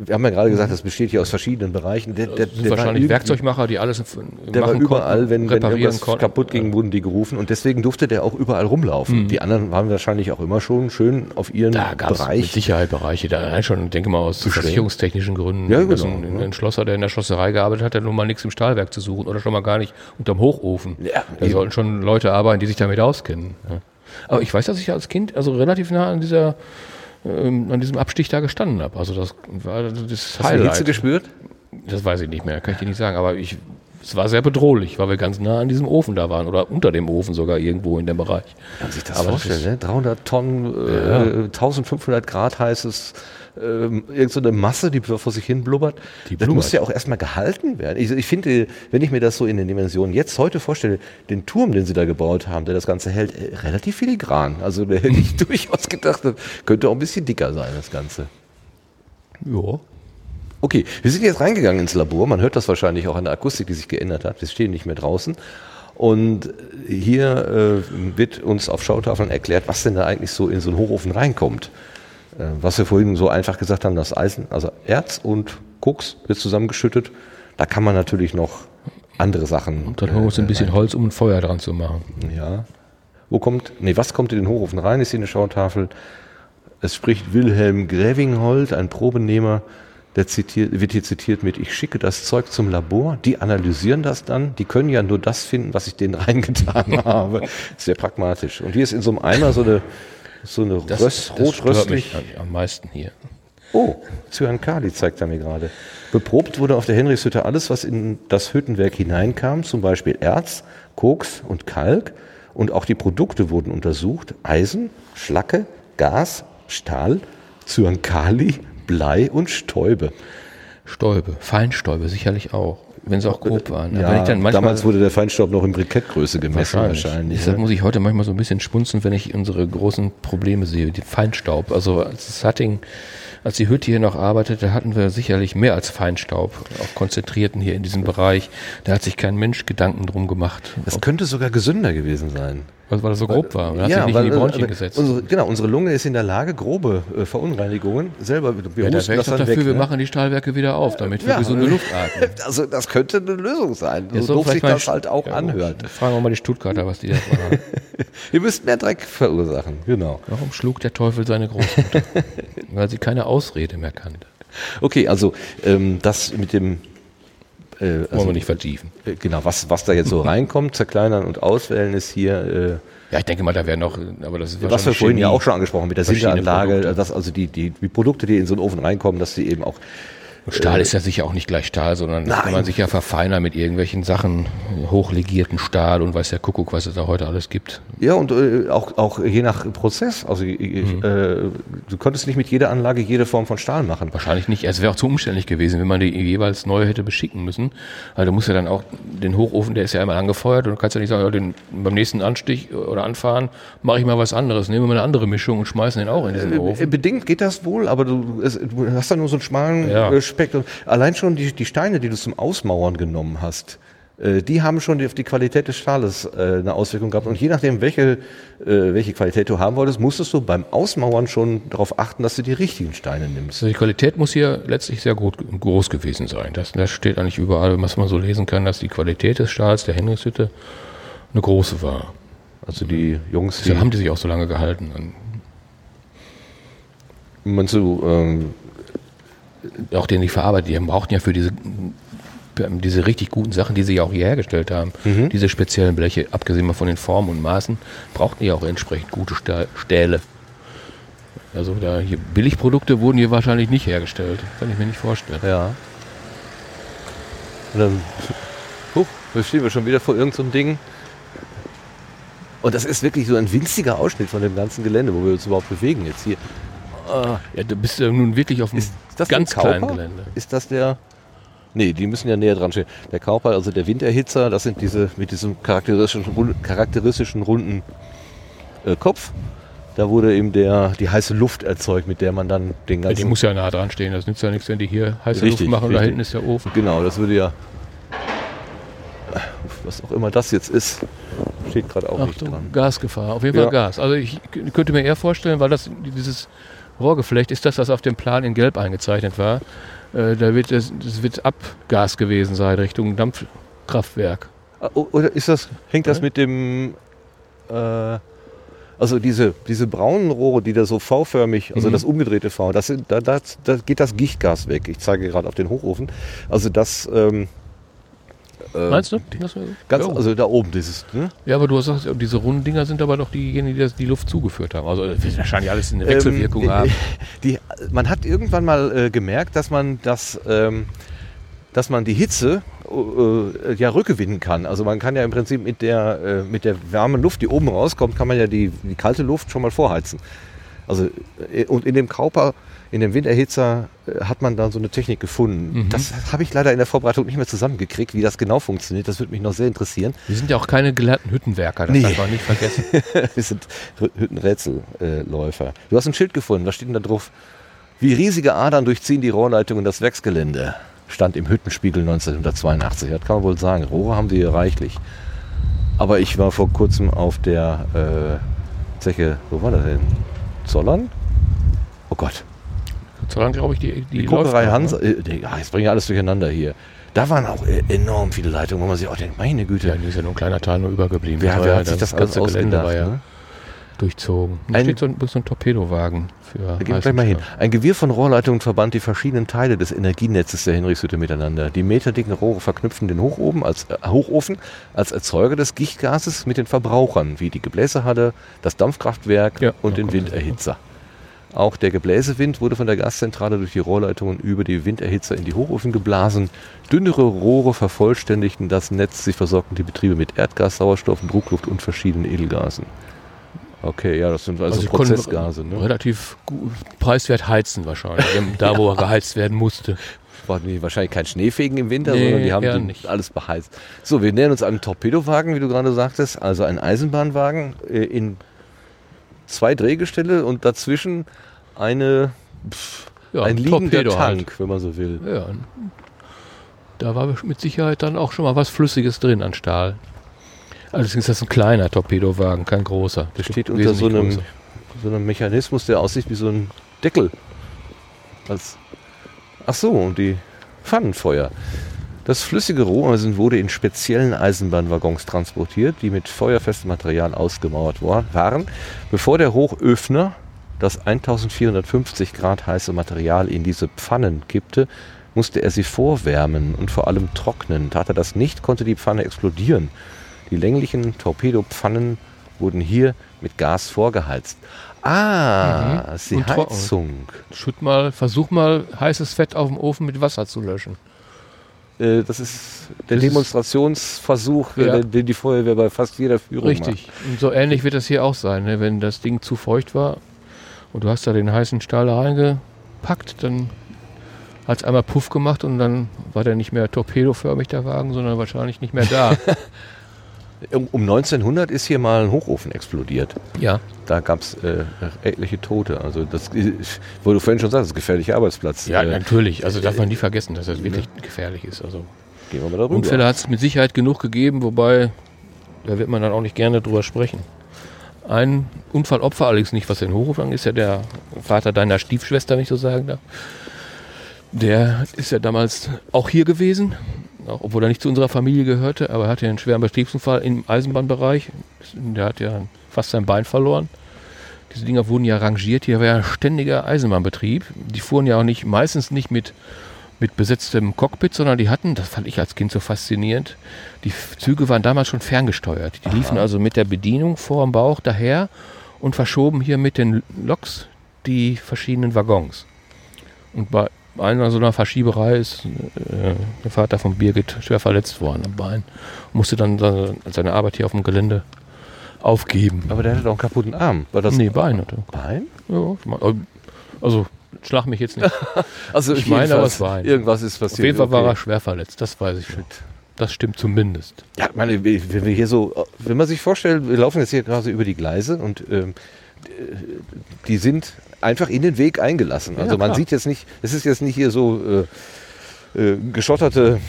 wir haben ja gerade gesagt, das besteht hier aus verschiedenen Bereichen. Der, der, der wahrscheinlich Werkzeugmacher, die alles Der war überall, konnten, wenn, wenn irgendwas konnten. kaputt ging, wurden die gerufen und deswegen durfte der auch überall rumlaufen. Mhm. Die anderen waren wahrscheinlich auch immer schon schön auf ihren da Bereich. Mit Sicherheit Bereiche, da allein schon, denke mal aus versicherungstechnischen Gründen. Ja, genau. Ein, ein, Schlosser, der in der Schlosserei gearbeitet hat, der nun mal nichts im Stahlwerk zu suchen oder schon mal gar nicht unterm Hochofen. Ja, da eben. sollten schon Leute arbeiten, die sich damit auskennen. Aber ich weiß, dass ich als Kind also relativ nah an dieser ähm, an diesem Abstich da gestanden habe. Also das war das Hast Highlight. Hast du Hitze gespürt? Das weiß ich nicht mehr, kann ich dir nicht sagen. Aber ich, es war sehr bedrohlich, weil wir ganz nah an diesem Ofen da waren oder unter dem Ofen sogar irgendwo in dem Bereich. Kann sich das Aber vorstellen, das ne? 300 Tonnen, ja. äh, 1500 Grad heißes ähm, irgendeine so Masse, die vor sich hin blubbert. Die blubbert. Das muss ja auch erstmal gehalten werden. Ich, ich, finde, wenn ich mir das so in den Dimensionen jetzt heute vorstelle, den Turm, den sie da gebaut haben, der das Ganze hält, äh, relativ filigran. Also der hätte ich durchaus gedacht, könnte auch ein bisschen dicker sein, das Ganze. Ja. Okay, wir sind jetzt reingegangen ins Labor. Man hört das wahrscheinlich auch an der Akustik, die sich geändert hat. Wir stehen nicht mehr draußen. Und hier äh, wird uns auf Schautafeln erklärt, was denn da eigentlich so in so einen Hochofen reinkommt. Äh, was wir vorhin so einfach gesagt haben, das Eisen, also Erz und Koks wird zusammengeschüttet. Da kann man natürlich noch andere Sachen. Und dann holen wir uns ein bisschen Holz, um ein Feuer dran zu machen. Ja. Wo kommt, nee, was kommt in den Hochofen rein, ist hier eine Schautafel. Es spricht Wilhelm Grävinghold, ein Probenehmer, der zitiert, wird hier zitiert mit, ich schicke das Zeug zum Labor, die analysieren das dann, die können ja nur das finden, was ich denen reingetan habe. Sehr pragmatisch. Und hier ist in so einem Eimer so eine, so eine das, Röst, das rot-röstlich. Am meisten hier. Oh, Zyankali zeigt er mir gerade. Beprobt wurde auf der Henrichshütte alles, was in das Hüttenwerk hineinkam, zum Beispiel Erz, Koks und Kalk. Und auch die Produkte wurden untersucht. Eisen, Schlacke, Gas, Stahl, Zyankali, Blei und Stäube. Stäube, Feinstäube sicherlich auch, wenn sie auch grob waren. Ja, manchmal, damals wurde der Feinstaub noch in Brikettgröße gemessen wahrscheinlich. wahrscheinlich. Deshalb ne? muss ich heute manchmal so ein bisschen spunzen, wenn ich unsere großen Probleme sehe, die Feinstaub. Also als das Setting, als die Hütte hier noch arbeitete, hatten wir sicherlich mehr als Feinstaub, auch konzentrierten hier in diesem Bereich. Da hat sich kein Mensch Gedanken drum gemacht, Das könnte sogar gesünder gewesen sein. Weil, weil er so grob war. Man hat sich nicht in die äh, Bronchien gesetzt. Unsere, genau, unsere Lunge ist in der Lage, grobe äh, Verunreinigungen selber, wir ja, da wäre ich dafür, weg. wir ne? machen die Stahlwerke wieder auf, damit wir Ja. gesunde Luft atmen. Also das könnte eine Lösung sein, Ja, so doof sich das halt auch Ja, anhört. Fragen wir mal die Stuttgarter, was die da machen. Ihr müsst mehr Dreck verursachen, genau. Warum schlug der Teufel seine Großmutter? Weil sie keine Ausrede mehr kannte. Okay, also ähm, das mit dem, äh, Wollen also, wir nicht vertiefen. äh, genau, was, was da jetzt so reinkommt, zerkleinern und auswählen ist hier, äh, Ja, ich denke mal, da wäre noch, aber das ist was wir vorhin ja auch schon angesprochen mit der Sinteranlage, dass also die, die, die Produkte, die in so einen Ofen reinkommen, dass sie eben auch Stahl ist ja sicher auch nicht gleich Stahl, sondern das kann Nein. man sich ja verfeinern mit irgendwelchen Sachen, hochlegierten Stahl und weiß der Kuckuck, was es da heute alles gibt. Ja, und äh, auch, auch je nach Prozess. Also äh, Mhm. äh, du konntest nicht mit jeder Anlage jede Form von Stahl machen. Wahrscheinlich nicht. Es wäre auch zu umständlich gewesen, wenn man die jeweils neu hätte beschicken müssen. Weil du musst ja dann auch den Hochofen, der ist ja einmal angefeuert und du kannst ja nicht sagen, ja, den, beim nächsten Anstich oder Anfahren mache ich mal was anderes, nehmen wir mal eine andere Mischung und schmeißen den auch in diesen Äh, Ofen. Bedingt geht das wohl, aber du, es, du hast da nur so einen schmalen Ja. Äh, Spektrum. Allein schon die, die Steine, die du zum Ausmauern genommen hast, äh, die haben schon auf die Qualität des Stahles äh, eine Auswirkung gehabt. Und je nachdem, welche, äh, welche Qualität du haben wolltest, musstest du beim Ausmauern schon darauf achten, dass du die richtigen Steine nimmst. Also die Qualität muss hier letztlich sehr gut, groß gewesen sein. Das, das steht eigentlich überall, was man so lesen kann, dass die Qualität des Stahls der Henrichshütte eine große war. Also die Jungs, die, Deshalb haben die sich auch so lange gehalten. meinst du, ähm, auch den die verarbeitet, die brauchten ja für diese, diese richtig guten Sachen, die sie ja auch hier hergestellt haben, Mhm. diese speziellen Bleche, abgesehen mal von den Formen und Maßen, brauchten die auch entsprechend gute Stähle. Also da hier Billigprodukte wurden hier wahrscheinlich nicht hergestellt. Kann ich mir nicht vorstellen. Ja. Und dann, huch, da stehen wir schon wieder vor irgendeinem so Ding. Und das ist wirklich so ein winziger Ausschnitt von dem ganzen Gelände, wo wir uns überhaupt bewegen jetzt hier. Ja, du bist ja nun wirklich auf einem Ist das ganz kleinen Gelände. Ist das der? Nee, die müssen ja näher dran stehen. Der Kauper, also der Winterhitzer, das sind diese mit diesem charakteristischen, charakteristischen runden äh, Kopf. Da wurde eben der, die heiße Luft erzeugt, mit der man dann den Ja, die ganzen. muss ja nah dran stehen. Das nützt ja nichts, wenn die hier heiße Richtig, Luft machen und da richtig. hinten ist der Ofen. Genau, das würde ja. Was auch immer das jetzt ist, steht gerade auch nicht Achtung, dran. Gasgefahr. Auf jeden Ja. Fall Gas. Also ich könnte mir eher vorstellen, weil das dieses Rohrgeflecht ist das, was auf dem Plan in Gelb eingezeichnet war. Äh, da wird das, das wird Abgas gewesen sein Richtung Dampfkraftwerk. Ah, Oder ist das, hängt das mit dem, äh, also diese, diese braunen Rohre, die da so V-förmig, also Mhm. das umgedrehte V, das da, da, da geht das Gichtgas weg. Ich zeige gerade auf den Hochofen. Also das, ähm, äh, Meinst du? Das, Ganz, ja. also da oben dieses, ne? ja, aber du hast gesagt, diese runden Dinger sind aber doch diejenigen, die das, die Luft zugeführt haben. Also wahrscheinlich alles eine Wechselwirkung Ähm, haben. Die, man hat irgendwann mal äh, gemerkt, dass man das, ähm, dass man die Hitze äh, ja rückgewinnen kann. Also man kann ja im Prinzip mit der, äh, mit der warmen Luft, die oben rauskommt, kann man ja die, die kalte Luft schon mal vorheizen. Also äh, und in dem Kauper, in dem Winterhitzer äh, hat man da so eine Technik gefunden. Mhm. Das habe ich leider in der Vorbereitung nicht mehr zusammengekriegt, wie das genau funktioniert. Das würde mich noch sehr interessieren. Wir sind ja auch keine gelernten Hüttenwerker, das Nee. darf man nicht vergessen. Wir sind Hüttenrätselläufer. Du hast ein Schild gefunden, was steht denn da drauf? Wie riesige Adern durchziehen die Rohrleitungen das Werksgelände. Stand im Hüttenspiegel 1982. Das kann man wohl sagen. Rohre haben sie hier reichlich. Aber ich war vor kurzem auf der äh, Zeche, wo war das denn? Zollern? Oh Gott. So dann glaube ich, die, die, Die noch, Hans. ne? Die- jetzt bringen wir alles durcheinander hier. Da waren auch äh, enorm viele Leitungen, wo man sich auch denkt, meine Güte. Ja, ist ja nur ein kleiner Teil nur übergeblieben. wer, wer ja hat sich das alles ganze Gelände war ja ne? durchzogen. Da Ein- steht so ein, so ein Torpedowagen für Da gehen wir gleich mal hin. Ein Gewirr von Rohrleitungen verband die verschiedenen Teile des Energienetzes der Henrichshütte miteinander. Die meterdicken Rohre verknüpften den Hochofen als, äh, Hochofen als Erzeuger des Gichtgases mit den Verbrauchern, wie die Gebläsehalle, das Dampfkraftwerk Ja, und den das Winderhitzer. Auch der Gebläsewind wurde von der Gaszentrale durch die Rohrleitungen über die Winderhitzer in die Hochöfen geblasen. Dünnere Rohre vervollständigten das Netz. Sie versorgten die Betriebe mit Erdgas, Sauerstoff, Druckluft und verschiedenen Edelgasen. Okay, ja, das sind also, Also Prozessgase. Ne? Relativ gut, preiswert heizen wahrscheinlich, da wo er geheizt werden musste. Nee, wahrscheinlich kein Schneefegen im Winter, Nee, sondern die haben die nicht. alles beheizt. So, wir nähern uns einem Torpedowagen, wie du gerade sagtest, also ein Eisenbahnwagen äh, in zwei Drehgestelle und dazwischen eine, pff, Ja, ein liegender Torpedo Tank, halt. wenn man so will. Ja. Da war mit Sicherheit dann auch schon mal was Flüssiges drin an Stahl. Allerdings ist das ein kleiner Torpedowagen, kein großer. Der steht unter so einem, größer. so einem Mechanismus, der aussieht wie so ein Deckel. Als, ach so, und die Pfannenfeuer. Das flüssige Roheisen wurde in speziellen Eisenbahnwaggons transportiert, die mit feuerfestem Material ausgemauert war- waren, bevor der Hochöfner das 1450 Grad heiße Material in diese Pfannen kippte, musste er sie vorwärmen und vor allem trocknen. Tat er das nicht, konnte die Pfanne explodieren. Die länglichen Torpedopfannen wurden hier mit Gas vorgeheizt. Ah, ist die Und. Heizung. Schütt mal, versuch mal heißes Fett auf dem Ofen mit Wasser zu löschen. Äh, das ist der Das ist- Demonstrationsversuch, äh, Ja. den die Feuerwehr bei fast jeder Führung Richtig. Und so ähnlich wird das hier auch sein. Ne? Wenn das Ding zu feucht war und du hast da den heißen Stahl reingepackt, dann hat es einmal Puff gemacht und dann war der nicht mehr torpedoförmig, der Wagen, sondern wahrscheinlich nicht mehr da. Um, um 1900 ist hier mal ein Hochofen explodiert. ja. Da gab es äh, etliche Tote. Also das, wo du vorhin schon sagst, das ist ein gefährlicher Arbeitsplatz. Ja, äh, natürlich. Also darf man nie vergessen, dass das wirklich gefährlich ist. Also gehen wir mal darüber. Unfälle hat es mit Sicherheit genug gegeben, wobei da wird man dann auch nicht gerne drüber sprechen. Ein Unfallopfer, allerdings nicht, was den Hochhof angeht, ist ja der Vater deiner Stiefschwester, wenn ich so sagen darf. Der ist ja damals auch hier gewesen, auch obwohl er nicht zu unserer Familie gehörte, aber er hatte einen schweren Betriebsunfall im Eisenbahnbereich. Der hat ja fast sein Bein verloren. Diese Dinger wurden ja rangiert. Hier war ja ein ständiger Eisenbahnbetrieb. Die fuhren ja auch nicht, meistens nicht mit, mit besetztem Cockpit, sondern die hatten, das fand ich als Kind so faszinierend, die Züge waren damals schon ferngesteuert. Die liefen also mit der Bedienung vor dem Bauch daher und verschoben hier mit den Loks die verschiedenen Waggons. Und bei einer so einer Verschieberei ist äh, der Vater von Birgit schwer verletzt worden am Bein. Musste dann seine, seine Arbeit hier auf dem Gelände aufgeben. Aber der hatte doch einen kaputten Arm. War das nee, Bein hatte. Bein? Ja, ich mein, also schlag mich jetzt nicht. Also Ich meine, aber es war ein- Irgendwas ist passiert. Auf jeden Fall war Okay. er schwer verletzt, das weiß ich schon. Das stimmt zumindest. Ja, meine, wenn wir hier so, wenn man sich vorstellt, wir laufen jetzt hier gerade über die Gleise und ähm, die sind einfach in den Weg eingelassen. Ja, Also man klar. sieht jetzt nicht, es ist jetzt nicht hier so äh, äh, geschotterte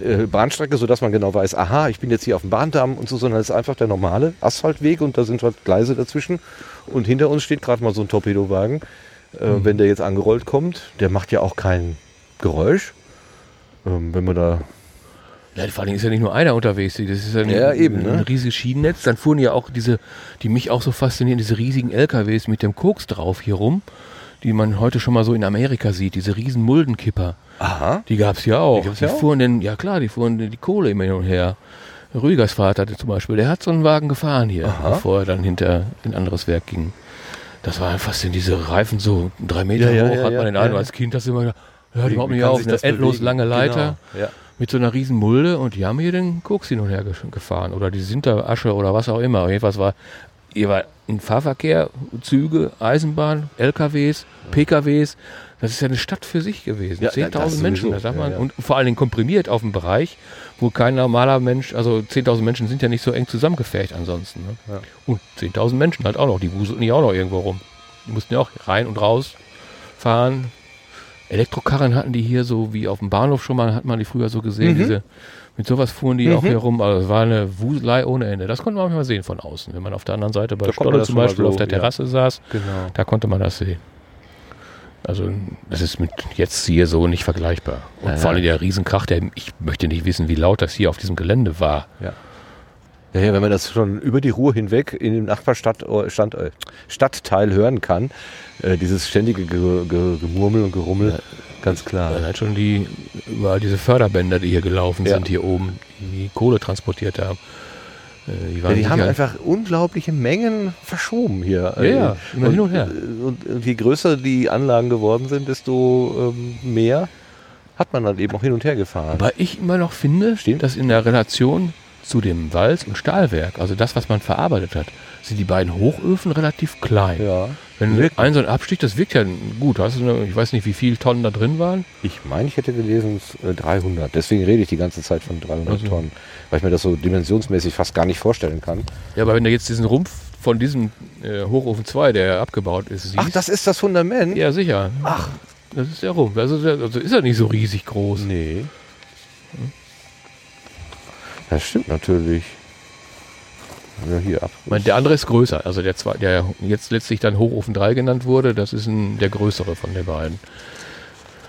äh, Bahnstrecke, sodass man genau weiß, aha, ich bin jetzt hier auf dem Bahndamm und so, sondern es ist einfach der normale Asphaltweg und da sind halt Gleise dazwischen. Und hinter uns steht gerade mal so ein Torpedowagen. Äh, Mhm. Wenn der jetzt angerollt kommt, der macht ja auch kein Geräusch. Ähm, wenn man da Ja, vor allem ist ja nicht nur einer unterwegs. Das ist ja ein, Ja, eben, ne? ein riesiges Schienennetz. Dann fuhren ja auch diese, die mich auch so faszinieren, diese riesigen LKWs mit dem Koks drauf hier rum, die man heute schon mal so in Amerika sieht, diese riesen Muldenkipper. Aha. Die gab es ja auch. Die Die, ja auch? fuhren denn, ja klar, die fuhren die Kohle immer hin und her. Rügers Vater hatte zum Beispiel, der hat so einen Wagen gefahren hier, Aha. bevor er dann hinter in ein anderes Werk ging. Das war fast in diese Reifen so drei Meter Ja, hoch, ja, hat man den Eindruck als Kind, dass immer, ja, die hauen mich kann auf, eine endlos lange Leiter Genau. Ja. Mit so einer riesen Mulde und die haben hier den Koks hin und her gefahren oder die Sinterasche oder was auch immer. Jedenfalls war hier war ein Fahrverkehr, Züge, Eisenbahn, LKWs, PKWs. Das ist ja eine Stadt für sich gewesen. Ja, ja, 10.000 das Menschen, das Ja, man. ja. Und vor allen Dingen komprimiert auf dem Bereich, wo kein normaler Mensch, also 10.000 Menschen sind ja nicht so eng zusammengefärbt ansonsten. Ne? Ja. Und 10.000 Menschen halt auch noch, die wuselten ja auch noch irgendwo rum. Die mussten ja auch rein und raus fahren. Elektrokarren hatten die hier so wie auf dem Bahnhof schon mal, hat man die früher so gesehen. Mhm. Diese, mit sowas fuhren die Mhm. auch hier rum. Also es war eine Wuselei ohne Ende. Das konnte man manchmal sehen von außen. Wenn man auf der anderen Seite bei Stolle zum mal Beispiel so, auf der ja. Terrasse saß, Genau. da konnte man das sehen. Also das ist mit jetzt hier so nicht vergleichbar. Und Ja, vor allem ja. der Riesenkrach, der, ich möchte nicht wissen, wie laut das hier auf diesem Gelände war. Ja. Ja, ja, wenn man das schon über die Ruhr hinweg in dem Nachbarstadt Stand, äh, Stadtteil hören kann, äh, dieses ständige Ge Ge Gemurmel und Gerummel, ganz klar. Dann halt schon die, überall diese Förderbänder, die hier gelaufen Ja. sind, hier oben, die Kohle transportiert haben. Äh, die, ja, die haben einfach unglaubliche Mengen verschoben hier. Ja, ja immer und, hin und her. Und, je größer die Anlagen geworden sind, desto ähm, mehr hat man dann eben auch hin und her gefahren. Aber ich immer noch finde, Stimmt. dass in der Relation zu dem Walz- und Stahlwerk, also das, was man verarbeitet hat, sind die beiden Hochöfen relativ klein. Ja. Wenn wirkt. ein so ein Abstich, das wirkt ja gut. Hast du eine, ich weiß nicht, wie viele Tonnen da drin waren. Ich meine, ich hätte gelesen 300. Äh, Deswegen rede ich die ganze Zeit von 300 also. Tonnen, weil ich mir das so dimensionsmäßig fast gar nicht vorstellen kann. Ja, aber wenn du jetzt diesen Rumpf von diesem äh, Hochofen 2, der abgebaut ist, siehst. Ach, das ist das Fundament? Ja, sicher. Ach. Das ist der Rumpf. Also, also ist er nicht so riesig groß. Nee. Das stimmt natürlich. Ja, hier ab. Meine, der andere ist größer, also der, zwei, der jetzt letztlich dann Hochofen 3 genannt wurde, das ist ein, der größere von den beiden.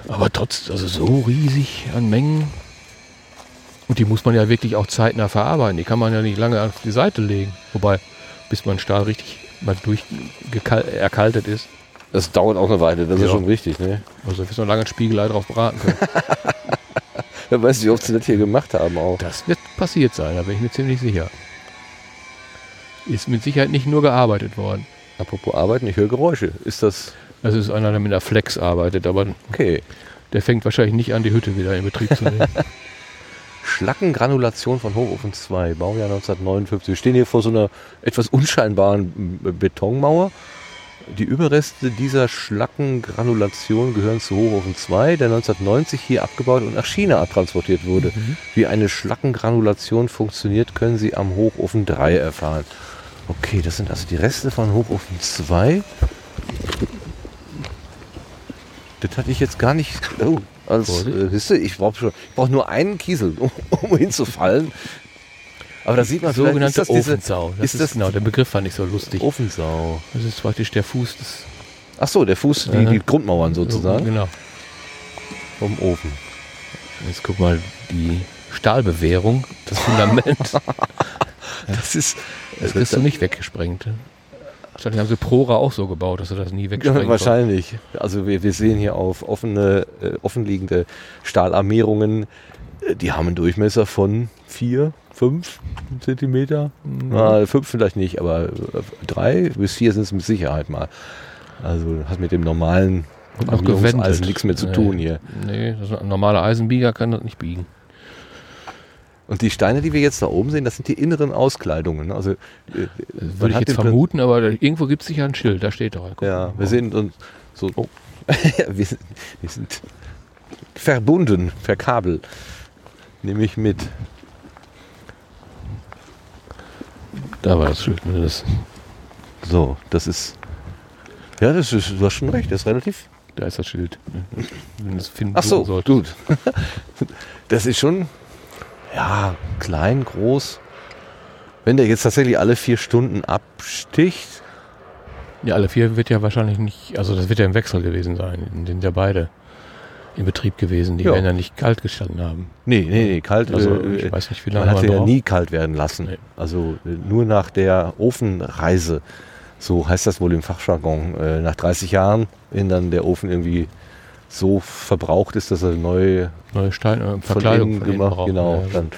Aber trotz, also so riesig an Mengen. Und die muss man ja wirklich auch zeitnah verarbeiten. Die kann man ja nicht lange auf die Seite legen. Wobei, bis man Stahl richtig mal durch erkaltet ist. Das dauert auch eine Weile, das ja. ist schon richtig, ne? Also wir noch lange ein Spiegelei drauf braten können. Wer weiß, wie oft sie das hier gemacht haben auch. Das wird passiert sein, da bin ich mir ziemlich sicher. Ist mit Sicherheit nicht nur gearbeitet worden. Apropos arbeiten, ich höre Geräusche. Ist das. Das ist einer, der mit einer Flex arbeitet, aber okay. der fängt wahrscheinlich nicht an, die Hütte wieder in Betrieb zu nehmen. Schlackengranulation von Hochofen 2, Baujahr 1959. Wir stehen hier vor so einer etwas unscheinbaren Betonmauer. Die Überreste dieser Schlackengranulation gehören zu Hochofen 2, der 1990 hier abgebaut und nach China abtransportiert wurde. Mhm. Wie eine Schlackengranulation funktioniert, können Sie am Hochofen 3 erfahren. Okay, das sind also die Reste von Hochofen 2. Das hatte ich jetzt gar nicht. Oh, als, äh, ich brauche brauch nur einen Kiesel, um, um hinzufallen. Aber da sieht man sogenannte ist das Ofensau. Das ist, das genau, der Begriff fand ich so lustig. Ofensau. Das ist praktisch der Fuß des. Ach so, der Fuß, die, die Grundmauern sozusagen. Genau. Vom Ofen. Jetzt guck mal, die Stahlbewährung, das Fundament. das ist. Das kriegst du nicht weggesprengt. Wahrscheinlich haben sie Prora auch so gebaut, dass sie das nie wegsprengen ja, Wahrscheinlich. Also wir, wir sehen hier auf offene, äh, offenliegende Stahlarmierungen, die haben einen Durchmesser von 4, 5 Zentimeter. Mhm. Na, 5 vielleicht nicht, aber 3 äh, bis 4 sind es mit Sicherheit mal. Also hat mit dem normalen Armierungseisen nichts mehr zu nee. tun hier. Nee, ein normaler Eisenbieger kann das nicht biegen. Und die Steine, die wir jetzt da oben sehen, das sind die inneren Auskleidungen. Also, äh, Würde ich jetzt vermuten, aber irgendwo gibt es sicher ein Schild, da steht doch. Ja, wir sehen uns so. Oh. wir, sind, wir sind verbunden, verkabelt. Nämlich mit. Da war das Schild. Ne, das so, das ist. Ja, das ist, du hast schon recht, das ist relativ. Da ist das Schild. Wenn das finden Ach so, gut. Das ist schon ja, klein, groß. Wenn der jetzt tatsächlich alle vier Stunden absticht. Ja, alle vier wird ja wahrscheinlich nicht, also das wird ja im Wechsel gewesen sein, in denen ja beide in Betrieb gewesen. Die ja. werden ja nicht kalt gestanden haben. Nee, nee, nee, kalt. Also äh, ich weiß nicht, wie lange man hat ja nie kalt werden lassen. Nee. Also äh, nur nach der Ofenreise, so heißt das wohl im Fachjargon, äh, nach 30 Jahren, wenn dann der Ofen irgendwie so verbraucht ist, dass er neue, neue Stein, äh, Verkleidung gemacht brauchen, genau. Ja. Dann,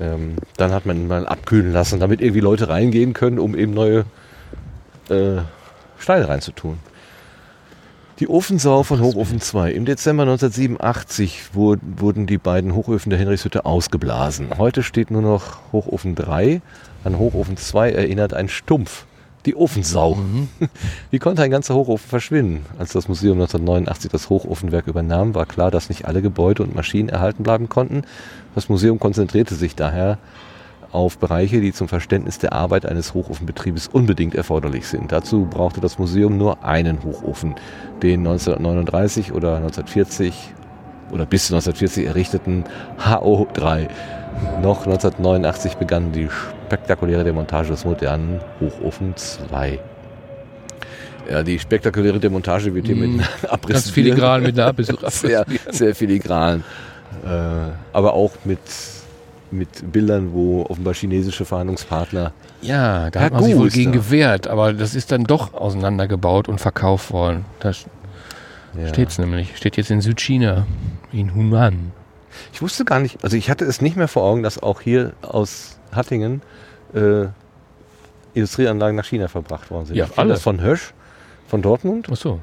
ähm, dann hat man ihn mal abkühlen lassen, damit irgendwie Leute reingehen können, um eben neue äh, Steine reinzutun. Die Ofensau von Hochofen 2. Im Dezember 1987 wurden, wurden die beiden Hochöfen der Henrichshütte ausgeblasen. Heute steht nur noch Hochofen 3. An Hochofen 2 erinnert ein Stumpf die Ofensau. Mhm. Wie konnte ein ganzer Hochofen verschwinden? Als das Museum 1989 das Hochofenwerk übernahm, war klar, dass nicht alle Gebäude und Maschinen erhalten bleiben konnten. Das Museum konzentrierte sich daher auf Bereiche, die zum Verständnis der Arbeit eines Hochofenbetriebes unbedingt erforderlich sind. Dazu brauchte das Museum nur einen Hochofen, den 1939 oder 1940 oder bis 1940 errichteten HO3. Noch 1989 begann die spektakuläre Demontage des modernen Hochofen 2. Ja, die spektakuläre Demontage wird hier mm, mit Abriss. Ganz filigran mit einer Abriss. sehr, sehr filigran. Äh, aber auch mit, mit Bildern, wo offenbar chinesische Verhandlungspartner. Ja, da hat man sich wohl gegen gewehrt, aber das ist dann doch auseinandergebaut und verkauft worden. Da ja. steht es nämlich. Steht jetzt in Südchina, in Hunan. Ich wusste gar nicht, also ich hatte es nicht mehr vor Augen, dass auch hier aus Hattingen äh, Industrieanlagen nach China verbracht worden sind. Ja, Ich kenn alle. das von Hösch, von Dortmund. Ach so.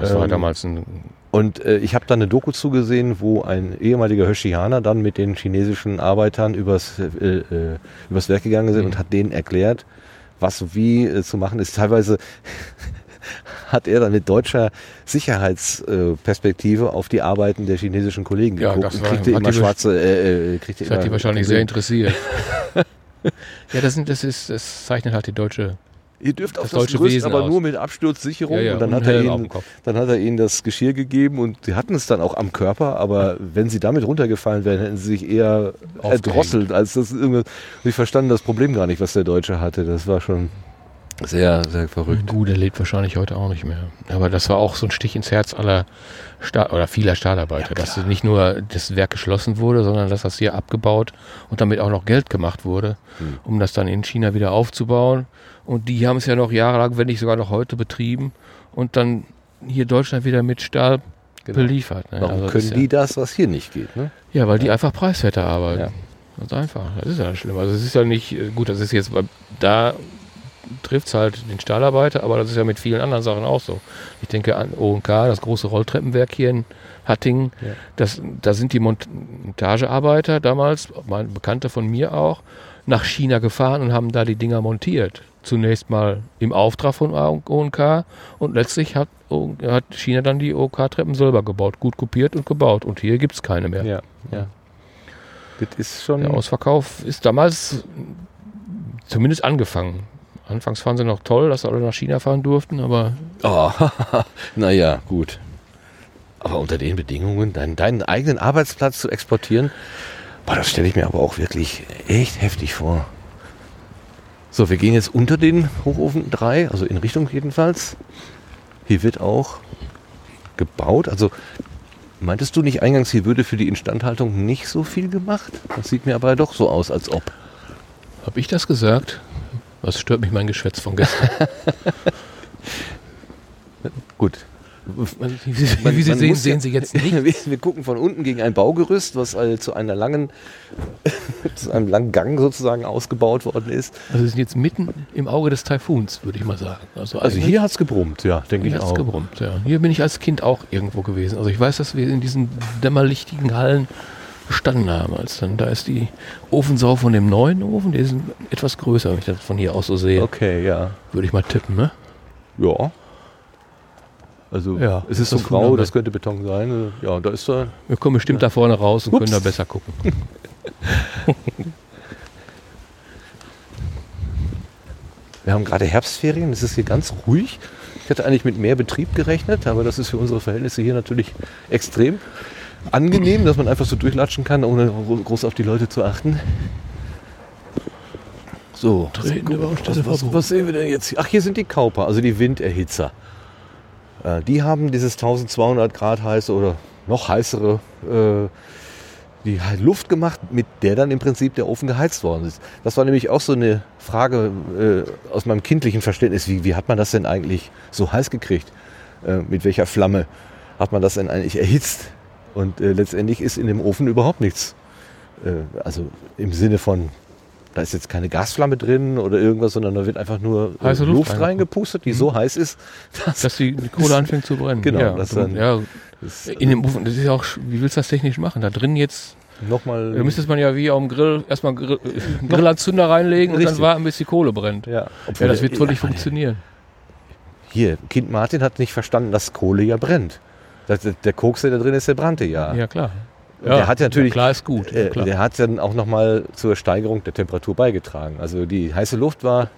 Das war Ähm, damals ein. Und äh, ich habe da eine Doku zugesehen, wo ein ehemaliger Höschianer dann mit den chinesischen Arbeitern übers, äh, äh, übers Werk gegangen sind Mhm. und hat denen erklärt, was wie äh, zu machen ist. Teilweise hat er dann mit deutscher Sicherheitsperspektive auf die Arbeiten der chinesischen Kollegen Ja, geguckt das und war- kriegte hat immer die schwarze, äh, äh, kriegte Das hat immer die wahrscheinlich sehr interessiert. ja, das, sind, das, ist, das zeichnet halt die deutsche. Ihr dürft auf das Gerüst Wesen aber aus. nur mit Absturzsicherung Ja, ja, und dann und hat, er ihnen, dann hat er ihnen das Geschirr gegeben und sie hatten es dann auch am Körper, aber wenn sie damit runtergefallen wären, hätten sie sich eher Aufgehängt. erdrosselt, als das irgendwas. Sie verstanden das Problem gar nicht, was der Deutsche hatte. Das war schon sehr, sehr verrückt. Gut, der lebt wahrscheinlich heute auch nicht mehr. Aber das war auch so ein Stich ins Herz aller Stahl oder vieler Stahlarbeiter, dass nicht nur das Werk geschlossen wurde, sondern dass das hier abgebaut und damit auch noch Geld gemacht wurde, Hm. um das dann in China wieder aufzubauen. Und die haben es ja noch jahrelang, wenn nicht sogar noch heute betrieben und dann hier Deutschland wieder mit Stahl Genau. beliefert. Ne? Warum Also das können ja, die das, was hier nicht geht? Ne? Ja, weil die einfach preiswerter arbeiten. Ja. Ganz einfach. Das ist ja schlimm. Also es ist ja nicht, äh, gut, das ist jetzt, da trifft es halt den Stahlarbeiter, aber das ist ja mit vielen anderen Sachen auch so. Ich denke an O&K, das große Rolltreppenwerk hier in Hattingen. Ja. Das, da sind die Mont Montagearbeiter damals, mein Bekannter von mir auch, nach China gefahren und haben da die Dinger montiert. Zunächst mal im Auftrag von O&K und letztlich hat, hat China dann die OK-Treppen selber gebaut, gut kopiert und gebaut. Und hier gibt es keine mehr. Ja, ja. Das ist schon. Der Ausverkauf ist damals zumindest angefangen. Anfangs fanden sie noch toll, dass alle nach China fahren durften, aber Oh, naja, gut. Aber unter den Bedingungen, deinen, deinen eigenen Arbeitsplatz zu exportieren, boah, das stelle ich mir aber auch wirklich echt heftig vor. So, wir gehen jetzt unter den Hochofen 3, also in Richtung jedenfalls. Hier wird auch gebaut. Also meintest du nicht eingangs, hier würde für die Instandhaltung nicht so viel gemacht? Das sieht mir aber doch so aus, als ob. habe ich das gesagt? Was stört mich mein Geschwätz von gestern? Gut, Wie Sie, Man- wie Sie man sehen, sehen Sie jetzt nicht. Wir, wir gucken von unten gegen ein Baugerüst, was äh, zu einer langen, zu einem langen Gang sozusagen ausgebaut worden ist. Also wir sind jetzt mitten im Auge des Taifuns, würde ich mal sagen. Also, Also hier hat's gebrummt, ja, denke ich hat's auch. gebrummt. Ja. Hier bin ich als Kind auch irgendwo gewesen. Also ich weiß, dass wir in diesen dämmerlichtigen Hallen gestanden haben. Als dann, da ist die Ofensau von dem neuen Ofen, der ist etwas größer, wenn ich das von hier aus so sehe. Okay, ja. Würde ich mal tippen, ne? Ja. Also Ja, es ist so grau, das könnte Beton sein. Ja, da ist er. Wir kommen bestimmt da vorne raus und Ups. können da besser gucken. Wir haben gerade Herbstferien, es ist hier ganz ruhig. Ich hätte eigentlich mit mehr Betrieb gerechnet, aber das ist für unsere Verhältnisse hier natürlich extrem angenehm, dass man einfach so durchlatschen kann, ohne groß auf die Leute zu achten. So, Tretende Baustelle was, was, was sehen wir denn jetzt? Ach, hier sind die Kauper, also die Winderhitzer. Äh, die haben dieses 1200 Grad heiße oder noch heißere äh, die Luft gemacht, mit der dann im Prinzip der Ofen geheizt worden ist. Das war nämlich auch so eine Frage äh, aus meinem kindlichen Verständnis. Wie, wie hat man das denn eigentlich so heiß gekriegt? Äh, mit welcher Flamme hat man das denn eigentlich erhitzt? Und äh, letztendlich ist in dem Ofen überhaupt nichts. Äh, also im Sinne von, da ist jetzt keine Gasflamme drin oder irgendwas, sondern da wird einfach nur äh, Heiße Luft Luft reingepustet, die so heiß ist, dass Dass die, die Kohle anfängt zu brennen. Genau, Ja, das dann- ja, das in dem Ofen, das ist ja auch, wie willst du das technisch machen? Da drin jetzt, nochmal. da müsste man ja wie auf dem Grill erstmal Grill, einen Grillanzünder reinlegen und dann Richtig. warten, bis die Kohle brennt. ja, Ja, das wird wohl nicht funktionieren. Hier, Kind Martin hat nicht verstanden, dass Kohle ja brennt. Das, der Koks, der da drin ist, der brannte ja. Ja, klar. Und der hat ja natürlich, klar ist gut. Ja, äh, klar. der hat dann auch nochmal zur Steigerung der Temperatur beigetragen. Also die heiße Luft war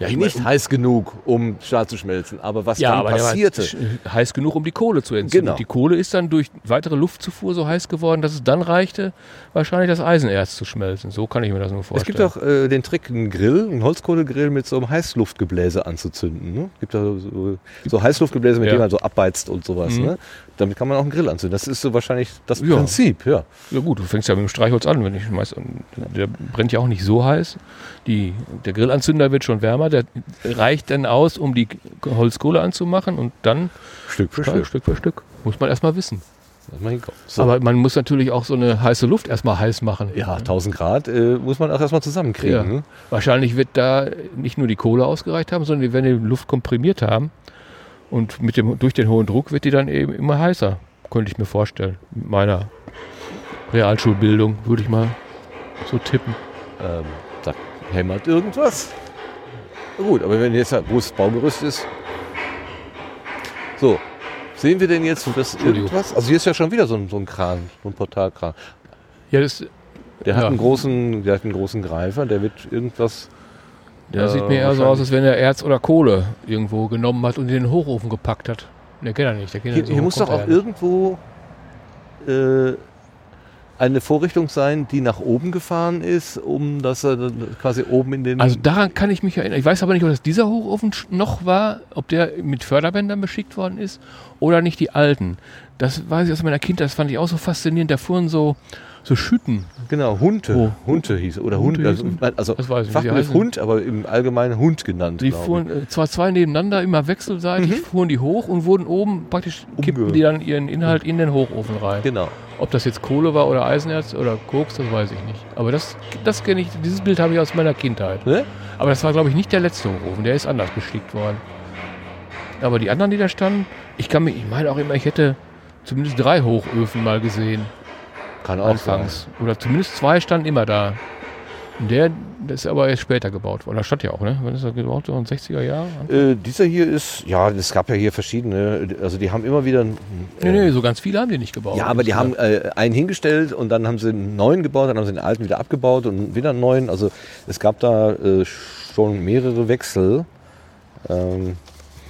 ja, ich nicht mein, heiß genug, um Stahl zu schmelzen. Aber was ja, dann aber passierte, heiß genug, um die Kohle zu entzünden. Genau. Die Kohle ist dann durch weitere Luftzufuhr so heiß geworden, dass es dann reichte, wahrscheinlich das Eisenerz zu schmelzen. So kann ich mir das nur es vorstellen. gibt auch äh, den Trick, einen Grill, einen Holzkohlegrill mit so einem Heißluftgebläse anzuzünden. Ne? gibt da so, so Heißluftgebläse, mit Ja. denen man so abbeizt und sowas. Mhm. Ne? Damit kann man auch einen Grill anzünden. Das ist so wahrscheinlich das Ja. Prinzip. Ja. Ja gut, du fängst ja mit dem Streichholz an, wenn ich schmeiß. Der brennt ja auch nicht so heiß. Die, der Grillanzünder wird schon wärmer, der reicht dann aus, um die Holzkohle anzumachen und dann Stück für Stück. Stück für Stück. Muss man erstmal wissen. So. Aber man muss natürlich auch so eine heiße Luft erstmal heiß machen. Ja, 1000 Grad äh, muss man auch erstmal zusammenkriegen. Ja. Ne? Wahrscheinlich wird da nicht nur die Kohle ausgereicht haben, sondern die werden die Luft komprimiert haben. Und mit dem, durch den hohen Druck wird die dann eben immer heißer. Könnte ich mir vorstellen. Mit meiner Realschulbildung würde ich mal so tippen. Ähm, da hämmert irgendwas. Na gut, aber wenn jetzt wo das Baugerüst ist. So, sehen wir denn jetzt das irgendwas? Also hier ist ja schon wieder so ein, so ein Kran, so ein Portalkran. Ja, das, der, hat einen großen, der hat einen großen Greifer, der wird irgendwas. Der äh, sieht mir eher so aus, als wenn er Erz oder Kohle irgendwo genommen hat und in den Hochofen gepackt hat. Der kennt er nicht. Der hier, so hier muss doch auch irgendwo äh, eine Vorrichtung sein, die nach oben gefahren ist, um dass er quasi oben in den. Also daran kann ich mich erinnern. Ich weiß aber nicht, ob das dieser Hochofen noch war, ob der mit Förderbändern beschickt worden ist oder nicht die alten. Das weiß ich aus meiner Kindheit, das fand ich auch so faszinierend. Da fuhren so, so Schütten. Genau, Hunde. Oh. Hunde hieß Oder Hunde. Also, also das weiß ich Fachbegriff Hund, aber im Allgemeinen Hund genannt. Die fuhren äh, zwar zwei nebeneinander, immer wechselseitig, mhm. fuhren die hoch und wurden oben praktisch, kippten die dann ihren Inhalt in den Hochofen rein. Genau. Ob das jetzt Kohle war oder Eisenerz oder Koks, das weiß ich nicht. Aber das, das kenne ich, dieses Bild habe ich aus meiner Kindheit. Ne? Aber das war, glaube ich, nicht der letzte Hochofen, der ist anders bestickt worden. Aber die anderen, die da standen, ich kann mich, ich meine auch immer, ich hätte zumindest drei Hochöfen mal gesehen. Kann auch anfangs. Sein. Oder zumindest zwei standen immer da. Und der, der ist aber erst später gebaut worden. Das stand ja auch, ne? Wann ist er gebaut worden? 60er Jahre? Äh, dieser hier ist, ja, es gab ja hier verschiedene. Also die haben immer wieder. Äh, nee, nee, so ganz viele haben die nicht gebaut. Ja, aber die haben äh, einen hingestellt und dann haben sie einen neuen gebaut, dann haben sie den alten wieder abgebaut und wieder einen neuen. Also es gab da äh, schon mehrere Wechsel. Ähm,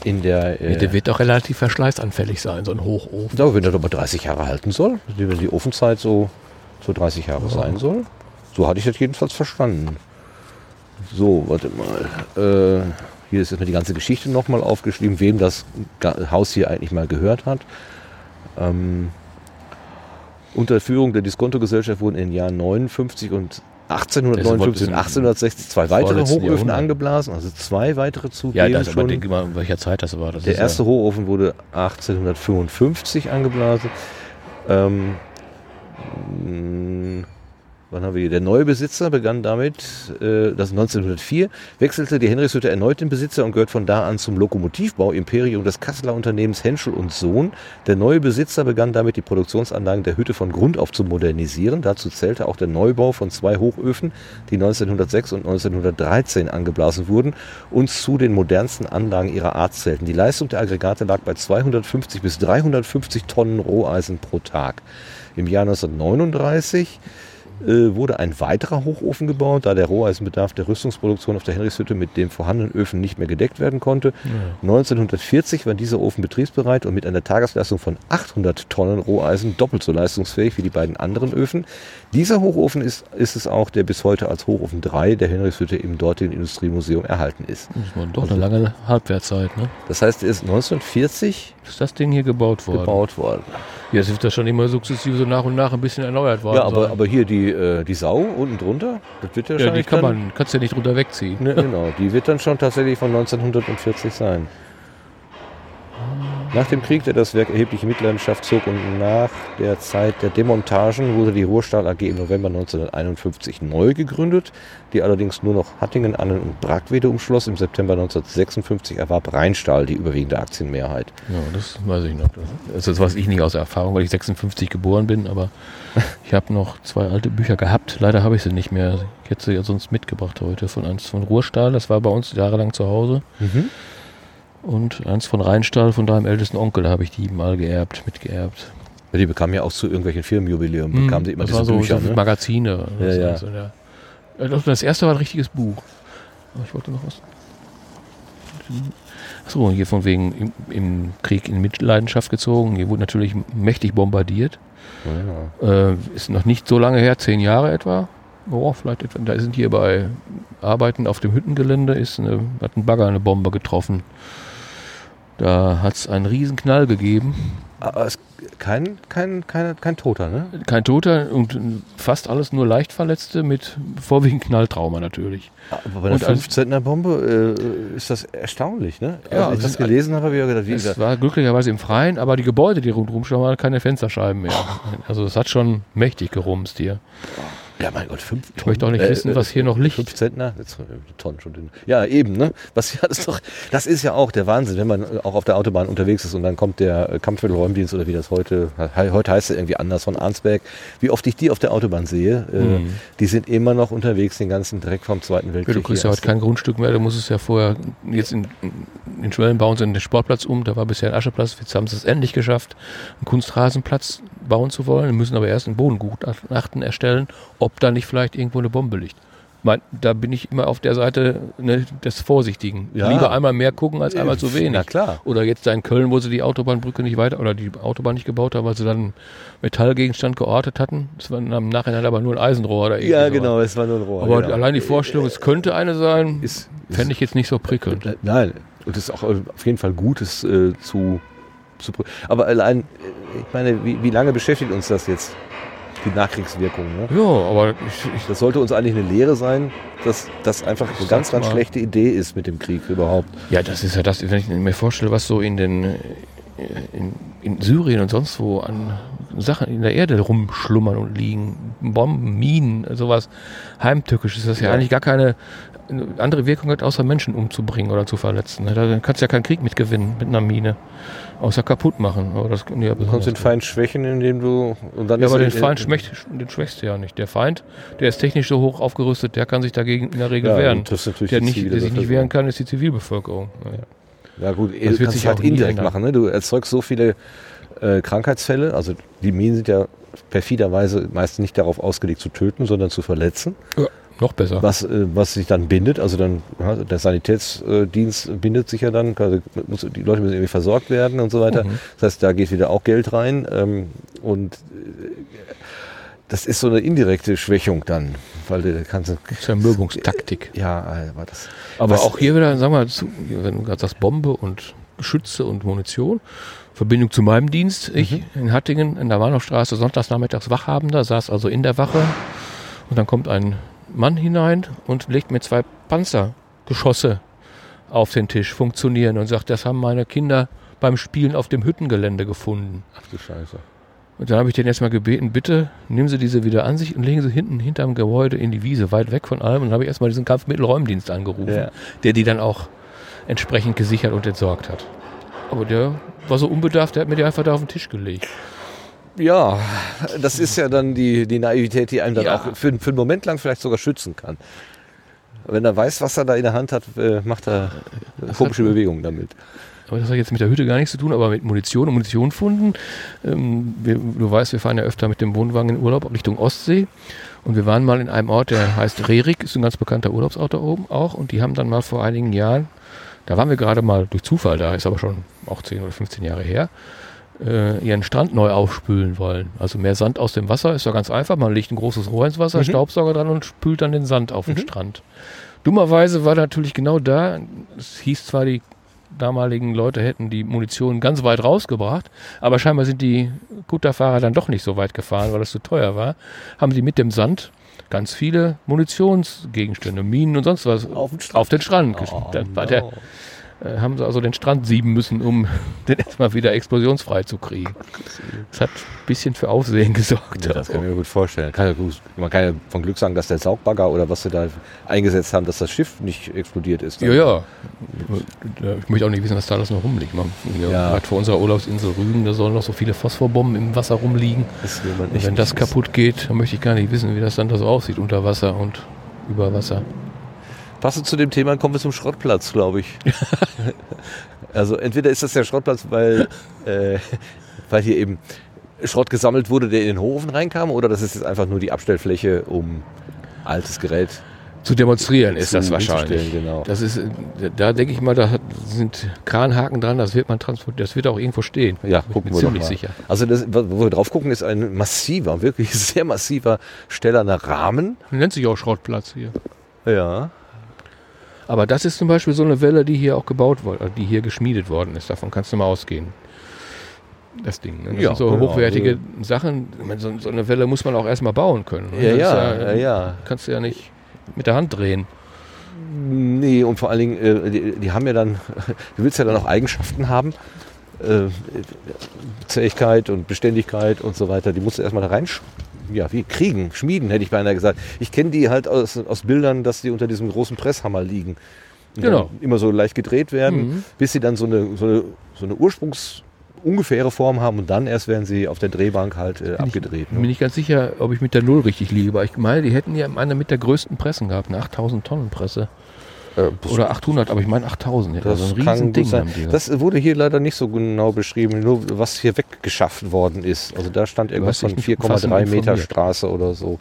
in der. Äh, der wird doch relativ verschleißanfällig sein, so ein Hochofen. Ja, wenn der doch mal 30 Jahre halten soll, wenn die Ofenzeit so, so 30 Jahre ja. sein soll. So hatte ich das jedenfalls verstanden. So, warte mal. Äh, hier ist jetzt mal die ganze Geschichte nochmal aufgeschrieben, wem das Haus hier eigentlich mal gehört hat. Ähm, unter Führung der Diskontogesellschaft wurden in den Jahren 59 und 1859 und 1860 zwei weitere Hochöfen Jahrhundert. angeblasen, also zwei weitere zugeben. Ja, das schon. aber denke mal, in welcher Zeit das war. Das der erste ja Hochofen wurde 1855 angeblasen. Ähm, wann haben wir hier? Der neue Besitzer begann damit, äh, das 1904, wechselte die Henrichshütte erneut den Besitzer und gehört von da an zum Lokomotivbau-Imperium des Kasseler Unternehmens Henschel und Sohn. Der neue Besitzer begann damit, die Produktionsanlagen der Hütte von Grund auf zu modernisieren. Dazu zählte auch der Neubau von zwei Hochöfen, die 1906 und 1913 angeblasen wurden und zu den modernsten Anlagen ihrer Art zählten. Die Leistung der Aggregate lag bei 250 bis 350 Tonnen Roheisen pro Tag. Im Jahr 1939 äh, wurde ein weiterer Hochofen gebaut, da der Roheisenbedarf der Rüstungsproduktion auf der Henrichshütte mit den vorhandenen Öfen nicht mehr gedeckt werden konnte. Ja. 1940 war dieser Ofen betriebsbereit und mit einer Tagesleistung von 800 Tonnen Roheisen doppelt so leistungsfähig wie die beiden anderen Öfen. Dieser Hochofen ist, ist es auch, der bis heute als Hochofen 3 der Henrichshütte im dortigen Industriemuseum erhalten ist. Das war doch also, eine lange Halbwertzeit. Ne? Das heißt, er ist 1940 ist das Ding hier gebaut worden. Gebaut worden. Ja, es wird da schon immer sukzessive so nach und nach ein bisschen erneuert worden. Ja, aber, aber hier die, äh, die Sau unten drunter, das wird ja, ja die kann man, kannst ja nicht drunter wegziehen. Ne, genau, die wird dann schon tatsächlich von 1940 sein. Nach dem Krieg, der das Werk erhebliche Mitleidenschaft zog und nach der Zeit der Demontagen wurde die Ruhrstahl AG im November 1951 neu gegründet, die allerdings nur noch Hattingen, Annen und Brackwede umschloss. Im September 1956 erwarb Rheinstahl die überwiegende Aktienmehrheit. Ja, das weiß ich noch. Das ist was ich nicht aus Erfahrung, weil ich 56 geboren bin, aber ich habe noch zwei alte Bücher gehabt. Leider habe ich sie nicht mehr. Ich hätte sie ja sonst mitgebracht heute von eins von Ruhrstahl. Das war bei uns jahrelang zu Hause. Mhm. Und eins von Rheinstahl, von deinem ältesten Onkel, habe ich die mal geerbt, mitgeerbt. Ja, die bekamen ja auch zu irgendwelchen Firmenjubiläum, hm, bekamen sie immer das diese so, Bücher. So ne? Magazine. Ja, ja. So, ja. Das erste war ein richtiges Buch. Ich wollte noch was. Achso, hier von wegen im, im, Krieg in Mitleidenschaft gezogen. Hier wurde natürlich mächtig bombardiert. Ja. Äh, ist noch nicht so lange her, zehn Jahre etwa. Oh, vielleicht etwa. Da sind hier bei Arbeiten auf dem Hüttengelände ist eine, hat ein Bagger eine Bombe getroffen. Da hat es einen riesen Knall gegeben. Aber es, kein, kein, kein, kein Toter, ne? Kein Toter und fast alles nur leicht Verletzte mit vorwiegend Knalltrauma natürlich. Aber bei einer Und als- 15er Bombe äh, ist das erstaunlich, ne? Ja, Als ich das gelesen habe, habe ich ja gedacht, wie Es war glücklicherweise im Freien, aber die Gebäude, die rundherum standen, waren keine Fensterscheiben mehr. Also es hat schon mächtig gerumst hier. Ja mein Gott, fünf Ich möchte auch nicht wissen, was hier noch liegt. Fünf Zentner? Jetzt, äh, Tonnen schon dünn. Ja, eben, ne? Was, ja, das, ist doch, das ist ja auch der Wahnsinn, wenn man äh, auch auf der Autobahn unterwegs ist und dann kommt der äh, Kampfmittelräumdienst oder wie das heute, he- heute heißt es irgendwie anders von Arnsberg. Wie oft ich die auf der Autobahn sehe, äh, Mhm. die sind immer noch unterwegs, den ganzen Dreck vom Zweiten Ja, Weltkrieg. du kriegst ja hier heute kein Grundstück mehr, du musst es ja vorher, jetzt in, in Schwellen bauen sie den Sportplatz um, da war bisher ein Ascheplatz, jetzt haben sie es endlich geschafft, einen Kunstrasenplatz bauen zu wollen, Wir müssen aber erst ein Bodengutachten erstellen, ob da nicht vielleicht irgendwo eine Bombe liegt. Mein, da bin ich immer auf der Seite ne, des Vorsichtigen. Ja. Lieber einmal mehr gucken als einmal zu wenig. Na klar. Oder jetzt da in Köln, wo sie die Autobahnbrücke nicht weiter oder die Autobahn nicht gebaut haben, weil sie dann einen Metallgegenstand geortet hatten. Das war im Nachhinein aber nur ein Eisenrohr oder irgendwie Ja, genau, es war nur ein Rohr. Aber genau. allein die Vorstellung, es könnte eine sein, ist, ist fände ich jetzt nicht so prickelnd. Nein, und es ist auch auf jeden Fall gut, es äh, zu, zu. Aber allein, äh, ich meine, wie, wie lange beschäftigt uns das jetzt? Die Nachkriegswirkung. Ne? Ja, aber ich, ich, Das sollte uns eigentlich eine Lehre sein, dass das einfach eine ganz, ganz mal. schlechte Idee ist mit dem Krieg überhaupt. ja, das ist ja das, wenn ich mir vorstelle, was so in den äh, in, in Syrien und sonst wo an Sachen in der Erde rumschlummern und liegen, Bomben, Minen, sowas heimtückisch, ist das ja, Ja. eigentlich gar keine eine andere Wirkung hat, außer Menschen umzubringen oder zu verletzen. ne? Da kannst du ja keinen Krieg mit gewinnen mit einer Mine, außer kaputt machen. Aber das, ja, Du kannst den Feind schwächen, indem du. Und dann Ja, aber er- den Feind schmeckt, den schwächst du ja nicht. Der Feind, der ist technisch so hoch aufgerüstet, der kann sich dagegen in der Regel Ja, wehren. das ist natürlich Der, nicht, der sich nicht wehren kann, ist die Zivilbevölkerung. Ja. Ja gut, Das wird kannst sich halt indirekt ändern. machen. Ne? Du erzeugst so viele äh, Krankheitsfälle. Also die Minen sind ja perfiderweise meist nicht darauf ausgelegt zu töten, sondern zu verletzen. Noch besser. Was, äh, was sich dann bindet, also dann der Sanitätsdienst bindet sich ja dann, also die Leute müssen irgendwie versorgt werden und so weiter. Mhm. Das heißt, da geht wieder auch Geld rein ähm, und äh, das ist so eine indirekte Schwächung dann, weil du kannst Zermürbungstaktik. ja, aber das Aber auch hier wieder, sag mal, zu, wenn du gerade sagst, Bombe und Geschütze und Munition. Verbindung zu meinem Dienst. Ich Mhm. in Hattingen in der Warnowstraße sonntags nachmittags Wachhabender, saß also in der Wache und dann kommt ein Mann hinein und legt mir zwei Panzergeschosse auf den Tisch, funktionieren und sagt, das haben meine Kinder beim Spielen auf dem Hüttengelände gefunden. ach du Scheiße. Und dann habe ich den erstmal gebeten, bitte nehmen Sie diese wieder an sich und legen Sie hinten hinterm Gebäude in die Wiese, weit weg von allem. Und dann habe ich erstmal diesen Kampfmittelräumdienst angerufen, Ja. der die dann auch entsprechend gesichert und entsorgt hat. Aber der war so unbedarft, der hat mir die einfach da auf den Tisch gelegt. Ja, das ist ja dann die, die Naivität, die einem dann Ja. auch für, für einen Moment lang vielleicht sogar schützen kann. Wenn er weiß, was er da in der Hand hat, äh, macht er komische Bewegungen damit. Aber das hat jetzt mit der Hütte gar nichts zu tun, aber mit Munition und Munitionfunden. Ähm, wir, du weißt, wir fahren ja öfter mit dem Wohnwagen in Urlaub Richtung Ostsee. Und wir waren mal in einem Ort, der heißt Rerik, ist ein ganz bekannter Urlaubsort da oben auch. Und die haben dann mal vor einigen Jahren, da waren wir gerade mal durch Zufall da, ist aber schon auch 10 oder 15 Jahre her, äh, ihren Strand neu aufspülen wollen. Also mehr Sand aus dem Wasser ist ja ganz einfach. Man legt ein großes Rohr ins Wasser, Mhm. Staubsauger dran und spült dann den Sand auf den Mhm. Strand. Dummerweise war natürlich genau da, es hieß zwar, die damaligen Leute hätten die Munition ganz weit rausgebracht, aber scheinbar sind die Kutterfahrer dann doch nicht so weit gefahren, weil es zu teuer war, haben sie mit dem Sand ganz viele Munitionsgegenstände, Minen und sonst was Auf den Strand. auf den Strand. Dann war der, äh, haben sie also den Strand sieben müssen, um den erstmal wieder explosionsfrei zu kriegen. Das hat ein bisschen für Aufsehen gesorgt. Ja, das kann ich mir gut vorstellen. Kann ja gut, man kann ja von Glück sagen, dass der Saugbagger oder was sie da eingesetzt haben, dass das Schiff nicht explodiert ist. Ja, ja. Ich möchte auch nicht wissen, was da alles noch rumliegt. Man, ja. Ja. Gerade vor unserer Urlaubsinsel Rügen, da sollen noch so viele Phosphorbomben im Wasser rumliegen. Das wenn das kaputt geht, dann möchte ich gar nicht wissen, wie das dann da so aussieht unter Wasser und über Wasser. Passend zu dem Thema kommen wir zum Schrottplatz, glaube ich. also entweder ist das der Schrottplatz, weil, äh, weil hier eben Schrott gesammelt wurde, der in den Hochofen reinkam, oder das ist jetzt einfach nur die Abstellfläche, um altes Gerät Zu demonstrieren ist zu- das wahrscheinlich. Genau. Das ist, äh, da denke ich mal, da hat, sind Kranhaken dran, das wird man transportieren, das wird auch irgendwo stehen. Ja, Bin gucken wir ziemlich mal. sicher. Also das, wo wir drauf gucken, ist ein massiver, wirklich sehr massiver stellerner Rahmen. Nennt sich auch Schrottplatz hier. Ja. Aber das ist zum Beispiel so eine Welle, die hier auch gebaut wurde, die hier geschmiedet worden ist. Davon kannst du mal ausgehen. das Ding. Ne? Das Ja, sind so genau. hochwertige Sachen. Ich meine, so, so eine Welle muss man auch erstmal bauen können. ne? Ja, ja, ja, ja. Kannst du ja nicht mit der Hand drehen. Nee, und vor allen Dingen, äh, die, die haben ja dann, du willst ja dann auch Eigenschaften haben. Äh, Zähigkeit und Beständigkeit und so weiter, die musst du erstmal da rein, sch- ja, wie kriegen, schmieden, hätte ich beinahe gesagt. Ich kenne die halt aus, aus Bildern, dass die unter diesem großen Presshammer liegen. Genau. Immer so leicht gedreht werden, Mhm. bis sie dann so eine, so eine, so eine Ursprungs- ungefähre Form haben und dann erst werden sie auf der Drehbank halt äh, abgedreht. Bin Ne? ich ganz sicher, ob ich mit der Null richtig liege. Aber ich meine, die hätten ja eine mit der größten Pressen gehabt, eine 8000 Tonnen Presse. Äh, Oder 800, aber ich meine 8000. Ja, Das also ein kann riesen gut Ding sein. haben die. Das wurde hier leider nicht so genau beschrieben, nur was hier weggeschafft worden ist. Also da stand irgendwas von dich nicht 4,3 umfassend Meter. Straße oder so.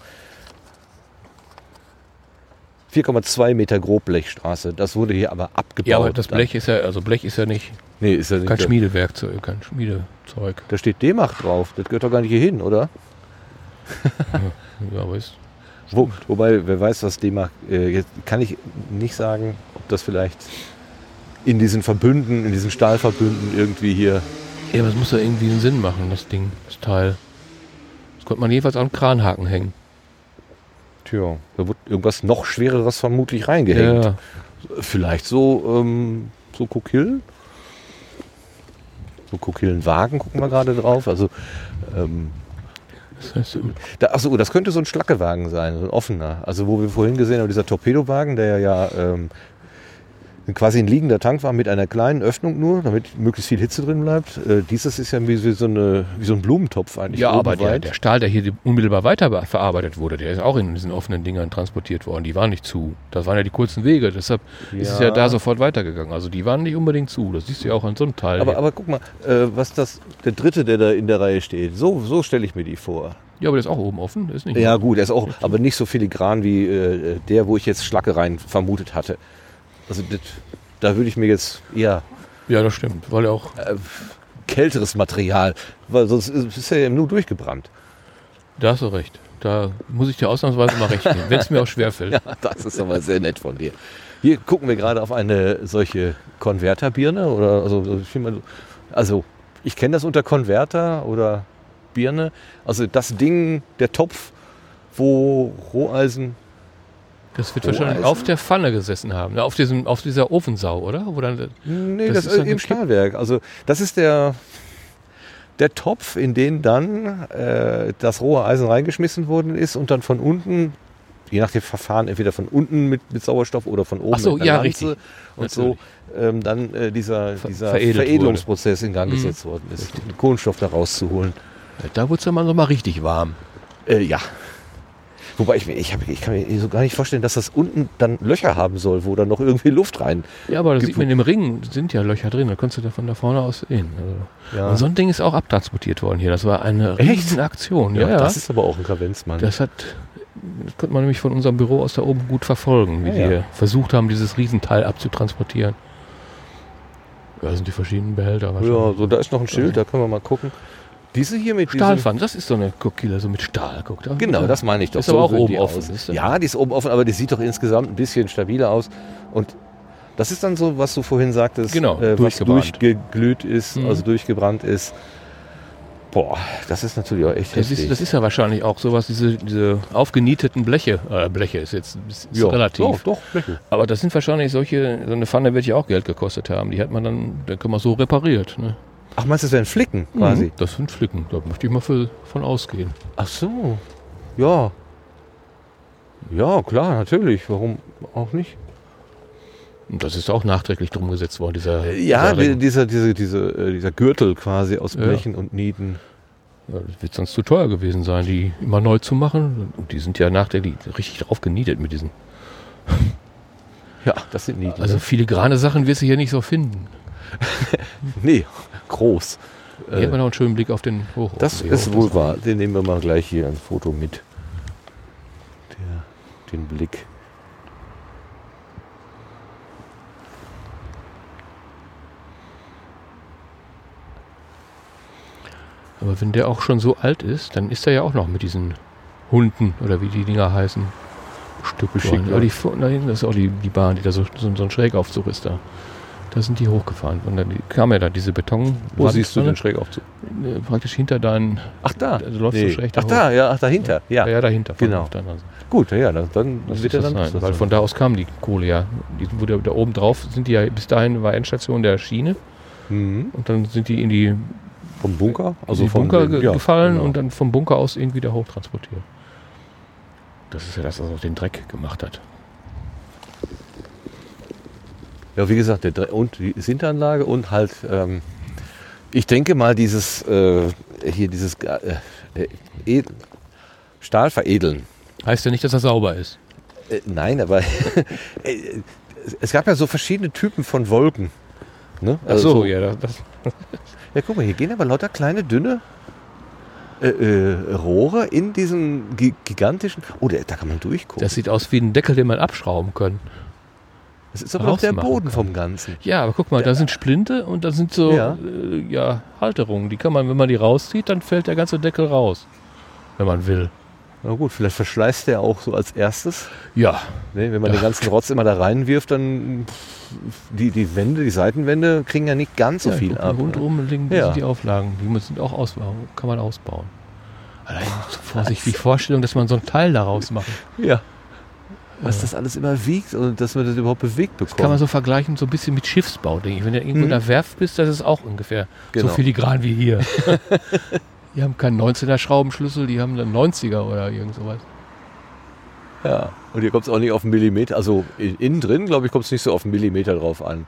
4,2 Meter Grobblechstraße. Das wurde hier aber abgebaut. ja, aber das. Blech ist ja, also Blech ist ja nicht Nee, ist ja nicht. kein da, Schmiedewerkzeug, kein Schmiedezeug. da steht D-Macht drauf. Das gehört doch gar nicht hier hin, oder? Ja, aber ist, Wo, wobei, wer weiß, was D-Macht. Äh, jetzt kann ich nicht sagen, ob das vielleicht in diesen Verbünden, in diesen Stahlverbünden irgendwie hier. ja, aber es muss ja irgendwie einen Sinn machen, das Ding, das Teil. Das konnte man jedenfalls an Kranhaken hängen. Tja, da wird irgendwas noch Schwereres vermutlich reingehängt. Ja, Vielleicht so, ähm, so Kokillen. So Kokillenwagen gucken wir gerade drauf. Also, ähm, da, achso, das könnte so ein Schlackewagen sein, so ein offener. Also, wo wir vorhin gesehen haben, dieser Torpedowagen, der ja ähm, quasi ein liegender Tank war mit einer kleinen Öffnung nur, damit möglichst viel Hitze drin bleibt. Äh, dieses ist ja wie, wie, so eine, wie so ein Blumentopf eigentlich. ja, aber der, der Stahl, der hier unmittelbar weiter be- verarbeitet wurde, der ist auch in diesen offenen Dingern transportiert worden. Die waren nicht zu. Das waren ja die kurzen Wege. Deshalb ist es ja Ja. da sofort weitergegangen. Also die waren nicht unbedingt zu. Das siehst du ja auch an so einem Teil. aber, hier. aber guck mal, äh, was das, der dritte, der da in der Reihe steht, so, so stelle ich mir die vor. ja, aber der ist auch oben offen. Der Ist nicht Ja, gut, er ist auch, aber nicht so filigran wie äh, der, wo ich jetzt Schlacke rein vermutet hatte. Also das, da würde ich mir jetzt eher ja, das stimmt. Weil auch äh, kälteres Material, weil sonst ist ist er ja nur durchgebrannt. Da hast du recht. Da muss ich dir ausnahmsweise mal recht geben, wenn es mir auch schwerfällt. Ja, das ist aber sehr nett von dir. Hier gucken wir gerade auf eine solche Konverterbirne oder also mal, also ich kenne das unter Konverter oder Birne, also das Ding, der Topf, wo Roheisen Das wird Oh, wahrscheinlich Eisen? auf der Pfanne gesessen haben. Auf, diesem, auf dieser Ofensau, oder? Wo dann, Nee, Das das, ist im. Stahlwerk. Also das ist der, der Topf, in den dann äh, das rohe Eisen reingeschmissen worden ist und dann von unten, je nach dem Verfahren, entweder von unten mit, mit Sauerstoff oder von oben Ach so, mit einer ja, Lanze richtig. und so ähm, dann äh, dieser, dieser veredelt Veredelungsprozess in Gang Mhm. gesetzt worden ist, den Kohlenstoff da rauszuholen. da wurde es dann mal so mal richtig warm. Äh, ja. Wobei ich, mir- ich, hab, ich kann mir so gar nicht vorstellen, dass das unten dann Löcher haben soll, wo dann noch irgendwie Luft rein. Ja, aber da Gibt- sieht man im Ring, sind ja Löcher drin, da kannst du da von da vorne aus sehen. Also. Ja. Und so ein Ding ist auch abtransportiert worden hier. Das war eine riesen Aktion. Ja, ja. das ist aber auch ein Kavenzmann. Das hat, das konnte man nämlich von unserem Büro aus da oben gut verfolgen, wie Ja, ja. wir versucht haben, dieses Riesenteil abzutransportieren. Ja, das sind die verschiedenen Behälter. Ja, so da ist noch ein Schild, da können wir mal gucken. Diese hier mit Stahlpfanne, das ist so eine Kokille, so mit Stahl. Guck, da, Genau, das meine ich doch. Ist aber auch oben offen, aus. Ja, die ist oben offen, aber die sieht doch insgesamt ein bisschen stabiler aus. Und das ist dann so, was du vorhin sagtest, Genau, äh, was durchgeglüht ist, Mhm. also durchgebrannt ist. Boah, das ist natürlich auch echt Das heftig. ist, das ist ja wahrscheinlich auch sowas, diese, diese aufgenieteten Bleche. Äh, Bleche ist jetzt ist, ja, relativ. Doch, doch, Fläche. Aber das sind wahrscheinlich solche, so eine Pfanne wird ja auch Geld gekostet haben. Die hat man dann, da kann man so repariert. Ne? Ach, meinst du, das wären Flicken quasi? Mhm, Das sind Flicken, da möchte ich mal für, von ausgehen. Ach so, ja. Ja, klar, natürlich. Warum auch nicht? Und das ist auch nachträglich drum gesetzt worden, dieser, Ja, dieser dieser, diese, diese, äh, dieser Gürtel quasi aus Ja. Blechen und Nieten. Ja, das wird sonst zu teuer gewesen sein, die immer neu zu machen. Und die sind ja nachträglich richtig drauf genietet mit diesen. Ja, das sind Nieten. Also filigrane Sachen wirst du hier nicht so finden. nee, groß. Hier Äh, hat man noch einen schönen Blick auf den Hoch. Das ist wohl wahr. Den nehmen wir mal gleich hier ein Foto mit. Der, den Blick. Aber wenn der auch schon so alt ist, dann ist er ja auch noch mit diesen Hunden oder wie die Dinger heißen. Stück ja. die, vor- da hinten ist auch die, die Bahn, die da so, so, so ein Schrägaufzug ist da. Da sind die hochgefahren. Und dann kam ja da diese Beton. Wo siehst du den Schrägaufzug? Äh, Praktisch hinter deinen. Ach da. Also läufst du schräg da Ach hoch. da, ja, ach dahinter. Ja, Ja, ja dahinter. Genau. Seite. gut, ja, dann, dann Das wird er das dann. sein, weil von da aus kam die Kohle ja. Die wurde da oben drauf sind die ja bis dahin war Endstation der Schiene Mhm. und dann sind die in die, Vom Bunker? also vom- Bunker ge ja, gefallen genau. und dann vom Bunker aus irgendwie da hochtransportiert. Das ist ja das, was auch den Dreck gemacht hat. Ja, wie gesagt, der, und die Sinteranlage und halt, ähm, ich denke mal, dieses, äh, hier dieses äh, Ed- Stahl veredeln. Heißt ja nicht, dass er sauber ist. Äh, nein, aber äh, es gab ja so verschiedene Typen von Wolken. Ne? Ach so, ja, das, Ja, guck mal, hier gehen aber lauter kleine, dünne äh, Rohre in diesen gi gigantischen. Oh, da, da kann man durchgucken. das sieht aus wie ein Deckel, den man abschrauben kann. Das ist aber auch der Boden kann. vom Ganzen. Ja, aber guck mal, da sind Splinte und da sind so Ja. äh, ja, Halterungen. Die kann man, wenn man die rauszieht, dann fällt der ganze Deckel raus. Wenn man will. Na gut, vielleicht verschleißt der auch so als erstes. Ja, Ne, wenn man den ganzen Rotz immer da reinwirft, dann die, die Wände, die Seitenwände kriegen ja nicht ganz so ja, viel ab. ne? Rundum liegen Ja. die Auflagen. Die müssen auch ausbauen. Kann man ausbauen. Allein so vorsichtig die Vorstellung, dass man so ein Teil daraus macht. Ja. Was das alles immer wiegt und dass man das überhaupt bewegt bekommt. Kann man so vergleichen, so ein bisschen mit Schiffsbau, denke ich. Wenn du irgendwo Mhm. in der Werft bist, das ist auch ungefähr Genau. so filigran wie hier. die haben keinen 19er Schraubenschlüssel, die haben einen 90er oder irgend sowas. ja. Und hier kommt es auch nicht auf einen Millimeter. Also in- innen drin, glaube ich, kommt es nicht so auf einen Millimeter drauf an.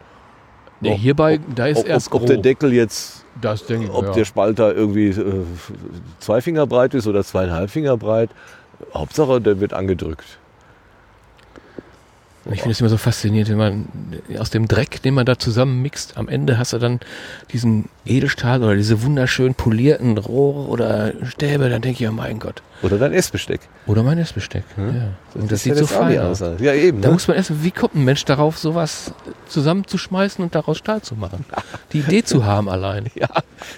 Nee, Ob- hierbei, da ist Ob, erst ob, ob der. Deckel jetzt, Das denke ich, ob ja. der Spalter irgendwie äh, zwei Finger breit ist oder zweieinhalb Finger breit. Hauptsache, der wird angedrückt. Ich finde es immer so faszinierend, wenn man aus dem Dreck, den man da zusammen mixt, am Ende hast du dann diesen Edelstahl oder diese wunderschön polierten Rohre oder Stäbe, dann denke ich, oh mein Gott. Oder dein Essbesteck. Oder mein Essbesteck. Ja. Und das, ist ja sieht so fein aus. Ja, eben. Da Ne? muss man erst, wie kommt ein Mensch darauf, sowas zusammenzuschmeißen und daraus Stahl zu machen? Die Idee zu haben allein. Ja,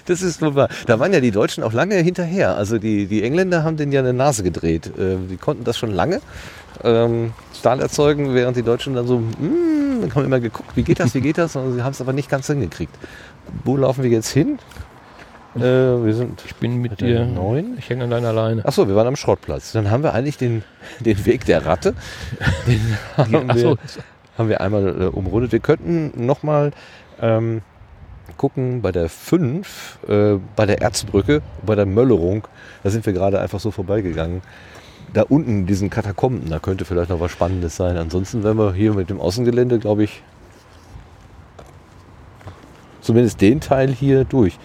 das ist wahr. Da waren ja die Deutschen auch lange hinterher. Also die, die Engländer haben denen ja eine Nase gedreht. Äh, die konnten das schon lange. Ähm, Stahl erzeugen, während die Deutschen dann so, mm, dann haben immer geguckt, wie geht das, wie geht das? Und sie haben es aber nicht ganz hingekriegt. Wo laufen wir jetzt hin? Äh, wir sind Ich bin mit dir. neun? Ich hänge an deiner Leine. Achso, wir waren am Schrottplatz. Dann haben wir eigentlich den, den Weg der Ratte. Den haben, wir, haben wir einmal äh, umrundet. Wir könnten nochmal ähm, gucken bei der 5, äh, bei der Erzbrücke, bei der Möllerung. Da sind wir gerade einfach so vorbeigegangen. Da unten, diesen Katakomben, da könnte vielleicht noch was Spannendes sein. Ansonsten wären wir hier mit dem Außengelände, glaube ich, zumindest den Teil hier durch.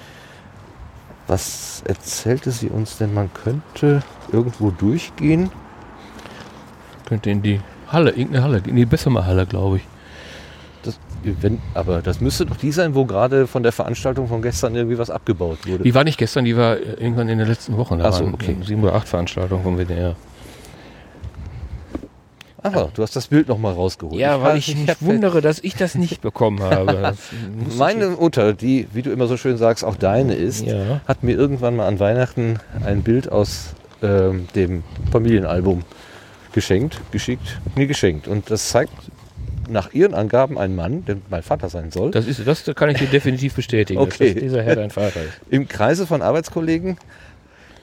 Was erzählte sie uns denn? Man könnte irgendwo durchgehen. könnte in die Halle, irgendeine Halle, in die Bessemer Halle, glaube ich. Das, wenn, aber das müsste doch die sein, wo gerade von der Veranstaltung von gestern irgendwie was abgebaut wurde. Die war nicht gestern, die war äh, irgendwann in den letzten Wochen. Da Ach so, okay. sieben oder acht Veranstaltungen vom WDR. Aha, du hast das Bild nochmal rausgeholt. Ja, weil hab- ich mich wundere, dass ich das nicht bekommen habe. Meine Mutter, die, wie du immer so schön sagst, auch deine ist, Ja. hat mir irgendwann mal an Weihnachten ein Bild aus ähm, dem Familienalbum geschenkt, geschickt, mir geschenkt. Und das zeigt nach ihren Angaben einen Mann, der mein Vater sein soll, Das, ist, das kann ich dir definitiv bestätigen, Okay. dass dieser Herr dein Vater ist. im Kreise von Arbeitskollegen.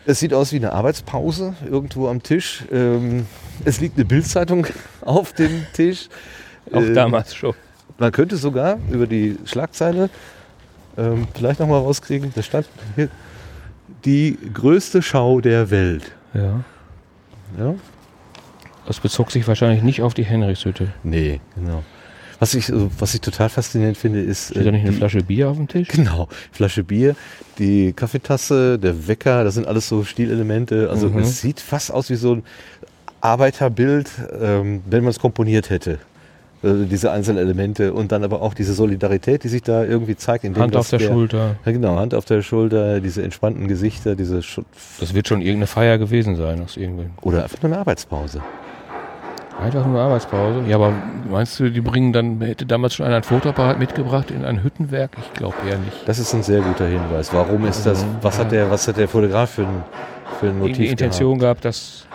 Es sieht aus wie eine Arbeitspause irgendwo am Tisch. Ähm, es liegt eine Bildzeitung auf dem Tisch. Auch Ähm, damals schon. Man könnte sogar über die Schlagzeile ähm, vielleicht nochmal rauskriegen, da stand hier, die größte Schau der Welt. Ja. Ja? Das bezog sich wahrscheinlich nicht auf die Henrichshütte. Nee, genau. Was ich, äh, was ich total faszinierend finde, ist. Steht da nicht eine die- Flasche Bier auf dem Tisch? Genau, Flasche Bier, die Kaffeetasse, der Wecker, das sind alles so Stilelemente. Also Mhm. es sieht fast aus wie so ein Arbeiterbild, ähm, wenn man es komponiert hätte. Äh, diese einzelnen Elemente und dann aber auch diese Solidarität, die sich da irgendwie zeigt. Indem Hand auf dass der Schulter. Ja, genau, Hand auf der Schulter, diese entspannten Gesichter, diese Schu Das wird schon irgendeine Feier gewesen sein aus oder einfach nur eine Arbeitspause. Einfach nur Arbeitspause. Ja, aber meinst du, die bringen dann, hätte damals schon einer ein Fotoapparat mitgebracht in ein Hüttenwerk? Ich glaube eher nicht. Das ist ein sehr guter Hinweis. Warum ist das? Was hat der, was hat der Fotograf für ein, für ein Motiv? Irgendwie Intention gehabt, dass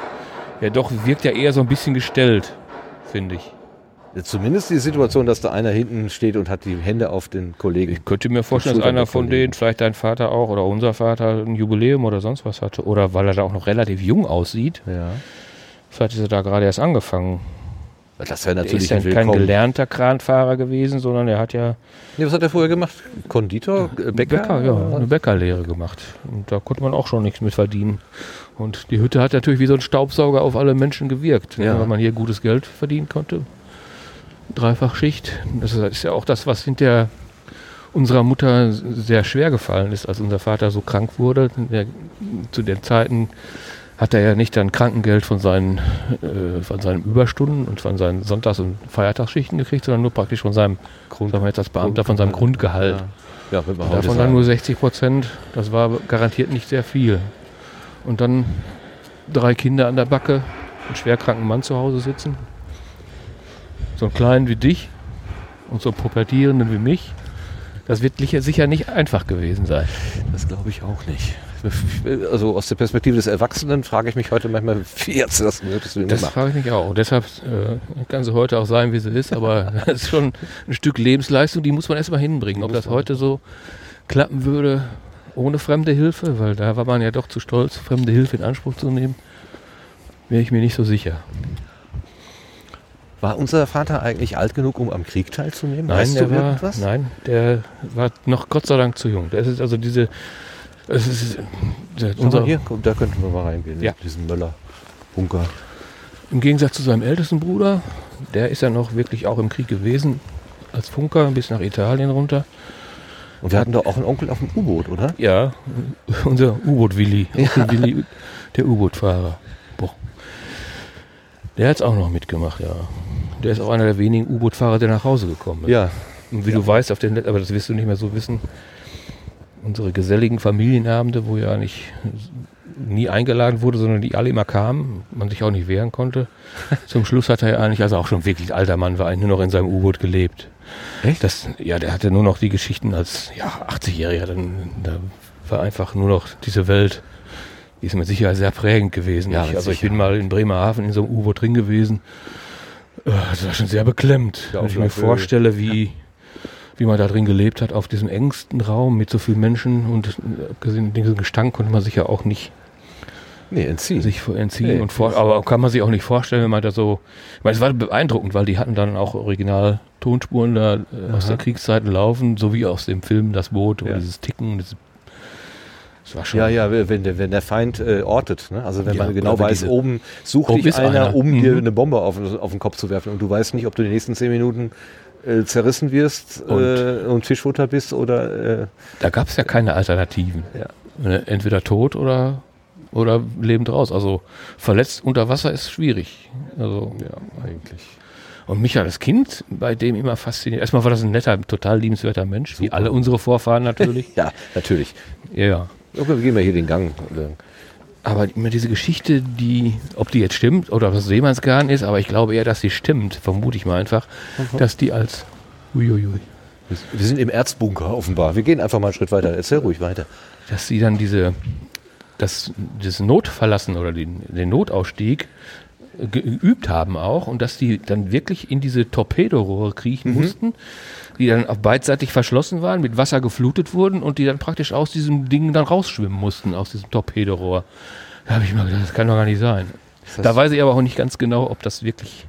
ja doch wirkt ja eher so ein bisschen gestellt, finde ich. Zumindest die Situation, dass da einer hinten steht und hat die Hände auf den Kollegen. Ich könnte mir vorstellen, dass einer von denen, vielleicht dein Vater auch oder unser Vater, ein Jubiläum oder sonst was hatte. Oder weil er da auch noch relativ jung aussieht. Ja. Vielleicht ist er da gerade erst angefangen. Das wäre Er natürlich ist ja ein kein gelernter Kranfahrer gewesen, sondern er hat ja Nee, was hat er vorher gemacht? Konditor? Bäcker? Bäcker, ja, eine Bäckerlehre gemacht. Und da konnte man auch schon nichts mit verdienen. Und die Hütte hat natürlich wie so ein Staubsauger auf alle Menschen gewirkt, ne, Ja. weil man hier gutes Geld verdienen konnte. Dreifachschicht. Das ist- ja auch das, was hinter unserer Mutter sehr schwer gefallen ist, als unser Vater so krank wurde. Der, zu den Zeiten hat er ja nicht dann Krankengeld von seinen, äh, von seinen Überstunden und von seinen Sonntags- und Feiertagsschichten gekriegt, sondern nur praktisch von seinem, Grund, sagen wir jetzt als Beamter, von seinem Grundgehalt. Ja, ja Davon dann nur 60 Prozent, das war garantiert nicht sehr viel. Und dann drei Kinder an der Backe, einen schwerkranken Mann zu Hause sitzen, so einen kleinen wie dich und so einen pubertierenden wie mich. Das wird sicher nicht einfach gewesen sein. Das glaube ich auch nicht. Also aus der Perspektive des Erwachsenen frage ich mich heute manchmal, wie hast du das, du denn Das gemacht? frage ich mich auch. Deshalb äh, kann sie heute auch sein, wie sie ist, aber das ist schon ein Stück Lebensleistung, die muss man erstmal hinbringen. Ob das heute so klappen würde ohne fremde Hilfe, weil da war man ja doch zu stolz, fremde Hilfe in Anspruch zu nehmen, wäre ich mir nicht so sicher. War unser Vater eigentlich alt genug, um am Krieg teilzunehmen? Nein, weißt der war, irgendwas? nein, der war noch Gott sei Dank zu jung. Das ist also diese, es ist, unser, hier, da könnten wir mal reingehen, Ja. diesen Möller-Bunker. Im Gegensatz zu seinem ältesten Bruder, der ist ja noch wirklich auch im Krieg gewesen, als Funker bis nach Italien runter. Und wir hatten doch auch einen Onkel auf dem U-Boot, oder? Ja, unser U-Boot-Willi, Onkel Willi, der U-Boot-Fahrer. Der hat es auch noch mitgemacht, ja. Der ist auch einer der wenigen U-Boot-Fahrer, der nach Hause gekommen ist. Ja. Und wie du weißt, auf den, aber das wirst du nicht mehr so wissen, unsere geselligen Familienabende, wo ja nicht nie eingeladen wurde, sondern die alle immer kamen, man sich auch nicht wehren konnte. Zum Schluss hat er ja eigentlich, also auch schon wirklich alter Mann war, eigentlich nur noch in seinem U-Boot gelebt. Echt? Das, ja, der hatte nur noch die Geschichten als ja, 80-Jähriger. Dann da war einfach nur noch diese Welt, die ist mit Sicherheit sehr prägend gewesen. Ja, ich, also ich bin mal in Bremerhaven in so einem U-Boot drin gewesen. Äh, Das war schon sehr beklemmt, Ja, wenn ich mir vorstelle, wie, wie man da drin gelebt hat, auf diesem engsten Raum mit so vielen Menschen und äh, abgesehen von diesem Gestank konnte man sich ja auch nicht Nee, entziehen. sich entziehen. Nee, und vor, aber kann man sich auch nicht vorstellen, wenn man da so. Ich meine, es war beeindruckend, weil die hatten dann auch original Tonspuren da äh, aus der Kriegszeit laufen, so wie aus dem Film Das Boot Ja. und dieses Ticken. Das, war schon. Ja, ja, wenn der, wenn der Feind äh, ortet. Ne? Also wenn Ja, man genau weiß, diese- oben sucht Oben dich ist einer, einer. um Mhm. dir eine Bombe auf, auf den Kopf zu werfen und du weißt nicht, ob du die nächsten zehn Minuten äh, zerrissen wirst Und- äh, und Fischfutter bist oder äh, Da gab es ja keine Alternativen. Ja. Äh, Entweder tot oder, oder lebend raus. Also verletzt unter Wasser ist schwierig. Also, ja, eigentlich. und mich als Kind bei dem immer fasziniert. Erstmal war das ein netter, total liebenswerter Mensch, wie alle unsere Vorfahren natürlich. Ja, natürlich. ja, ja. Okay, wir gehen mal hier den Gang. Aber immer diese Geschichte, die, ob die jetzt stimmt oder ob das Seemannsgarn ist, aber ich glaube eher, dass sie stimmt, vermute ich mal einfach, dass die als uiuiui, Wir sind im Erzbunker offenbar. Wir gehen einfach mal einen Schritt weiter. Erzähl ruhig weiter. dass sie dann diese, das, das Notverlassen oder den, den Notausstieg geübt haben auch und dass die dann wirklich in diese Torpedorohre kriechen mussten, die dann auch beidseitig verschlossen waren, mit Wasser geflutet wurden und die dann praktisch aus diesem Ding dann rausschwimmen mussten, aus diesem Torpedorohr. Da habe ich mal gedacht, das kann doch gar nicht sein. Das heißt- Da weiß ich aber auch nicht ganz genau, ob das wirklich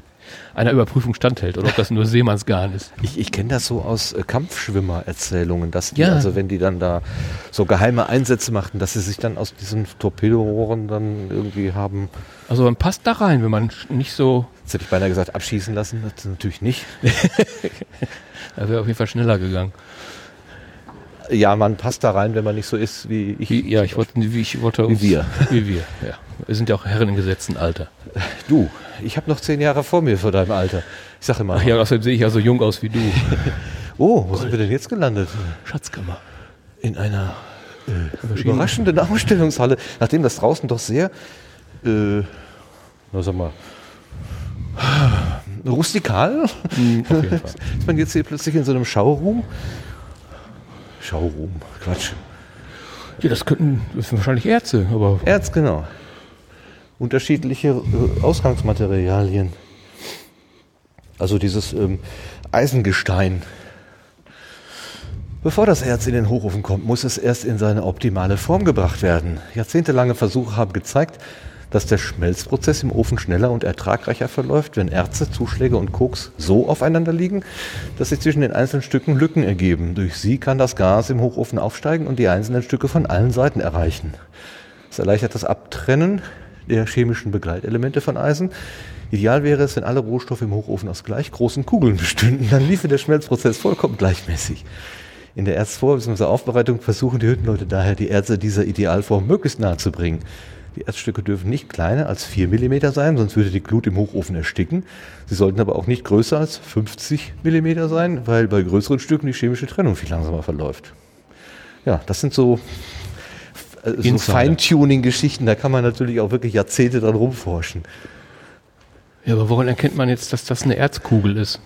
einer Überprüfung standhält oder ob das nur Seemannsgarn ist. Ich, ich kenne das so aus äh, Kampfschwimmer-Erzählungen, dass die, Ja. also wenn die dann da so geheime Einsätze machten, dass sie sich dann aus diesen Torpedorohren dann irgendwie haben, Also man passt da rein, wenn man nicht so, jetzt hätte ich beinahe gesagt, abschießen lassen. Das natürlich nicht. da wäre auf jeden Fall schneller gegangen. Ja, man passt da rein, wenn man nicht so ist wie ich. Wie, ja, ich wollte, wie ich wollte Wie wir. Wie wir, ja. Wir sind ja auch Herren im gesetzten Alter. Du, ich habe noch zehn Jahre vor mir vor deinem Alter. Ich sage immer, Ach ja, außerdem sehe ich ja so jung aus wie du. oh, wo sind wir denn jetzt gelandet? Schatzkammer. In einer äh, überraschenden Ausstellungshalle, nachdem das draußen doch sehr, äh, na sag mal, rustikal Mhm, auf jeden Fall. ist man jetzt hier plötzlich in so einem Schauruhm. Schauruhm, Quatsch. Ja, das könnten das sind wahrscheinlich Ärzte, aber Erz, genau. Unterschiedliche äh, Ausgangsmaterialien. Also dieses ähm, Eisengestein. Bevor das Erz in den Hochofen kommt, muss es erst in seine optimale Form gebracht werden. Jahrzehntelange Versuche haben gezeigt, dass der Schmelzprozess im Ofen schneller und ertragreicher verläuft, wenn Erze, Zuschläge und Koks so aufeinander liegen, dass sich zwischen den einzelnen Stücken Lücken ergeben. Durch sie kann das Gas im Hochofen aufsteigen und die einzelnen Stücke von allen Seiten erreichen. Es erleichtert das Abtrennen der chemischen Begleitelemente von Eisen. Ideal wäre es, wenn alle Rohstoffe im Hochofen aus gleich großen Kugeln bestünden. Dann liefe der Schmelzprozess vollkommen gleichmäßig. In der Erzvor- bzw. Aufbereitung versuchen die Hüttenleute daher, die Erze dieser Idealform möglichst nahe zu bringen. Die Erzstücke dürfen nicht kleiner als 4 mm sein, sonst würde die Glut im Hochofen ersticken. Sie sollten aber auch nicht größer als 50 mm sein, weil bei größeren Stücken die chemische Trennung viel langsamer verläuft. Ja, das sind so, äh, so Feintuning-Geschichten, da kann man natürlich auch wirklich Jahrzehnte dran rumforschen. Ja, aber woran erkennt man jetzt, dass das eine Erzkugel ist?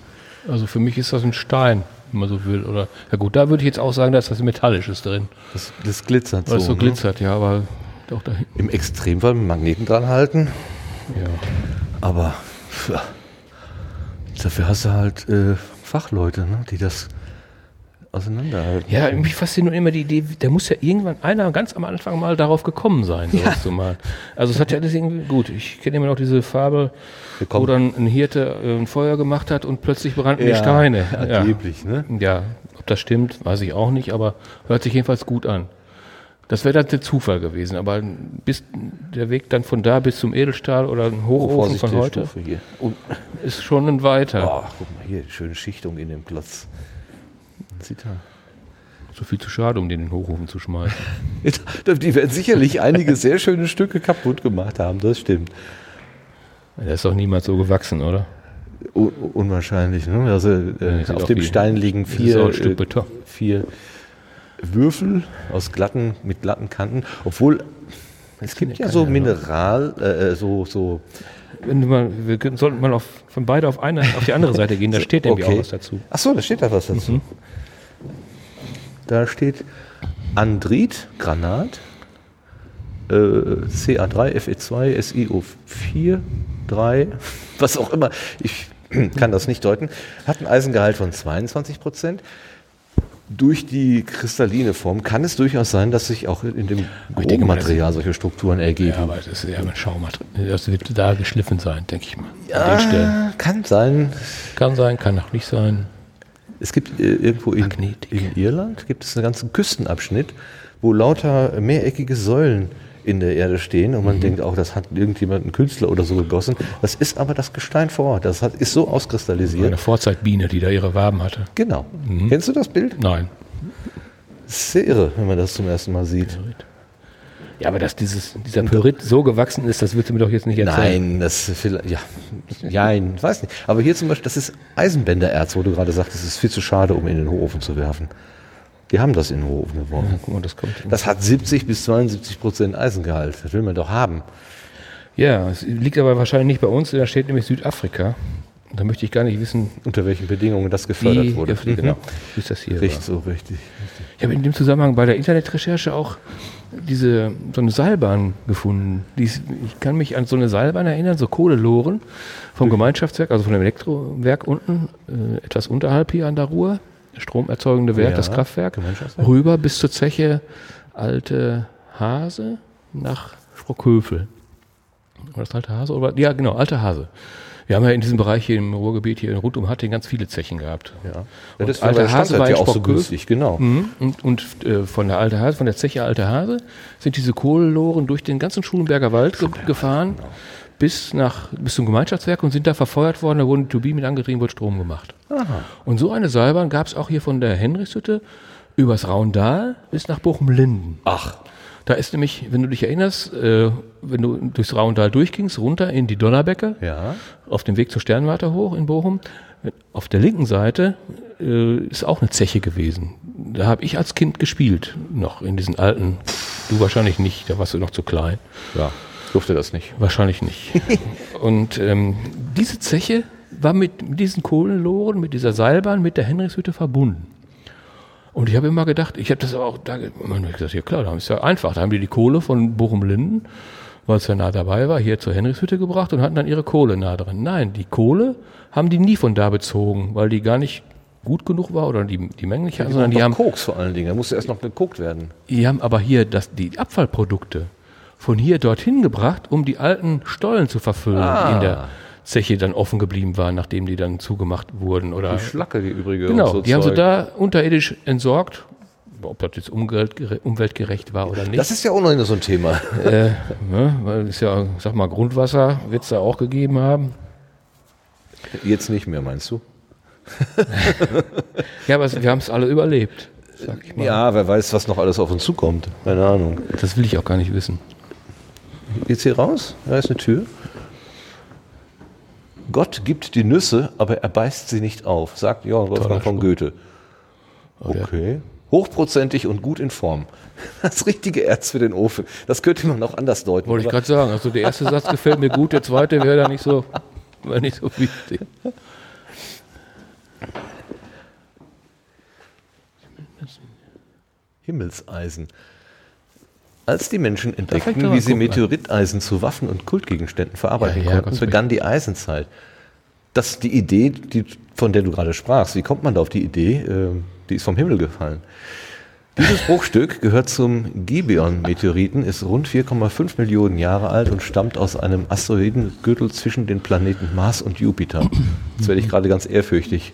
Also für mich ist das ein Stein, wenn man so will. Oder ja gut, da würde ich jetzt auch sagen, da ist was Metallisches drin. Das, das glitzert Weil so. es so ne? glitzert, ja, aber auch da. Im Extremfall mit Magneten dran halten. Ja. Aber ja, dafür hast du halt äh, Fachleute, ne, die das auseinanderhalten. Ja, mich fasziniert immer die Idee, da muss ja irgendwann einer ganz am Anfang mal darauf gekommen sein, sowas Ja. zu malen. Also es hat ja alles irgendwie, gut, ich kenne immer noch diese Fabel, wo dann ein Hirte äh, ein Feuer gemacht hat und plötzlich brannten die Ja, Steine. Angeblich, ne? Ja. ja, ob das stimmt, weiß ich auch nicht, aber hört sich jedenfalls gut an. Das wäre dann der Zufall gewesen, aber bis der Weg dann von da bis zum Edelstahl oder ein Hochofen von heute ist schon ein weiter. oh, guck mal hier, schöne Schichtung in dem Klotz. Er. So viel zu schade, um den in den Hochofen zu schmeißen. Die werden sicherlich einige sehr schöne Stücke kaputt gemacht haben, das stimmt. Der ist doch niemals so gewachsen, oder? Un unwahrscheinlich, ne? Also äh, auf dem Stein liegen vier, äh, vier Würfel aus glatten, mit glatten Kanten, obwohl es gibt ja so Ahnung. Mineral, äh, so, so Wenn mal, wir sollten mal auf, von beide auf eine, auf die andere Seite gehen, da steht nämlich Okay. auch was dazu. Ach so, da steht da was dazu. Mhm. Da steht Andrit, Granat, äh, CA3, FE2, SiO4, 3, was auch immer. Ich kann das nicht deuten. Hat ein Eisengehalt von 22 Prozent. Durch die kristalline Form kann es durchaus sein, dass sich auch in dem Material solche Strukturen ergeben. Ja, aber das ist ja ein Schaumaterial. Das wird da geschliffen sein, denke ich mal. Ah, kann sein. Kann sein, kann auch nicht sein. Es gibt äh, irgendwo in, in Irland gibt es einen ganzen Küstenabschnitt, wo lauter mehreckige Säulen in der Erde stehen und man Mhm. denkt auch, das hat irgendjemand, ein Künstler oder so gegossen. Das ist aber das Gestein vor Ort. Das hat, ist so auskristallisiert. Eine Vorzeitbiene, die da ihre Waben hatte. Genau. Mhm. Kennst du das Bild? Nein. Sehr irre, wenn man das zum ersten Mal sieht. Ja, aber dass dieses, dieser Pyrit so gewachsen ist, das willst du mir doch jetzt nicht erzählen. Nein, das vielleicht, ja, nein, weiß nicht. Aber hier zum Beispiel, das ist Eisenbändererz, wo du gerade sagst, es ist viel zu schade, um in den Hochofen zu werfen. Die haben das in den Hochofen geworfen. Ja, guck mal, das kommt. Das hat 70 bis 72 Prozent Eisengehalt. Das will man doch haben. Ja, es liegt aber wahrscheinlich nicht bei uns, da steht nämlich Südafrika. Da möchte ich gar nicht wissen, Unter welchen Bedingungen das gefördert wie, wurde. ja, genau, wie ist das hier? Richtig, so richtig. Ich habe in dem Zusammenhang bei der Internetrecherche auch diese, so eine Seilbahn gefunden. Die ist, ich kann mich an so eine Seilbahn erinnern, so Kohleloren vom Gemeinschaftswerk, also von dem Elektrowerk unten, äh, etwas unterhalb hier an der Ruhr, stromerzeugende Werk, Ja, das Kraftwerk, rüber bis zur Zeche Alte Hase nach Sprockhövel. War das Alte Hase? Oder? Ja, genau, Alte Hase. Wir haben ja in diesem Bereich hier im Ruhrgebiet, hier rund um Hatting, ganz viele Zechen gehabt. Ja. Und das alter der Hase war ja auch so günstig, genau. Mhm. Und, und äh, von der Alte Hase, von der Zeche Alte Hase, sind diese Kohleloren durch den ganzen Schulenberger Wald ge gefahren bis nach bis zum Gemeinschaftswerk und sind da verfeuert worden. Da wurden Turbinen mit angetrieben, wurde Strom gemacht. Und so eine Seilbahn gab es auch hier von der Henrichshütte übers Raundal bis nach Bochum-Linden. Ach, Da ist nämlich, wenn du dich erinnerst, äh, wenn du durchs Raundal durchgingst, runter in die Donnerbecke, ja. auf dem Weg zur Sternwarte hoch in Bochum. Auf der linken Seite äh, ist auch eine Zeche gewesen. Da habe ich als Kind gespielt, noch in diesen alten. Du wahrscheinlich nicht, da warst du noch zu klein. Ja, durfte das nicht. Wahrscheinlich nicht. Und ähm, diese Zeche war mit, mit diesen Kohlenloren, mit dieser Seilbahn, mit der Henrichshütte verbunden. Und ich habe immer gedacht, ich habe das auch da immer nur gesagt, ja klar, da ist ja einfach. Da haben die die Kohle von Bochum-Linden weil es ja nah dabei war, hier zur Henrichshütte gebracht und hatten dann ihre Kohle nah dran. Nein, die Kohle haben die nie von da bezogen, weil die gar nicht gut genug war oder die, die Menge nicht hatten, sondern die haben, Koks vor allen Dingen. Da musste erst noch gekokt werden. die haben aber hier das, die Abfallprodukte von hier dorthin gebracht, um die alten Stollen zu verfüllen, Ah. in der Zeche dann offen geblieben waren, nachdem die dann zugemacht wurden. Oder Die Schlacke, die übrige. genau, so die haben sie da unterirdisch entsorgt. Ob das jetzt umweltgere- umweltgerecht war oder nicht. Das ist ja auch noch so ein Thema. äh, ne, weil es ja, sag mal, Grundwasser wird es da auch gegeben haben. Jetzt nicht mehr, meinst du? Ja, aber wir haben es alle überlebt. Sag ich mal. Ja, wer weiß, was noch alles auf uns zukommt. Keine Ahnung. Das will ich auch gar nicht wissen. Geht's hier raus? Da ist eine Tür. Gott gibt die Nüsse, aber er beißt sie nicht auf, sagt Johann Wolfgang von. Goethe. der- Okay. Hochprozentig und gut in Form. Das richtige Erz für den Ofen. Das könnte man auch anders deuten. Wollte ich gerade sagen. Also der erste Satz gefällt mir gut, der zweite wäre da nicht so, wäre nicht so wichtig. Himmelseisen. Als die Menschen entdeckten, wie sie. Meteoriteisen zu Waffen und Kultgegenständen verarbeiten Ja, ja, konnten, begann die Eisenzeit. Das ist die Idee, die, von der du gerade sprachst. Wie kommt man da auf die Idee? Ähm, die ist vom Himmel gefallen. Dieses Bruchstück gehört zum Gibeon-Meteoriten, ist rund 4,5 Millionen Jahre alt und stammt aus einem Asteroidengürtel zwischen den Planeten Mars und Jupiter. Jetzt werde ich gerade ganz ehrfürchtig.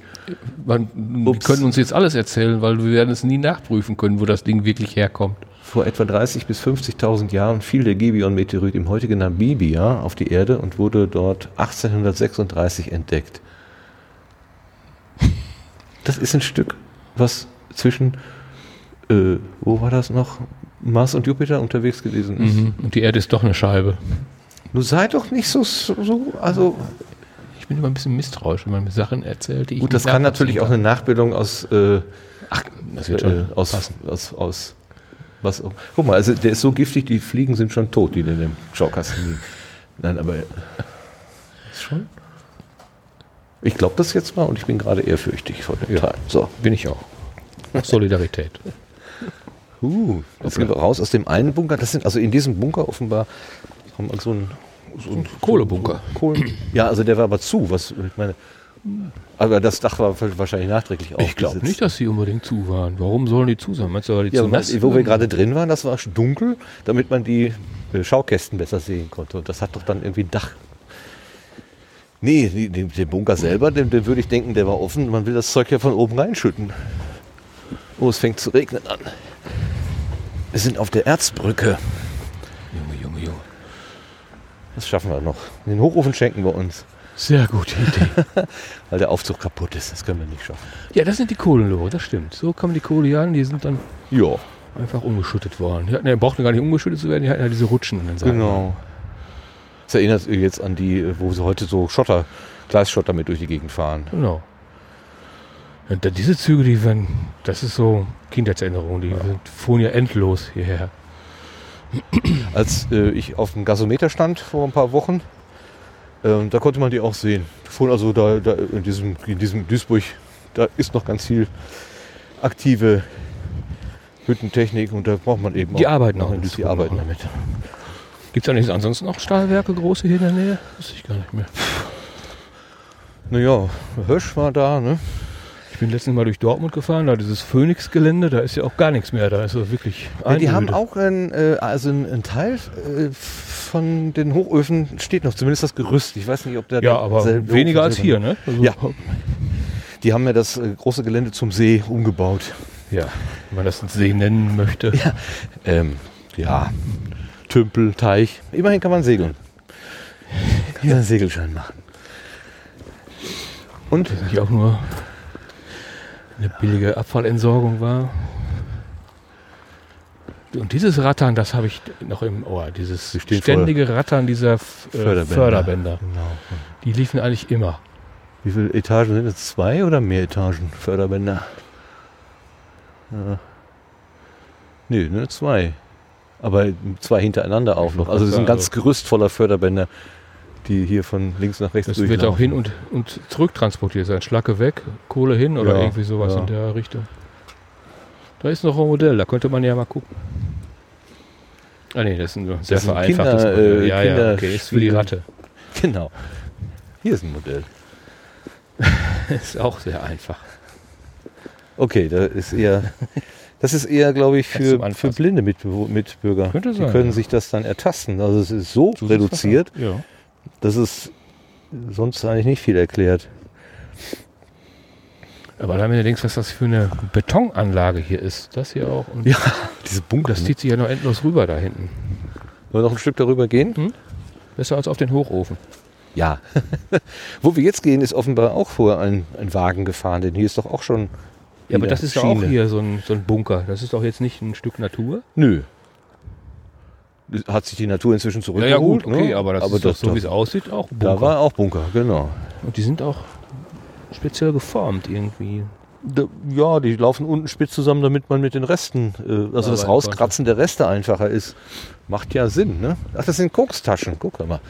Man, die Ups. können uns jetzt alles erzählen, weil wir werden es nie nachprüfen können, wo das Ding wirklich herkommt. Vor etwa 30.000 bis 50.000 Jahren fiel der Gibeon-Meteorit im heutigen Namibia auf die Erde und wurde dort 1836 entdeckt. Das ist ein Stück, was zwischen, äh, wo war das noch? Mars und Jupiter unterwegs gewesen ist. Mhm. Und die Erde ist doch eine Scheibe. Nun sei doch nicht so, so, so also Ich bin immer ein bisschen misstrauisch, wenn man mir Sachen erzählt, die ich gut, das kann natürlich auch eine Nachbildung aus, äh, Ach, das wird schon äh, aus, aus, aus, was, auch- guck mal, also der ist so giftig, die Fliegen sind schon tot, die in dem Schaukasten liegen. Nein, aber ist schon. Ich glaube das jetzt mal und ich bin gerade ehrfürchtig vor dem Teil. So, Bin ich auch. Solidarität. uh, jetzt gehen wir raus aus dem einen Bunker. Das sind also in diesem Bunker offenbar haben wir so ein, so ein Kohlebunker. Kohlen. Ja, also der war aber zu. Was ich meine. Aber das Dach war wahrscheinlich nachträglich Ich glaube aufgesetzt. nicht, dass sie unbedingt zu waren. Warum sollen die zu sein? Meinst du, weil die Ja, zu nass wo wir gerade drin waren, das war dunkel, damit man die äh, Schaukästen besser sehen konnte. Und das hat doch dann irgendwie ein Dach. Nee, den, den Bunker selber, den, den würde ich denken, der war offen. Man will das Zeug ja von oben reinschütten. Oh, es fängt zu regnen an. Wir sind auf der Erzbrücke. Junge, Junge, Junge. Das schaffen wir noch. Den Hochofen schenken wir uns, Sehr gute Idee. weil der Aufzug kaputt ist. Das können wir nicht schaffen. ja, das sind die Kohlenlore, das stimmt. So kommen die Kohle hier an, die sind dann Ja, einfach umgeschüttet worden. Die, hatten, brauchten gar nicht umgeschüttet zu werden, die hatten ja diese Rutschen an den Seiten. genau. Das erinnert jetzt an die, wo sie heute so Schotter, Gleisschotter mit durch die Gegend fahren. Genau. Und da- diese Züge, die werden, das ist so Kindheitserinnerung, die sind, fuhren ja endlos hierher. als äh, ich auf dem Gasometer stand vor ein paar Wochen. Ähm, da konnte man die auch sehen. Von also da, da in, diesem, in diesem Duisburg, da ist noch ganz viel aktive Hüttentechnik und da braucht man eben Die auch arbeiten auch die arbeiten damit. Gibt es eigentlich ansonsten noch Stahlwerke große hier in der Nähe? Weiß ich gar nicht mehr. Naja, Hösch war da, ne? Ich bin letztens mal durch Dortmund gefahren, da dieses Phoenix-Gelände, da ist ja auch gar nichts mehr, da ist so wirklich Ja, die haben auch ein, äh, also ein, Teil äh, von den Hochöfen steht noch, zumindest das Gerüst. Ich weiß nicht, ob der Ja, aber weniger als hier, ne? Also, Ja. Die haben ja das äh, große Gelände zum See umgebaut. ja, wenn man das See nennen möchte. Ja. Ähm, ja, Tümpel, Teich. Immerhin kann man segeln. Kann man einen Segelschein machen. Und Das nicht auch nur eine billige Abfallentsorgung war. Und dieses Rattern, das habe ich noch im Ohr. Dieses ständige Rattern dieser F- äh, Förderbänder. Förderbänder. Genau. Die liefen eigentlich immer. Wie viele Etagen sind es? Zwei oder mehr Etagen Förderbänder? Ja. Nee, nur zwei. Aber zwei hintereinander auch noch. Also es ist ein ganz Gerüst voller Förderbänder, die hier von links nach rechts Das wird auch hin und, und zurück transportiert sein. Schlacke weg, Kohle hin oder Ja, irgendwie sowas ja. in der Richtung. Da ist noch ein Modell, da könnte man ja mal gucken. Ah nee, das sind nur sehr vereinfachtes Kinder, Modell. äh, ja, ja, Kinder- okay, ist für die Ratte. Genau. Hier ist ein Modell. ist auch sehr einfach. Okay, da ist eher, das ist eher, glaube ich, für, für blinde Mitbürger. Könnte Die sein, können ja. sich das dann ertasten. Also es ist so, So reduziert, sieht's fast dass es sonst eigentlich nicht viel erklärt. Aber dann, wenn du denkst, was das für eine Betonanlage hier ist, das hier auch. Und Ja, diese Bunker. Das zieht sich ja noch endlos rüber da hinten. Wollen wir noch ein Stück darüber gehen? Besser als auf den Hochofen. Ja. Wo wir jetzt gehen, ist offenbar auch vorher ein, ein Wagen gefahren, denn hier ist doch auch schon. Ja, aber das ist doch auch Schiene. hier so ein, so ein Bunker. Das ist doch jetzt nicht ein Stück Natur. Nö. Hat sich die Natur inzwischen zurückgeholt. okay, ne? aber das ist doch so, wie es aussieht, auch ein Da Bunker. war auch Bunker, genau. Und die sind auch speziell geformt irgendwie. Da, ja, die laufen unten spitz zusammen, damit man mit den Resten, äh, also das Arbeiten Rauskratzen der Reste einfacher ist. Macht ja Sinn, ne? Ach, das sind Kokstaschen, guck mal.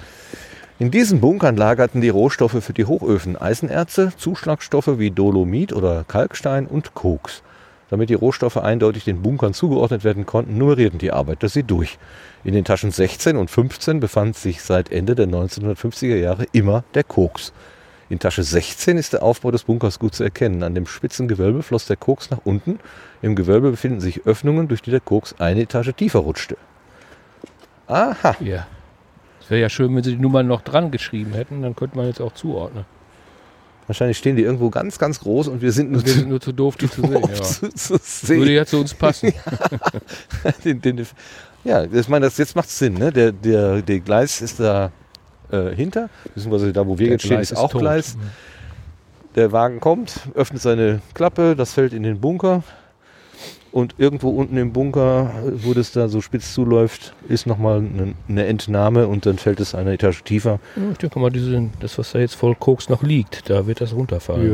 In diesen Bunkern lagerten die Rohstoffe für die Hochöfen Eisenerze, Zuschlagstoffe wie Dolomit oder Kalkstein und Koks. Damit die Rohstoffe eindeutig den Bunkern zugeordnet werden konnten, nummerierten die Arbeiter sie durch. In den Taschen 16 und 15 befand sich seit Ende der 1950er Jahre immer der Koks. In Tasche 16 ist der Aufbau des Bunkers gut zu erkennen. An dem spitzen Gewölbe floss der Koks nach unten. Im Gewölbe befinden sich Öffnungen, durch die der Koks eine Etage tiefer rutschte. Aha. Ja. Es wäre ja schön, wenn sie die Nummern noch dran geschrieben hätten, dann könnte man jetzt auch zuordnen. Wahrscheinlich stehen die irgendwo ganz, ganz groß und wir sind nur Wir sind nur zu doof, die zu sehen. Ja. zu, zu Würde sehen. ja zu uns passen. den, den, ja, ich meine, das, jetzt macht es Sinn. Ne? Der, der, der Gleis ist da äh, hinter, beziehungsweise da, wo wir jetzt stehen, ist auch tot. Gleis. Der Wagen kommt, öffnet seine Klappe, das fällt in den Bunker. Und irgendwo unten im Bunker, wo das da so spitz zuläuft, ist nochmal eine, eine Entnahme und dann fällt es eine Etage tiefer. Ja, ich denke mal, diese, das, was da jetzt voll Koks noch liegt, da wird das runterfallen.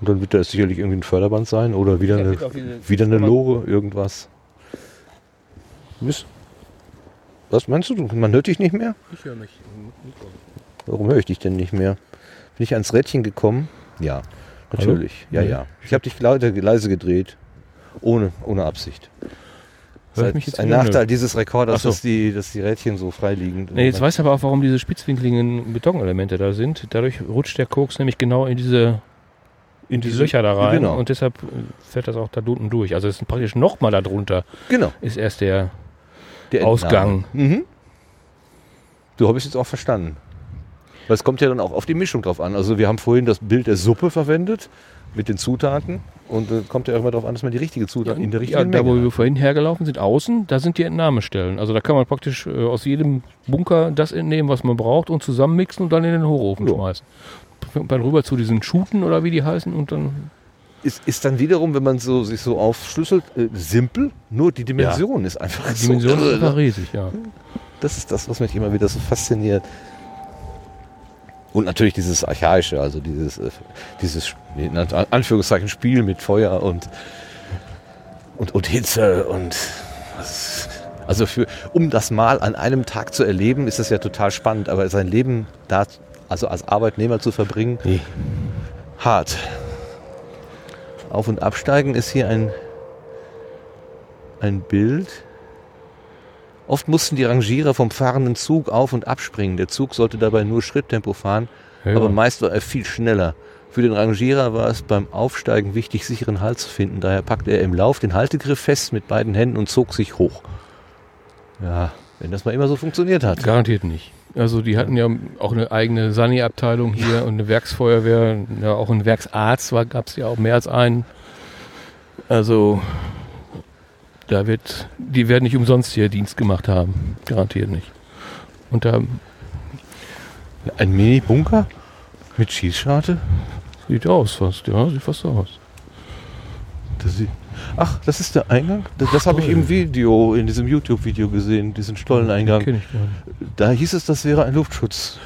Und dann wird da sicherlich irgendwie ein Förderband sein oder wieder Ja, eine, diese- wieder eine Lore, irgendwas. Was meinst du? Man hört dich nicht mehr? Ich höre mich. Warum höre ich dich denn nicht mehr? Bin ich ans Rädchen gekommen? Ja, natürlich. Ja, Nee. ja. Ich habe dich leise gedreht. Ohne, ohne Absicht. Das ist jetzt ein? Nachteil dieses Rekorders, so. dass, die, dass die Rädchen so frei liegen. Nee, jetzt weißt du aber auch, warum diese spitzwinkligen Betonelemente da sind. Dadurch rutscht der Koks nämlich genau in diese, in diese Löcher da rein Genau. und deshalb äh, fährt das auch da unten durch. Also es ist praktisch nochmal da drunter Genau. ist erst der Der Ausgang. Mhm. Du habe ich jetzt auch verstanden. Weil es kommt ja dann auch auf die Mischung drauf an. Also wir haben vorhin das Bild der Suppe verwendet mit den Zutaten und äh, kommt ja immer darauf an, dass man die richtige Zutat in der ja, richtigen da wo wir vorhin hergelaufen sind, außen, da sind die Entnahmestellen. Also da kann man praktisch äh, aus jedem Bunker das entnehmen, was man braucht und zusammenmixen und dann in den Hochofen Ja. schmeißen. Und dann rüber zu diesen Schuten oder wie die heißen und dann ist, ist dann wiederum, wenn man so, sich so aufschlüsselt, äh, simpel, nur die Dimension ist einfach die Dimension so ist irre. einfach riesig, ja. Das ist das, was mich immer wieder so fasziniert. Und natürlich dieses Archaische, also dieses, äh, dieses in Anführungszeichen Spiel mit Feuer und, und, und Hitze und was- also für, um das mal an einem Tag zu erleben, ist das ja total spannend, aber sein Leben da, also als Arbeitnehmer zu verbringen, Nee. hart. Auf- und Absteigen ist hier ein, ein Bild. Oft mussten die Rangierer vom fahrenden Zug auf- und abspringen. Der Zug sollte dabei nur Schritttempo fahren, Ja. aber meist war er viel schneller. Für den Rangierer war es beim Aufsteigen wichtig, sicheren Halt zu finden. Daher packte er im Lauf den Haltegriff fest mit beiden Händen und zog sich hoch. Ja, wenn das mal immer so funktioniert hat. Garantiert nicht. Also die hatten ja auch eine eigene Sani-Abteilung hier und eine Werksfeuerwehr, ja, auch einen Werksarzt gab es ja auch mehr als einen. Also da wird, die werden nicht umsonst hier Dienst gemacht haben. Garantiert nicht. Und da Ein Mini-Bunker mit Schießscharte? sieht aus fast, ja, sieht fast so aus. Das sieht- Ach, das ist der Eingang? Das, das habe ich im Video, in diesem YouTube-Video gesehen, diesen Stolleneingang. Kenn ich. Da hieß es, das wäre ein Luftschutzbunker.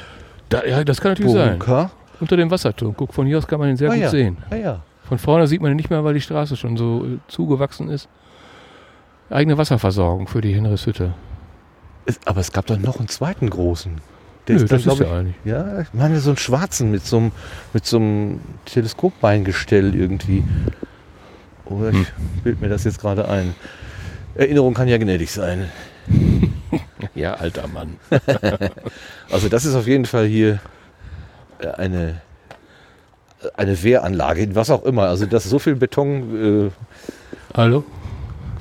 Da, ja, das kann natürlich sein. Unter dem Wasserturm. Guck, von hier aus kann man ihn sehr Ah, gut ja. sehen. Ah ja. Von vorne sieht man ihn nicht mehr, weil die Straße schon so äh, zugewachsen ist. Eigene Wasserversorgung für die Henrichshütte. Es, aber es gab doch noch einen zweiten großen. Der Nö, ist dann, das ist glaub ja eigentlich. ich, ja, ich meine so einen schwarzen mit so einem, mit so einem Teleskoppbeingestell irgendwie. Oder ich Hm. bild mir das jetzt gerade ein. Erinnerung kann ja gnädig sein. Ja, alter Mann. also das ist auf jeden Fall hier äh, eine, eine Wehranlage, was auch immer. Also das ist so viel Beton. Äh, Hallo?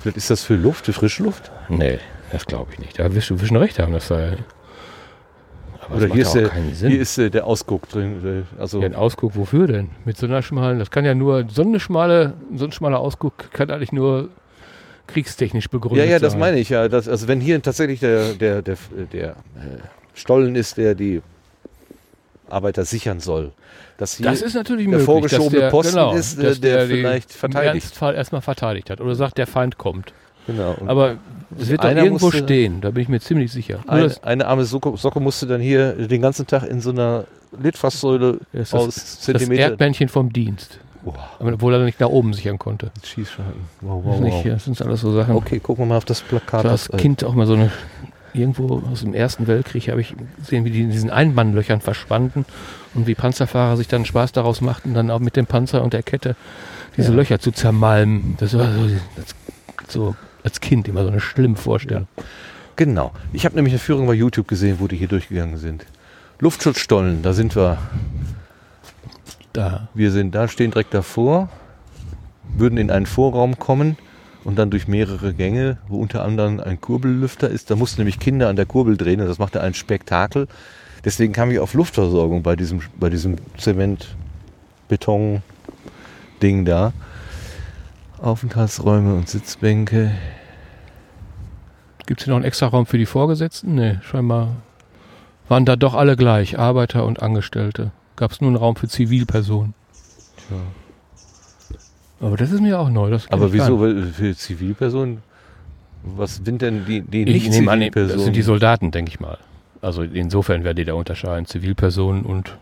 Vielleicht ist das für Luft, für Frischluft? Nee, das glaube ich nicht. Da wirst du schon recht haben, dass da. Aber Oder hier ist, der, hier ist äh, der Ausguck drin. Äh, also ja, ein Ausguck wofür denn? Mit so einer schmalen, das kann ja nur, so, eine schmale, so ein schmaler Ausguck kann eigentlich nur kriegstechnisch begründet sein. Ja, ja, das meine ich ja. Das, also wenn hier tatsächlich der, der, der, der äh, Stollen ist, der die Arbeiter sichern soll. Dass hier das ist natürlich der möglich, vorgeschobene der, Posten genau, ist, der, der vielleicht verteidigt. Im Ernstfall erstmal verteidigt hat oder sagt, der Feind kommt. Genau. Aber es wird doch irgendwo stehen, da bin ich mir ziemlich sicher. Ein, eine arme Socke, Socke, musste dann hier den ganzen Tag in so einer Litfaßsäule das aus das, Zentimeter. Das Erdmännchen vom Dienst. Wow. Obwohl er nicht nach oben sichern konnte. Schießschalten. Wow, wow, wow. Nicht, das sind alles so Sachen. Okay, gucken wir mal auf das Plakat. Ich war als Kind auch mal so eine irgendwo aus dem Ersten Weltkrieg habe ich gesehen, wie die in diesen Einmannlöchern verschwanden und wie Panzerfahrer sich dann Spaß daraus machten, dann auch mit dem Panzer und der Kette diese ja. Löcher zu zermalmen. Das war so, das, so, als Kind immer so eine schlimme Vorstellung. Ja. Genau. Ich habe nämlich eine Führung bei YouTube gesehen, wo die hier durchgegangen sind. Luftschutzstollen, da sind wir. Da. Wir sind da, stehen direkt davor, würden in einen Vorraum kommen und dann durch mehrere Gänge, wo unter anderem ein Kurbellüfter ist. Da mussten nämlich Kinder an der Kurbel drehen und das machte ein Spektakel. Deswegen kam ich auf Luftversorgung bei diesem, bei diesem Zement-Beton-Ding da. Aufenthaltsräume und Sitzbänke. Gibt es hier noch einen extra Raum für die Vorgesetzten? Nee, scheinbar waren da doch alle gleich, Arbeiter und Angestellte. Gab es nur einen Raum für Zivilpersonen. Tja. Aber das ist mir auch neu. Aber wieso für Zivilpersonen? Was sind denn die, die nicht Zivilpersonen? Das sind die Soldaten, denke ich mal. Also insofern werden die da unterscheiden. Zivilpersonen und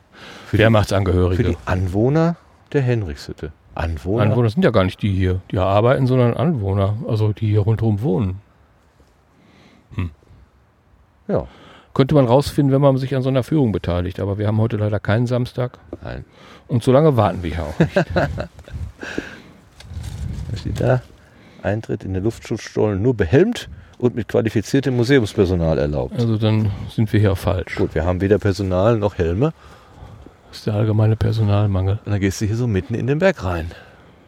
für Wehrmachtsangehörige. Für die Anwohner der Henrichshütte. Anwohner? Anwohner sind ja gar nicht die hier, die hier arbeiten, sondern Anwohner, also die hier rundherum wohnen. Hm. Ja. Könnte man rausfinden, wenn man sich an so einer Führung beteiligt. Aber wir haben heute leider keinen Samstag. Nein. Und so lange warten wir hier auch nicht. Was steht da? Eintritt in den Luftschutzstollen nur behelmt und mit qualifiziertem Museumspersonal erlaubt. Also dann sind wir hier falsch. Gut, wir haben weder Personal noch Helme. Das ist der allgemeine Personalmangel. Und dann gehst du hier so mitten in den Berg rein.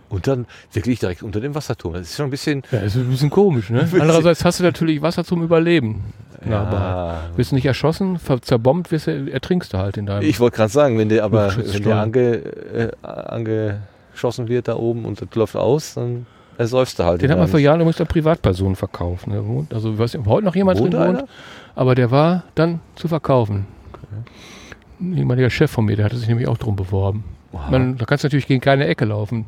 Und dann wirklich direkt unter dem Wasserturm. Das ist schon ein bisschen. Ja, ist ein bisschen komisch, ne? Andererseits hast du natürlich Wasser zum Überleben. Ja. Aber wirst du nicht erschossen, zerbombt, wirst du, ertrinkst du halt in deinem. Ich wollte gerade sagen, wenn der aber wenn der ange, äh, ange geschossen wird da oben und das läuft aus, dann ersäufst du halt. Den hat man vor Jahren übrigens der Privatperson verkauft. Ne? Also ich weiß nicht, ob heute noch jemand wohnt drin wohnt, einer? aber der war dann zu verkaufen. Okay. Ein ehemaliger Chef von mir, der hatte sich nämlich auch drum beworben. Man, da kannst du natürlich gegen keine Ecke laufen.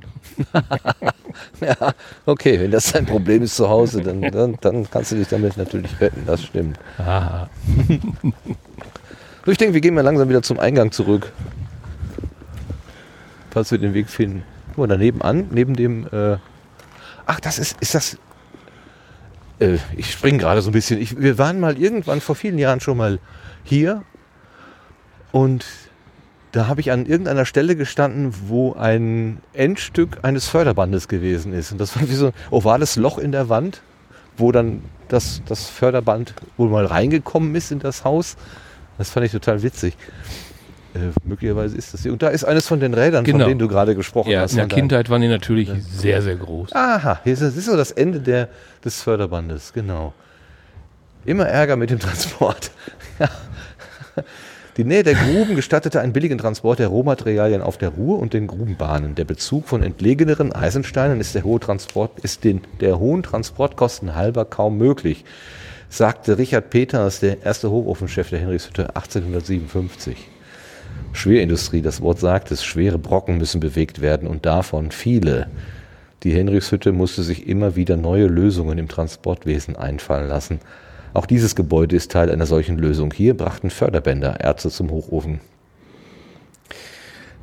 ja, okay, wenn das dein Problem ist zu Hause, dann, dann, dann kannst du dich damit natürlich retten, das stimmt. Aha. ich denke, wir gehen mal langsam wieder zum Eingang zurück. Falls wir den Weg finden. Guck mal, daneben an, neben dem. Äh Ach, das ist, ist das. Äh, ich springe gerade so ein bisschen. Ich, wir waren mal irgendwann vor vielen Jahren schon mal hier und da habe ich an irgendeiner Stelle gestanden, wo ein Endstück eines Förderbandes gewesen ist. Und das war wie so ein ovales Loch in der Wand, wo dann das, das Förderband wohl mal reingekommen ist in das Haus. Das fand ich total witzig. Äh, möglicherweise ist das hier. Und da ist eines von den Rädern, genau. von denen du gerade gesprochen ja, hast. In der Kindheit waren die natürlich ja. sehr, sehr groß. Aha, das ist so das Ende der, des Förderbandes, genau. Immer Ärger mit dem Transport. Die Nähe der Gruben gestattete einen billigen Transport der Rohmaterialien auf der Ruhr und den Grubenbahnen. Der Bezug von entlegeneren Eisensteinen ist, der hohe Transport, ist den der hohen Transportkosten halber kaum möglich, sagte Richard Peters, der erste Hochofenchef der Henrichshütte 1857. Schwerindustrie, das Wort sagt es, schwere Brocken müssen bewegt werden und davon viele. Die Henrichshütte musste sich immer wieder neue Lösungen im Transportwesen einfallen lassen. Auch dieses Gebäude ist Teil einer solchen Lösung. Hier brachten Förderbänder Erze zum Hochofen.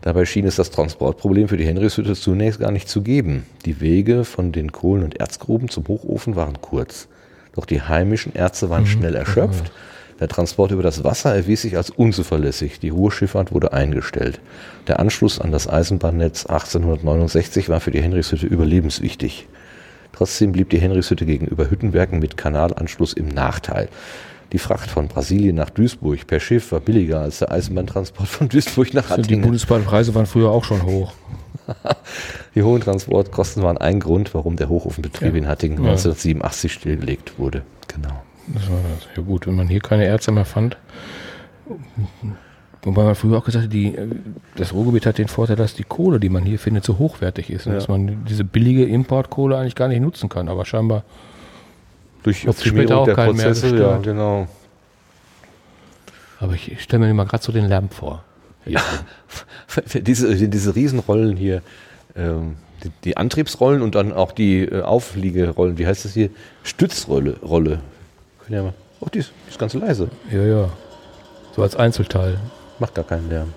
Dabei schien es das Transportproblem für die Henrichshütte zunächst gar nicht zu geben. Die Wege von den Kohlen- und Erzgruben zum Hochofen waren kurz. Doch die heimischen Erze waren mhm. schnell erschöpft der Transport über das Wasser erwies sich als unzuverlässig. Die Ruhrschifffahrt wurde eingestellt. Der Anschluss an das Eisenbahnnetz 1869 war für die Henrichshütte überlebenswichtig. Trotzdem blieb die Henrichshütte gegenüber Hüttenwerken mit Kanalanschluss im Nachteil. Die Fracht von Brasilien nach Duisburg per Schiff war billiger als der Eisenbahntransport von Duisburg nach Also die Hattingen. Bundesbahnpreise waren früher auch schon hoch. Die hohen Transportkosten waren ein Grund, warum der Hochofenbetrieb Ja. in Hattingen Ja. 1987 stillgelegt wurde. Genau. Das war das. Ja gut, wenn man hier keine Ärzte mehr fand. Wobei man früher auch gesagt hat, die, das Ruhrgebiet hat den Vorteil, dass die Kohle, die man hier findet, so hochwertig ist. und Ja. Dass man diese billige Importkohle eigentlich gar nicht nutzen kann. Aber scheinbar, Durch später auch keinen mehr Prozesse, ja, gestört. genau. aber ich stelle mir mal gerade so den Lärm vor. Hier. diese, diese Riesenrollen hier, ähm, die, die Antriebsrollen und dann auch die äh, Aufliegerollen, wie heißt das hier? Stützrolle. Rolle. Können ja mal. Oh, die ist, die ist ganz leise. ja, ja. So als Einzelteil. Macht gar keinen Lärm.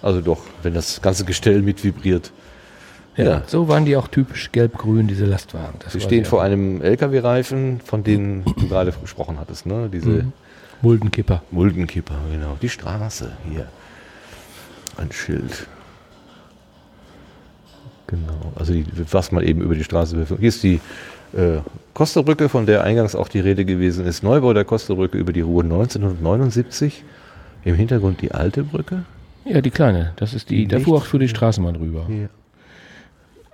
Also doch, wenn das ganze Gestell mit vibriert. Ja. Ja. So waren die auch typisch gelb-grün, diese Lastwagen. Das Sie stehen vor einem LKW-Reifen, von denen du gerade gesprochen hattest, ne? Diese Mhm. Muldenkipper. Muldenkipper, genau. Die Straße hier. Ein Schild. Genau. Also die, was man eben über die Straße befördert. Hier ist die äh, Kosterbrücke, von der eingangs auch die Rede gewesen ist. Neubau der Kosterbrücke über die Ruhr 1979. Im Hintergrund die alte Brücke. Ja, die kleine. Das ist die, Die da nicht- fuhr auch für die Straßenbahn rüber. Hier.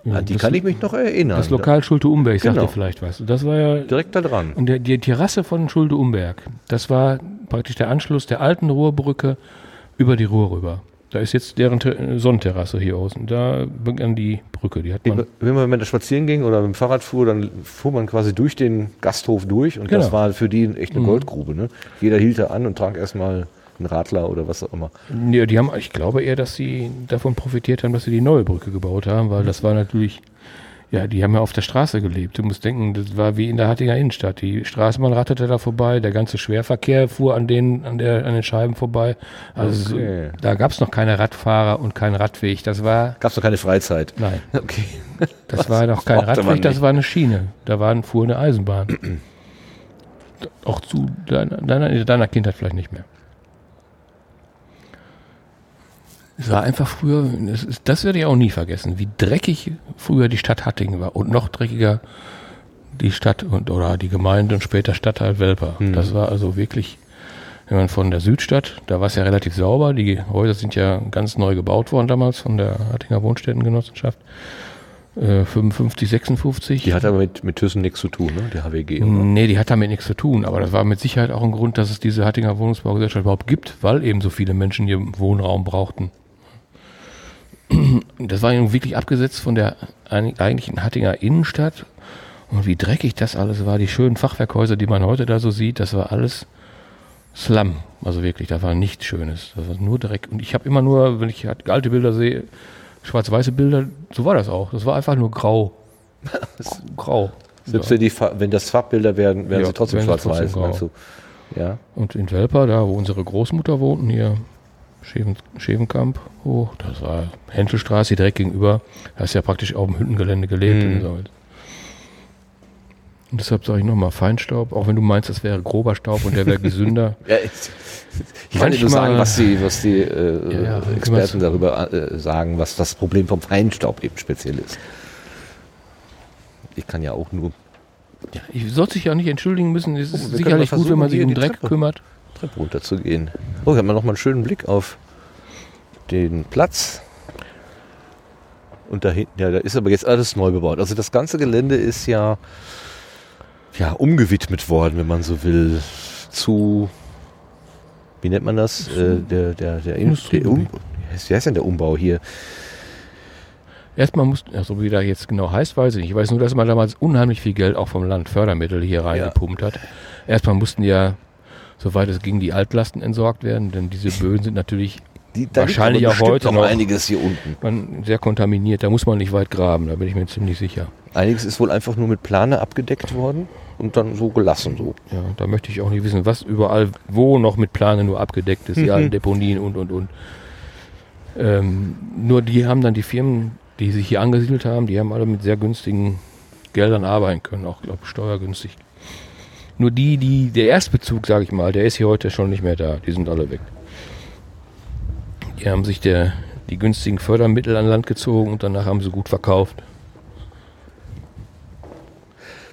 Ja, An die das, kann ich mich noch erinnern. Das Lokal Schulte-Umberg, sagt Genau. ihr vielleicht was. Das war ja Direkt da dran. Und der, die Terrasse von Schulde-Umberg, das war praktisch der Anschluss der alten Ruhrbrücke über die Ruhr rüber. Da ist jetzt deren Ter Sonnenterrasse hier außen. Da begann die Brücke. Die hat man. Wenn man mit der spazieren ging oder mit dem Fahrrad fuhr, dann fuhr man quasi durch den Gasthof durch und das Genau. war für die echt eine Mhm. Goldgrube. Ne? Jeder hielt da an und trank erstmal einen Radler oder was auch immer. Nee, die haben, ich glaube eher, dass sie davon profitiert haben, dass sie die neue Brücke gebaut haben, weil das war natürlich, ja, die haben ja auf der Straße gelebt. Du musst denken, das war wie in der Hattinger Innenstadt. Die Straßenbahn ratterte da vorbei, der ganze Schwerverkehr fuhr an den, an der, an den Scheiben vorbei. Also Okay. da gab es noch keine Radfahrer und keinen Radweg. Das war, Gab es doch keine Freizeit. nein. Okay. Das war doch kein brauchte Radweg, das war eine Schiene. Da war, fuhr eine Eisenbahn. Auch zu deiner, deiner, deiner Kindheit vielleicht nicht mehr. Es war einfach früher, das, werde ich auch nie vergessen, wie dreckig früher die Stadt Hattingen war und noch dreckiger die Stadt und oder die Gemeinde und später Stadtteil Welper. Hm. Das war also wirklich, wenn man von der Südstadt, da war es ja relativ sauber, die Häuser sind ja ganz neu gebaut worden damals von der Hattinger Wohnstättengenossenschaft. Äh, 55, 56. Die hat aber mit, mit Thyssen nichts zu tun, ne? die HWG. oder? Nee, die hat damit nichts zu tun, aber das war mit Sicherheit auch ein Grund, dass es diese Hattinger Wohnungsbaugesellschaft überhaupt gibt, weil eben so viele Menschen hier Wohnraum brauchten. Das war wirklich abgesetzt von der eig- eigentlichen Hattinger Innenstadt. Und wie dreckig das alles war, die schönen Fachwerkhäuser, die man heute da so sieht, das war alles Slum. Also wirklich, da war nichts Schönes. Das war nur Dreck. Und ich habe immer nur, wenn ich halt alte Bilder sehe, schwarz-weiße Bilder, so war das auch. Das war einfach nur grau. grau. Selbst wenn, die, wenn das Farbbilder werden, werden Ja, sie trotzdem schwarz-weiß. Ja. Und in Welper, da wo unsere Großmutter wohnten, hier Scheven, Schevenkamp hoch, das war Hänschelstraße direkt gegenüber. Da hast ja praktisch auf dem Hüttengelände gelebt. Mhm. Und, deshalb sage ich nochmal Feinstaub, auch wenn du meinst, das wäre grober Staub und der wäre gesünder. Ja, ich, ich kann nur sagen, was die, was die äh, Ja, ja, Experten darüber äh, sagen, was das Problem vom Feinstaub eben speziell ist. Ich kann ja auch nur Ja, ich sollte sich ja nicht entschuldigen müssen. Es Oh, ist können sicherlich gut, wenn man sich um Dreck Treppe. kümmert. Treppe runter zu gehen. Oh, hier haben wir nochmal einen schönen Blick auf den Platz. Und da hinten, ja, da ist aber jetzt alles neu bebaut. Also das ganze Gelände ist ja, ja umgewidmet worden, wenn man so will, zu, wie nennt man das? Äh, der, der, der, In- der um, wie heißt denn der Umbau hier? Erstmal mussten, also wie der jetzt genau heißt, weiß ich nicht. Ich weiß nur, dass man damals unheimlich viel Geld auch vom Land Fördermittel hier reingepumpt hat. Erstmal mussten ja, soweit es ging, die Altlasten entsorgt werden, denn diese Böden sind natürlich Die, Wahrscheinlich auch heute noch einiges hier unten. man, sehr kontaminiert. Da muss man nicht weit graben, da bin ich mir ziemlich sicher. Einiges ist wohl einfach nur mit Plane abgedeckt worden und dann so gelassen. So. Ja, da möchte ich auch nicht wissen, was überall, wo noch mit Plane nur abgedeckt ist, die alten Deponien und, und, und. Ähm, nur die haben dann die Firmen, die sich hier angesiedelt haben, die haben alle mit sehr günstigen Geldern arbeiten können, auch, glaube ich, steuergünstig. Nur die, die, der Erstbezug, sage ich mal, der ist hier heute schon nicht mehr da. Die sind alle weg. Die haben sich der, die günstigen Fördermittel an Land gezogen und danach haben sie gut verkauft.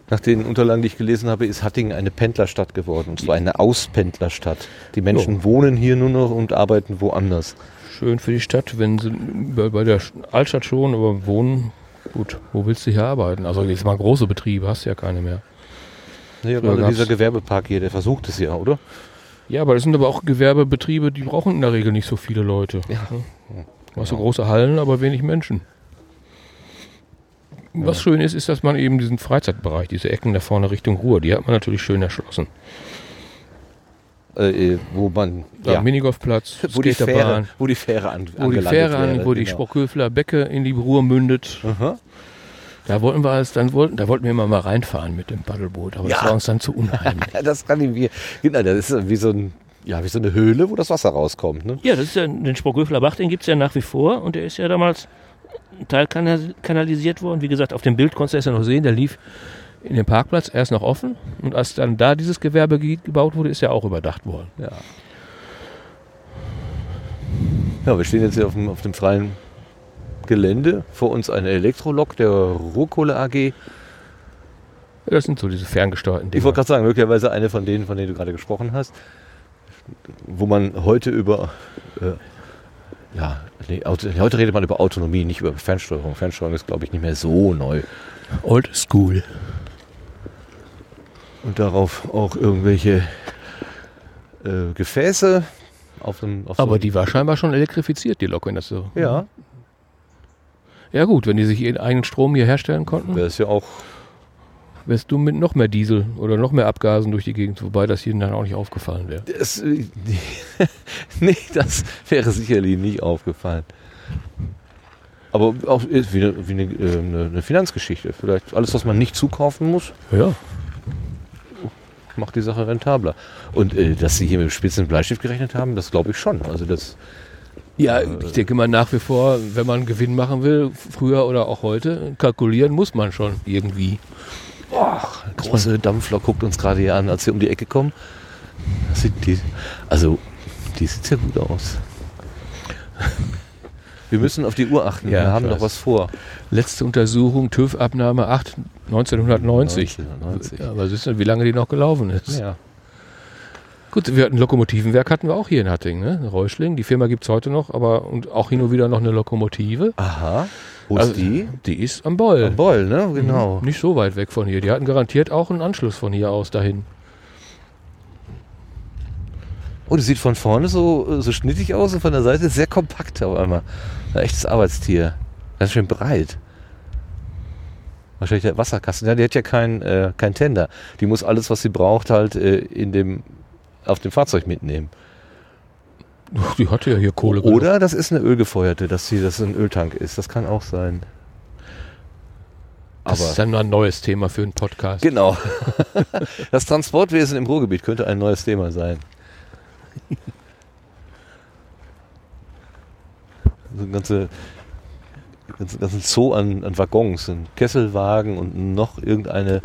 Nach den Unterlagen, die ich gelesen habe, ist Hattingen eine Pendlerstadt geworden. Und zwar eine Auspendlerstadt. Die Menschen Ja. wohnen hier nur noch und arbeiten woanders. Schön für die Stadt, wenn sie bei, bei der Altstadt schon, aber wohnen, gut, wo willst du hier arbeiten? Also jetzt mal große Betriebe, hast du ja keine mehr. Ja, gerade gab's- dieser Gewerbepark hier, der versucht es ja, oder? Ja, aber das sind aber auch Gewerbebetriebe, die brauchen in der Regel nicht so viele Leute. Ja. Du hast so große Hallen, aber wenig Menschen. Was schön ist, ist, dass man eben diesen Freizeitbereich, diese Ecken da vorne Richtung Ruhr, die hat man natürlich schön erschlossen. Äh, äh, wo man, Da ja, Minigolfplatz, wo die Fähre, wo die Fähre an, wo die Fähre an, wäre, wo die genau. Sprockhöfler Becke in die Ruhr mündet. Aha. Da wollten wir es, dann wollten, da wollten wir immer mal reinfahren mit dem Paddelboot, aber Ja. das war uns dann zu unheimlich. Ja, das kann ich mir, genau, das ist wie so, ein, ja, wie so eine Höhle, wo das Wasser rauskommt. Ne? Ja, das ist ja, den Sprockhöfler Bach, den gibt es ja nach wie vor und der ist ja damals teilkanalisiert worden. Wie gesagt, auf dem Bild konntest du es ja noch sehen, der lief in dem Parkplatz erst noch offen und als dann da dieses Gewerbegebiet gebaut wurde, ist er auch überdacht worden. Ja. Ja, wir stehen jetzt hier auf dem, auf dem freien Gelände. Vor uns eine Elektrolok der Ruhrkohle AG. Ich Das sind so diese ferngesteuerten Dinge. wollte gerade sagen, möglicherweise eine von denen, von denen du gerade gesprochen hast, wo man heute über, äh, ja, nee, heute redet man über Autonomie, nicht über Fernsteuerung. Fernsteuerung ist, glaube ich, nicht mehr so neu. Old School. Und darauf auch irgendwelche äh, Gefäße auf dem. Auf so Aber die war scheinbar schon elektrifiziert, die Lok, wenn das so. Ja, Ja gut, wenn die sich ihren eigenen Strom hier herstellen konnten, wäre es ja auch. wärst du mit noch mehr Diesel oder noch mehr Abgasen durch die Gegend, wobei das ihnen dann auch nicht aufgefallen wäre. Das, äh, nee, das wäre sicherlich nicht aufgefallen. Aber auch ist wie, eine, wie eine, äh, eine, eine Finanzgeschichte. Vielleicht alles, was man nicht zukaufen muss, Ja. macht die Sache rentabler. Und äh, dass sie hier mit dem spitzen Bleistift gerechnet haben, das glaube ich schon. Also das, Ja, ich denke mal nach wie vor, wenn man Gewinn machen will, früher oder auch heute, kalkulieren muss man schon irgendwie. große Dampflok guckt uns gerade hier an, als wir um die Ecke kommen. Die, also, die sieht sehr gut aus. Wir müssen auf die Uhr achten. Ja, wir haben noch was vor. Letzte Untersuchung, TÜV-Abnahme 8, 1990. 1990. Ja, aber siehst du, wie lange die noch gelaufen ist. Ja. Gut, wir hatten Lokomotivenwerk hatten wir auch hier in Hattingen, ne? Reuschling. Die Firma gibt es heute noch, aber und auch hin und wieder noch eine Lokomotive. Aha. Wo Also, ist die? Die ist am Beul. Am Beul, ne? Genau. Nicht so weit weg von hier. Die hatten garantiert auch einen Anschluss von hier aus dahin. Oh, die sieht von vorne so, so schnittig aus und von der Seite sehr kompakt auf einmal. Ein echtes Arbeitstier. Ganz schön breit. Wahrscheinlich der Wasserkasten. Ja, die hat ja kein, äh, kein Tender. Die muss alles, was sie braucht, halt äh, in dem, auf dem Fahrzeug mitnehmen. Die hatte ja hier Kohle. genug. Oder das ist eine ölgefeuerte, dass sie das ein Öltank ist. Das kann auch sein. Das ist dann mal ein neues Thema für einen Podcast. Genau. Das Transportwesen im Ruhrgebiet könnte ein neues Thema sein. So ein ganze, ganzen, ganzen Zoo an, an Waggons, ein Kesselwagen und noch irgendeine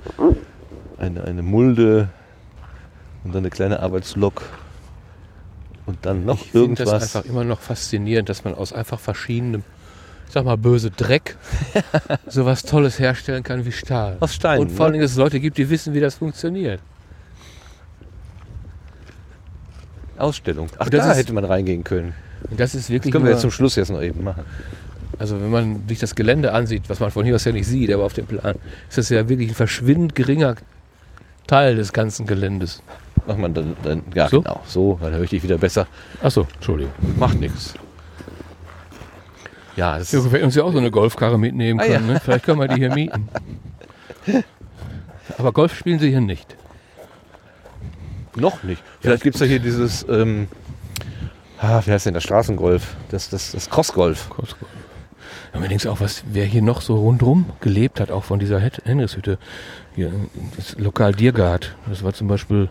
eine, eine Mulde und dann eine kleine Arbeitslok und dann noch Ich finde das irgendwas. einfach immer noch faszinierend, dass man aus einfach verschiedenem, ich sag mal böse Dreck, sowas Tolles herstellen kann wie Stahl. Aus Stein. Und vor allen ne? Dingen, dass es Leute gibt, die wissen, wie das funktioniert. Ausstellung. Ach, das da ist- hätte man reingehen können. Und das ist Das wirklich können wir jetzt zum Schluss jetzt noch eben machen. also wenn man sich das Gelände ansieht, was man von hier aus ja nicht sieht, aber auf dem Plan, ist das ja wirklich ein verschwindend geringer Teil des ganzen Geländes. Macht man dann, dann ja So? genau, so, dann höre ich dich wieder besser. Achso, Entschuldigung. Macht nichts. Ja, das Ja, wir hätten uns ja auch so eine Golfkarre mitnehmen Ah, können. ja. Ne? Vielleicht können wir die hier mieten. Aber Golf spielen sie hier nicht. noch nicht. Vielleicht gibt es ja hier dieses, ähm, ah, wie heißt denn das Straßengolf? Das, das, das Crossgolf. Kurzgolf. Ja, man denkt auch, was, wer hier noch so rundrum gelebt hat, auch von dieser Henrichshütte. Hier, das Lokal Diergard. Das war zum Beispiel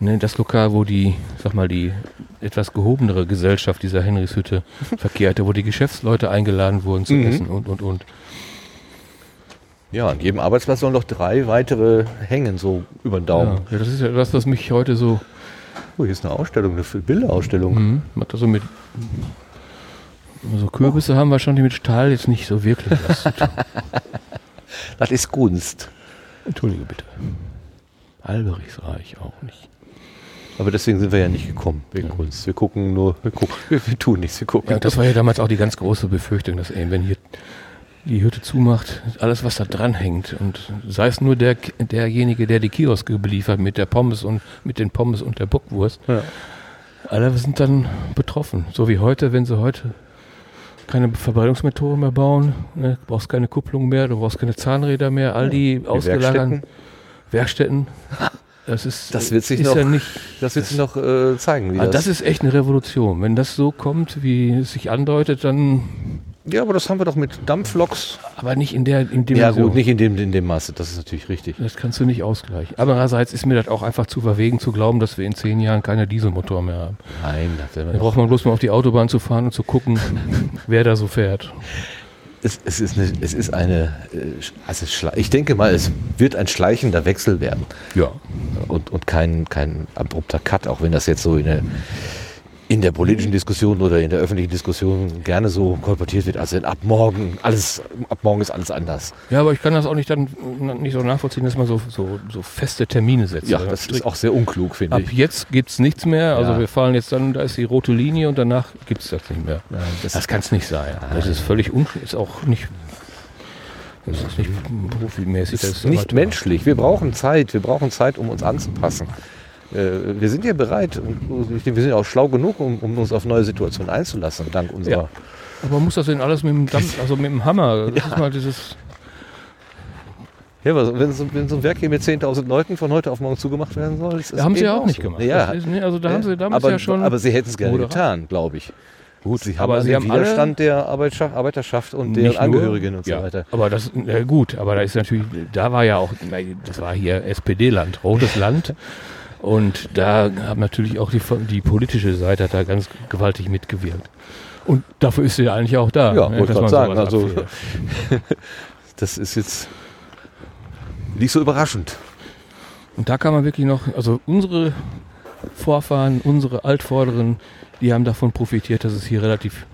ne, das Lokal, wo die, sag mal, die etwas gehobenere Gesellschaft dieser Henrichshütte verkehrte, wo die Geschäftsleute eingeladen wurden zu Mhm. essen und, und, und. Ja, an jedem Arbeitsplatz sollen noch drei weitere hängen, so über den Daumen. Ja, das ist ja das, was mich heute so, Oh, hier ist eine Ausstellung, eine Bilderausstellung. mhm, hat das so mit, so Kürbisse haben wahrscheinlich mit Stahl jetzt nicht so wirklich was zu tun. Das ist Kunst. Entschuldige bitte. Alberichsreich auch nicht. Aber deswegen sind wir ja nicht gekommen, wegen Kunst. Wir gucken nur, wir, gucken, wir, wir tun nichts, wir gucken. Ja, das war ja damals auch die ganz große Befürchtung, dass eben, wenn hier die Hütte zumacht, alles was da dranhängt und sei es nur der, derjenige, der die Kioske beliefert mit der Pommes und mit den Pommes und der Bockwurst, Ja. alle sind dann betroffen. So wie heute, wenn sie heute keine Verwaltungsmethoden mehr bauen, ne, du brauchst keine Kupplung mehr, du brauchst keine Zahnräder mehr, all die ausgelagerten Werkstätten. Werkstätten. Das ist, Das wird sich ist noch- ja nicht. Das wird sich noch äh, zeigen, wie Ah, das, das ist echt eine Revolution. Wenn das so kommt, wie es sich andeutet, dann Ja, aber das haben wir doch mit Dampfloks. aber nicht in der in Ja Dimension. gut, nicht in dem, in dem Maße, das ist natürlich richtig. Das kannst du nicht ausgleichen. Andererseits ist mir das auch einfach zu verwegen zu glauben, dass wir in zehn Jahren keine Dieselmotor mehr haben. Nein, das werden wir Da braucht man bloß mal auf die Autobahn zu fahren und zu gucken, wer da so fährt. Es, es ist eine, es ist eine äh, also ich denke mal, es wird ein schleichender Wechsel werden. Ja. und, und kein, kein abrupter Cut, auch wenn das jetzt so in der, in der politischen Diskussion oder in der öffentlichen Diskussion gerne so kolportiert wird. Also ab morgen, alles, ab morgen ist alles anders. Ja, aber ich kann das auch nicht dann nicht so nachvollziehen, dass man so, so, so feste Termine setzt. Ja, das ist auch sehr unklug, finde Ab ich. jetzt gibt's nichts mehr. Also Ja. wir fahren jetzt dann, da ist die rote Linie und danach gibt's das nicht mehr. Nein, das- Das kann es nicht sein. Das ist völlig un ist auch nicht. Das ist nicht profimäßig. Das ist nicht menschlich. Wir brauchen Zeit. Wir brauchen Zeit, um uns anzupassen. Äh, Wir sind ja bereit wir sind auch schlau genug, um, um uns auf neue Situationen einzulassen, dank unserer. Ja. Aber man muss das denn alles mit dem Dampf, also mit dem Hammer? Das ist mal dieses. Ja, wenn, so, wenn so ein Werk hier mit 10.000 Leuten von heute auf morgen zugemacht werden soll, ist das Da haben sie ja auch nicht so. gemacht. Ja, ist, also da haben sie damals aber, ja schon. aber sie hätten es gerne getan, glaube ich. Gut, sie haben Aber sie den haben Widerstand der Arbeiterschaft, Arbeiterschaft und deren nur- Angehörigen und so ja, weiter. Aber das, ja gut, aber da ist natürlich, da war ja auch, das war hier SPD-Land, rotes Land. Und da haben natürlich auch die, die politische Seite hat da ganz gewaltig mitgewirkt. Und dafür ist sie ja eigentlich auch da. Ja, ne, wollte man sagen, also-. Das ist jetzt nicht so überraschend. Und da kann man wirklich noch, also unsere Vorfahren, unsere Altvorderen, die haben davon profitiert, dass es hier relativ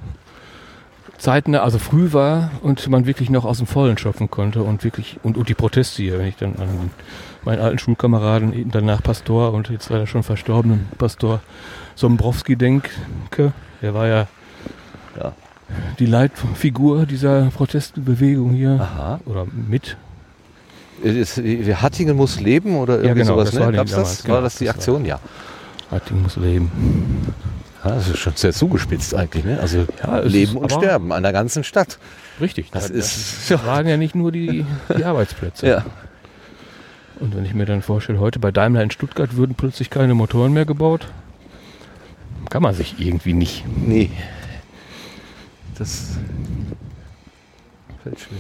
zeitnah, also früh war und man wirklich noch aus dem Vollen schöpfen konnte und wirklich, und, und die Proteste hier, wenn ich dann an meinen alten Schulkameraden, danach Pastor und jetzt leider schon verstorbenen Pastor Sombrowski denke, der war ja, Ja. die Leitfigur dieser Protestbewegung hier Aha. oder mit Ist, Hattingen muss leben oder irgendwie genau, sowas, das war ne? die Gab's damals, das? genau, war das die das war- Aktion? Ja. Hattingen muss leben. Ja, Das ist schon sehr zugespitzt eigentlich, ne? Also Ja, Leben und Sterben an der ganzen Stadt. Richtig. Das da- ist- das waren ja nicht nur die, die Arbeitsplätze. Ja. Und wenn ich mir dann vorstelle, heute bei Daimler in Stuttgart würden plötzlich keine Motoren mehr gebaut, kann man sich irgendwie nicht. Nee. Das fällt schwer.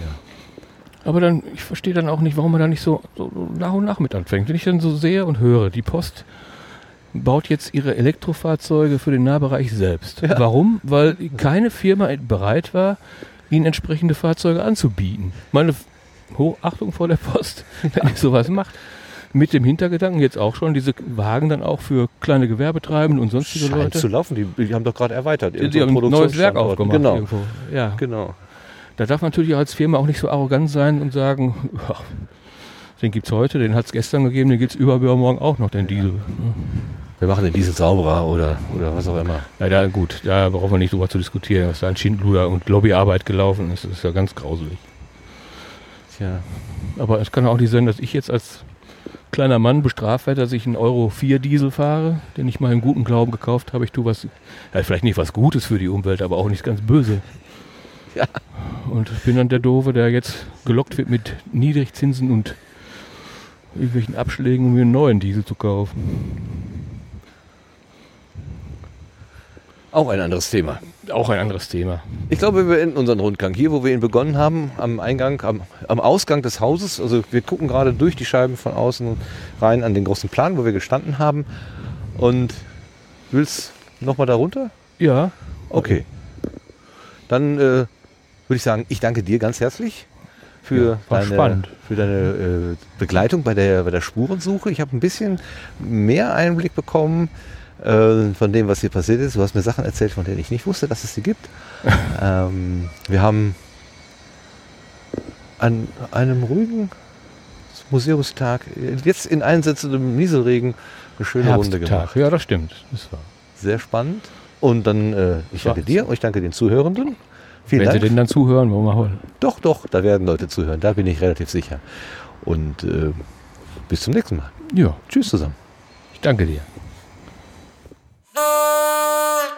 Aber dann, ich verstehe dann auch nicht, warum man da nicht so, so nach und nach mit anfängt. Wenn ich dann so sehe und höre, die Post baut jetzt ihre Elektrofahrzeuge für den Nahbereich selbst. Warum? Weil keine Firma bereit war, ihnen entsprechende Fahrzeuge anzubieten. Meine Hochachtung vor der Post, wenn ihr sowas macht. Mit dem Hintergedanken jetzt auch schon, diese Wagen dann auch für kleine Gewerbetreibende und sonstige Scheint Leute. zu laufen. Die, die haben doch gerade erweitert. Die, die haben ein neues Werk aufgemacht. Genau. Irgendwo. Ja. Genau. Da darf man natürlich als Firma auch nicht so arrogant sein und sagen, ja, den gibt es heute, den hat es gestern gegeben, den gibt es übermorgen auch noch, den Diesel. Wir machen den Diesel sauberer oder, oder was auch immer. Ja, da, gut, da brauchen wir nicht drüber zu diskutieren, was da an Schindluder und Lobbyarbeit gelaufen ist. Das ist ja ganz grauselig. Tja. Aber es kann auch nicht sein, dass ich jetzt als kleiner Mann bestraft werde, dass ich einen Euro 4 Diesel fahre, den ich mal im guten Glauben gekauft habe. Ich tue was, ja, vielleicht nicht was Gutes für die Umwelt, aber auch nicht ganz böse. Ja. Und ich bin dann der Doofe, der jetzt gelockt wird mit Niedrigzinsen und irgendwelchen Abschlägen, um mir einen neuen Diesel zu kaufen. Auch ein anderes Thema. Auch ein anderes Thema. Ich glaube, wir beenden unseren Rundgang hier, wo wir ihn begonnen haben, am Eingang, am, am Ausgang des Hauses. Also wir gucken gerade durch die Scheiben von außen rein an den großen Plan, wo wir gestanden haben. Und willst nochmal da runter? Ja, Okay. Dann äh, würde ich sagen, ich danke dir ganz herzlich für Ja, deine, spannend. für deine äh, Begleitung bei der, bei der Spurensuche. Ich habe ein bisschen mehr Einblick bekommen von dem, was hier passiert ist. Du hast mir Sachen erzählt, von denen ich nicht wusste, dass es sie gibt. ähm, wir haben an einem ruhigen, Museumstag, jetzt in einsetzendem Nieselregen, eine schöne Runde gemacht. Herbsttag. Ja, das stimmt. Das war. Sehr spannend. Und dann, äh, ich danke dir und ich danke den Zuhörenden. Vielen Wenn Dank. Sie denn dann zuhören, wollen wir holen. Doch, doch, da werden Leute zuhören, da bin ich relativ sicher. Und äh, bis zum nächsten Mal. Ja, Tschüss zusammen. ich danke dir. Hey!